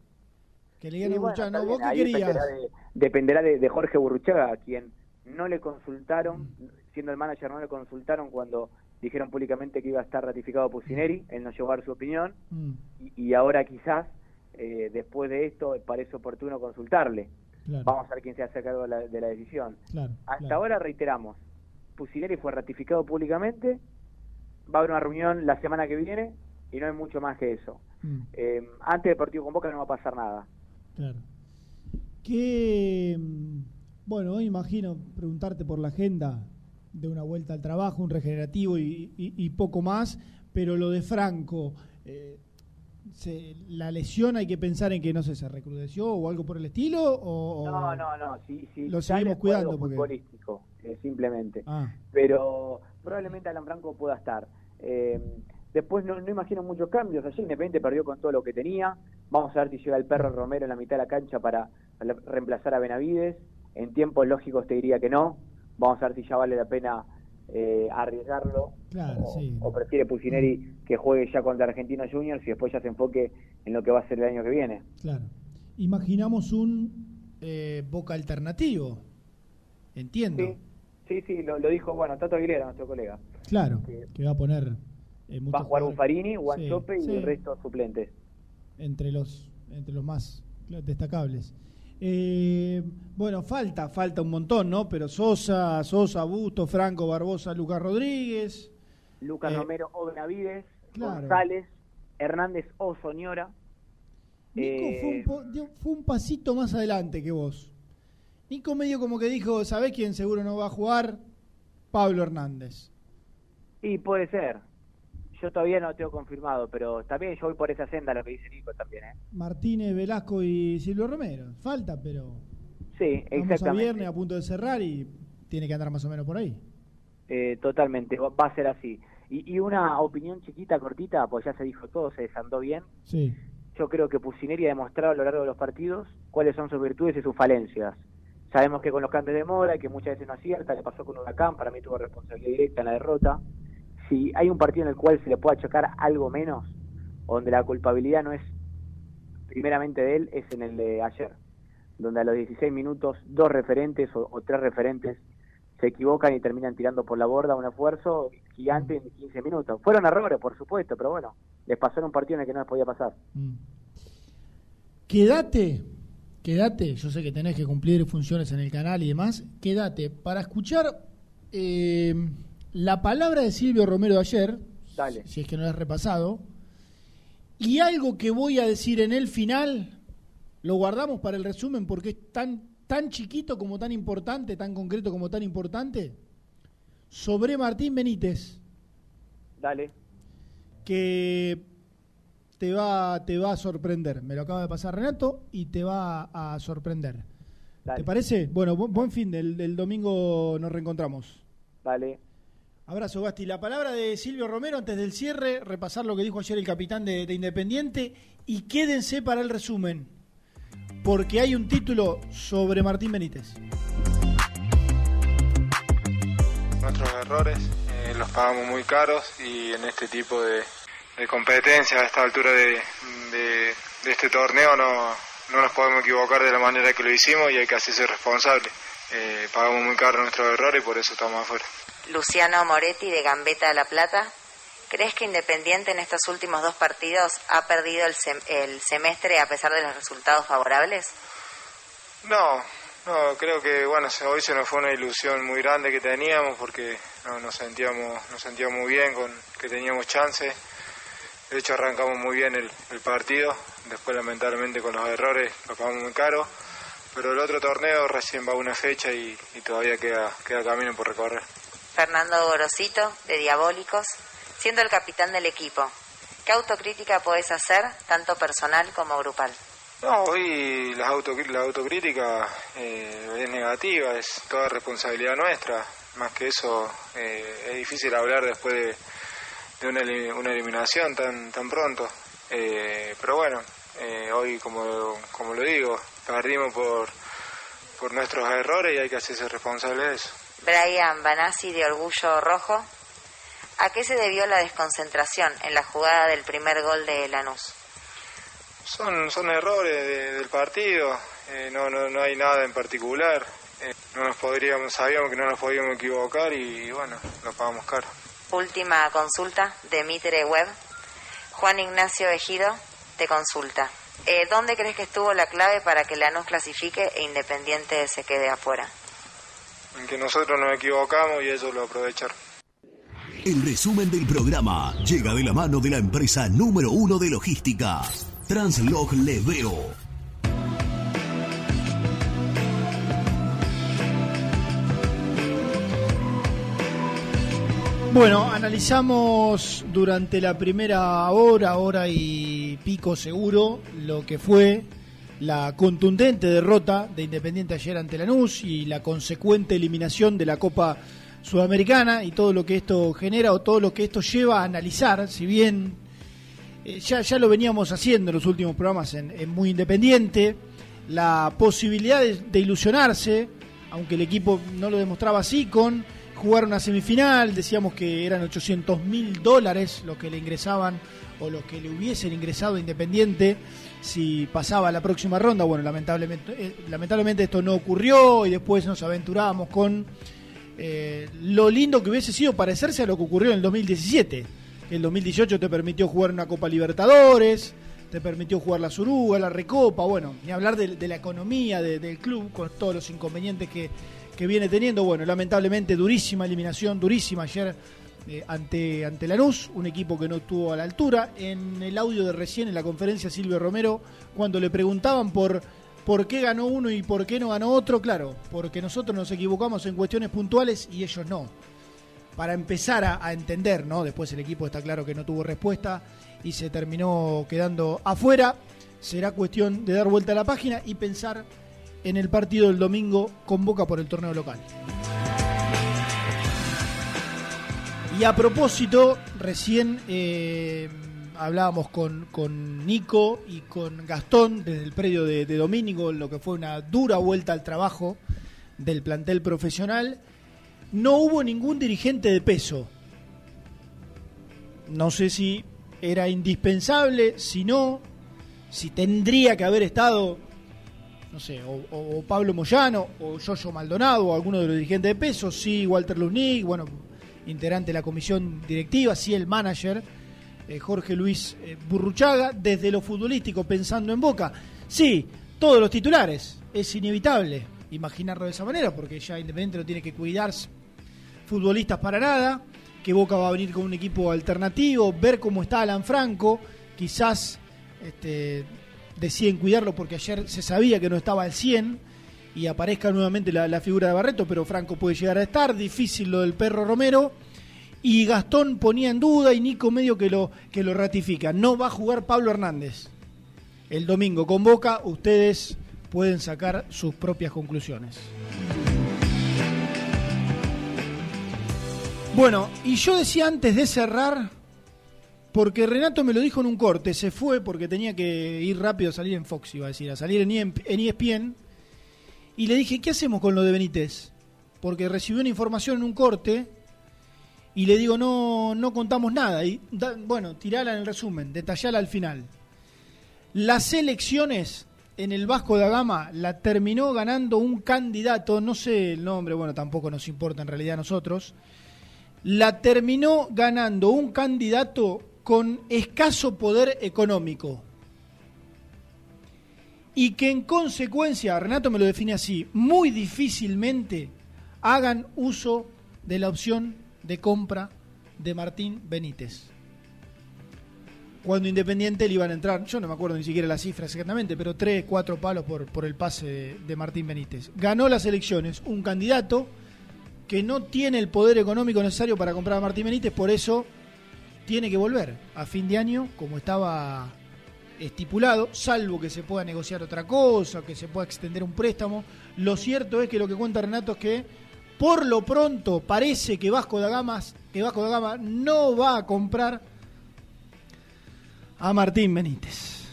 Speaker 13: Que le digan
Speaker 29: bueno,
Speaker 13: no, ¿vos
Speaker 29: bien,
Speaker 13: qué querías?
Speaker 29: Dependerá, de, dependerá de, de Jorge Burruchaga, a quien no le consultaron, siendo el manager, no le consultaron cuando dijeron públicamente que iba a estar ratificado Pusineri, él no llegó a dar su opinión,
Speaker 13: Mm,
Speaker 29: y, y ahora quizás, eh, después de esto, parece oportuno consultarle.
Speaker 13: Claro.
Speaker 29: Vamos a ver quién se hace cargo de la, de la decisión.
Speaker 13: Claro,
Speaker 29: Hasta
Speaker 13: claro.
Speaker 29: ahora reiteramos, Pusineri fue ratificado públicamente, va a haber una reunión la semana que viene y no hay mucho más que eso.
Speaker 13: Mm,
Speaker 29: Eh, antes del partido con Boca no va a pasar nada.
Speaker 13: Claro. Que mm, bueno, hoy imagino preguntarte por la agenda de una vuelta al trabajo, un regenerativo y, y- y poco más, pero lo de Franco, eh, se- la lesión hay que pensar en que no sé, se recrudeció o algo por el estilo o
Speaker 29: No, no, no, sí, sí.
Speaker 13: Lo seguimos cuidando porque-
Speaker 29: futbolístico, eh, simplemente.
Speaker 13: Ah.
Speaker 29: Pero probablemente Alan Franco pueda estar. Eh, después no, no imagino muchos cambios. Ayer Independiente perdió con todo lo que tenía. Vamos a ver si llega el perro Romero en la mitad de la cancha para reemplazar a Benavides. En tiempos lógicos te diría que no. Vamos a ver si ya vale la pena eh, arriesgarlo.
Speaker 13: Claro,
Speaker 29: o,
Speaker 13: sí.
Speaker 29: o prefiere Pusineri que juegue ya contra Argentinos Juniors y después ya se enfoque en lo que va a ser el año que viene.
Speaker 13: Claro. Imaginamos un eh, Boca alternativo. Entiendo.
Speaker 29: Sí, sí, sí, lo, lo dijo, bueno, Tato Aguilera, nuestro colega.
Speaker 13: Claro, que va a poner eh,
Speaker 29: Va a jugar Buffarini, Guanchope
Speaker 13: Sí,
Speaker 29: y el resto suplentes.
Speaker 13: entre los entre los más destacables. Eh, bueno, falta, falta un montón, ¿no? Pero Sosa, Sosa, Busto, Franco, Barbosa, Lucas Rodríguez.
Speaker 29: Lucas
Speaker 13: Eh,
Speaker 29: Romero o Benavides,
Speaker 13: claro.
Speaker 29: González, Hernández o Soñora.
Speaker 13: Nico fue, un fue un pasito más adelante que vos. Nico medio como que dijo, ¿sabés quién seguro no va a jugar? Pablo Hernández.
Speaker 29: y puede ser. Yo todavía no lo tengo confirmado, pero también yo voy por esa senda, lo que dice Nico también. ¿eh?
Speaker 13: Martínez, Velasco y Silvio Romero. Falta, pero
Speaker 29: Sí,
Speaker 13: vamos a
Speaker 29: exactamente.
Speaker 13: viernes a punto de cerrar y tiene que andar más o menos por ahí.
Speaker 29: Eh, totalmente, va va a ser así. Y, y una opinión chiquita, cortita, pues ya se dijo todo, se desandó bien.
Speaker 13: Sí.
Speaker 29: Yo creo que Pusineri ha demostrado a lo largo de los partidos cuáles son sus virtudes y sus falencias. Sabemos que con los cambios de mora, que muchas veces no acierta, le pasó con Huracán, para mí tuvo responsabilidad directa en la derrota. Si hay un partido en el cual se le pueda achacar algo menos, donde la culpabilidad no es primeramente de él, es en el de ayer, donde a los 16 minutos dos referentes o, tres referentes se equivocan y terminan tirando por la borda un esfuerzo gigante en 15 minutos. Fueron errores, por supuesto, pero bueno, les pasó en un partido en el que no les podía pasar.
Speaker 13: Quédate, quédate, yo sé que tenés que cumplir funciones en el canal y demás, quédate para escuchar eh, la palabra de Silvio Romero de ayer,
Speaker 29: Dale.
Speaker 13: si es que no lo has repasado, y algo que voy a decir en el final, lo guardamos para el resumen porque es tan, tan chiquito como tan importante, tan concreto como tan importante, sobre Martín Benítez,
Speaker 29: Dale.
Speaker 13: que te va, te va a sorprender. Me lo acaba de pasar Renato y te va a sorprender.
Speaker 29: Dale.
Speaker 13: ¿Te parece? Bueno, bu- buen fin. del del domingo nos reencontramos.
Speaker 29: Dale.
Speaker 13: Abrazo, Basti. La palabra de Silvio Romero antes del cierre, repasar lo que dijo ayer el capitán de, de Independiente y quédense para el resumen, porque hay un título sobre Martín Benítez.
Speaker 30: Nuestros errores eh, los pagamos muy caros y en este tipo de, de competencia, a esta altura de este torneo, no, no nos podemos equivocar de la manera que lo hicimos y hay que hacerse responsable. Eh, pagamos muy caro nuestros errores y por eso estamos afuera.
Speaker 31: Luciano Moretti de Gambetta de La Plata. ¿Crees que Independiente en estos últimos dos partidos ha perdido el, sem- el semestre a pesar de los resultados favorables?
Speaker 30: No, no, creo que bueno, hoy se nos fue una ilusión muy grande que teníamos porque no, nos sentíamos nos sentíamos muy bien con que teníamos chance. De hecho arrancamos muy bien el, el partido, después lamentablemente con los errores lo pagamos muy caro, pero el otro torneo recién va una fecha y, y todavía queda, queda camino por recorrer.
Speaker 31: Fernando Gorosito de Diabólicos. Siendo el capitán del equipo, ¿qué autocrítica podés hacer, tanto personal como grupal?
Speaker 30: No, hoy la, la autocrítica eh, es negativa, es toda responsabilidad nuestra. más que eso eh, es difícil hablar después de, una, una eliminación tan tan pronto. Eh, pero bueno, eh, hoy como, como lo digo, perdimos por, por nuestros errores y hay que hacerse responsable de eso.
Speaker 31: Brian Banassi de Orgullo Rojo. ¿A qué se debió la desconcentración en la jugada del primer gol de Lanús?
Speaker 30: Son, son errores de- del partido, eh, no, no, no hay nada en particular. Eh, no nos podríamos, sabíamos que no nos podíamos equivocar y bueno, lo pagamos caro.
Speaker 31: Última consulta de Mitre Web. Juan Ignacio Ejido te consulta. Eh, ¿Dónde crees que estuvo la clave para que Lanús clasifique e Independiente se quede afuera?
Speaker 30: En que nosotros nos equivocamos y ellos lo aprovecharon.
Speaker 3: El resumen del programa llega de la mano de la empresa número uno de logística, Translog Leveo.
Speaker 13: Bueno, analizamos durante la primera hora, hora y pico seguro, lo que fue la contundente derrota de Independiente ayer ante Lanús y la consecuente eliminación de la Copa Sudamericana y todo lo que esto genera o todo lo que esto lleva a analizar, si bien eh, ya, ya lo veníamos haciendo en los últimos programas en, Muy Independiente, la posibilidad de, de ilusionarse, aunque el equipo no lo demostraba así, con jugar una semifinal, decíamos que eran 800 mil dólares lo que le ingresaban o lo que le hubiesen ingresado a Independiente si pasaba la próxima ronda. Bueno, lamentablemente, eh, lamentablemente esto no ocurrió y después nos aventurábamos con eh, lo lindo que hubiese sido parecerse a lo que ocurrió en el 2017. El 2018 te permitió jugar una Copa Libertadores, te permitió jugar la Suruga, la Recopa, bueno, ni hablar de, la economía de- del club con todos los inconvenientes que, que viene teniendo. Bueno, lamentablemente durísima eliminación, durísima ayer eh, ante, ante Lanús, un equipo que no estuvo a la altura. En el audio de recién, en la conferencia, Silvio Romero, cuando le preguntaban por por qué ganó uno y por qué no ganó otro, claro, porque nosotros nos equivocamos en cuestiones puntuales y ellos no. Para empezar a, entender, ¿no? Después el equipo está claro que no tuvo respuesta y se terminó quedando afuera. Será cuestión de dar vuelta a la página y pensar en el partido del domingo con Boca por el torneo local. Y a propósito, recién eh, hablábamos con, con Nico y con Gastón desde el predio de, de Domínico, lo que fue una dura vuelta al trabajo del plantel profesional. No hubo ningún dirigente de peso. No sé si era indispensable, si no, si tendría que haber estado, no sé, o, Pablo Moyano, o Yoyo Maldonado, o alguno de los dirigentes de peso, sí, Walter Luznik, bueno, integrante de la comisión directiva, sí, el manager, eh, Jorge Luis eh, Burruchaga, desde lo futbolístico, pensando en Boca. Sí, todos los titulares, es inevitable imaginarlo de esa manera, porque ya Independiente no tiene que cuidarse futbolistas para nada, que Boca va a venir con un equipo alternativo, ver cómo está Alan Franco, quizás este, deciden cuidarlo porque ayer se sabía que no estaba al 100 y aparezca nuevamente la, figura de Barreto, pero Franco puede llegar a estar, difícil lo del perro Romero. Y Gastón ponía en duda y Nico medio que lo, que lo ratifica. No va a jugar Pablo Hernández el domingo con Boca. Ustedes pueden sacar sus propias conclusiones. Bueno, y yo decía antes de cerrar, porque Renato me lo dijo en un corte, se fue porque tenía que ir rápido a salir en Fox, iba a decir, a salir en ESPN, y le dije, ¿qué hacemos con lo de Benítez? Porque recibió una información en un corte y le digo, no, no contamos nada. Y da- bueno, tirala en el resumen, detallala al final. Las elecciones en el Vasco da Gama la terminó ganando un candidato, no sé el nombre, bueno, tampoco nos importa en realidad a nosotros. La terminó ganando un candidato con escaso poder económico. Y que en consecuencia, Renato me lo define así, muy difícilmente hagan uso de la opción de compra de Martín Benítez. Cuando Independiente le iban a entrar, yo no me acuerdo ni siquiera la cifra exactamente, pero tres, cuatro palos por, por el pase de, de Martín Benítez. Ganó las elecciones un candidato que no tiene el poder económico necesario para comprar a Martín Benítez, por eso tiene que volver a fin de año, como estaba estipulado, salvo que se pueda negociar otra cosa, que se pueda extender un préstamo. Lo cierto es que lo que cuenta Renato es que Por lo pronto parece que Vasco da Gama, que Vasco da Gama no va a comprar a Martín Benítez.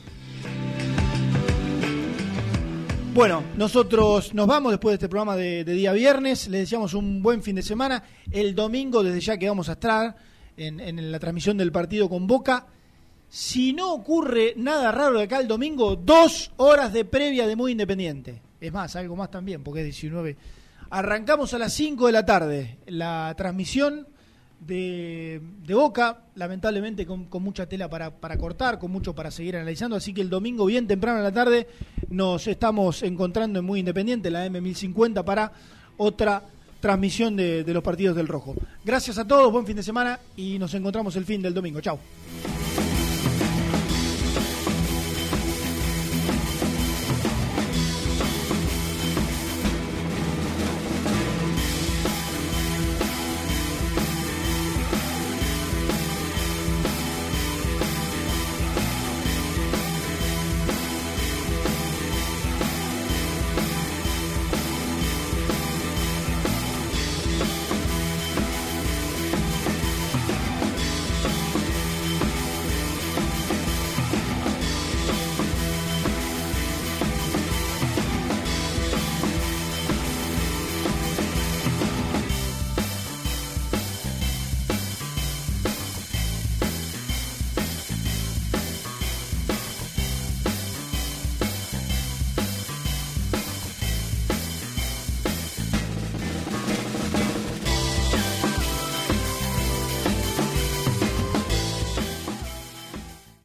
Speaker 13: Bueno, nosotros nos vamos después de este programa de, día viernes. Les deseamos un buen fin de semana. El domingo, desde ya que vamos a estar en la transmisión del partido con Boca. Si no ocurre nada raro de acá el domingo, dos horas de previa de Muy Independiente. Es más, algo más también, porque es 19. Arrancamos a las 5 de la tarde la transmisión de, Boca, lamentablemente con, mucha tela para, para cortar, con mucho para seguir analizando, así que el domingo bien temprano en la tarde nos estamos encontrando en Muy Independiente, la M1050, para otra transmisión de, de los partidos del Rojo. Gracias a todos, buen fin de semana y nos encontramos el fin del domingo. Chao.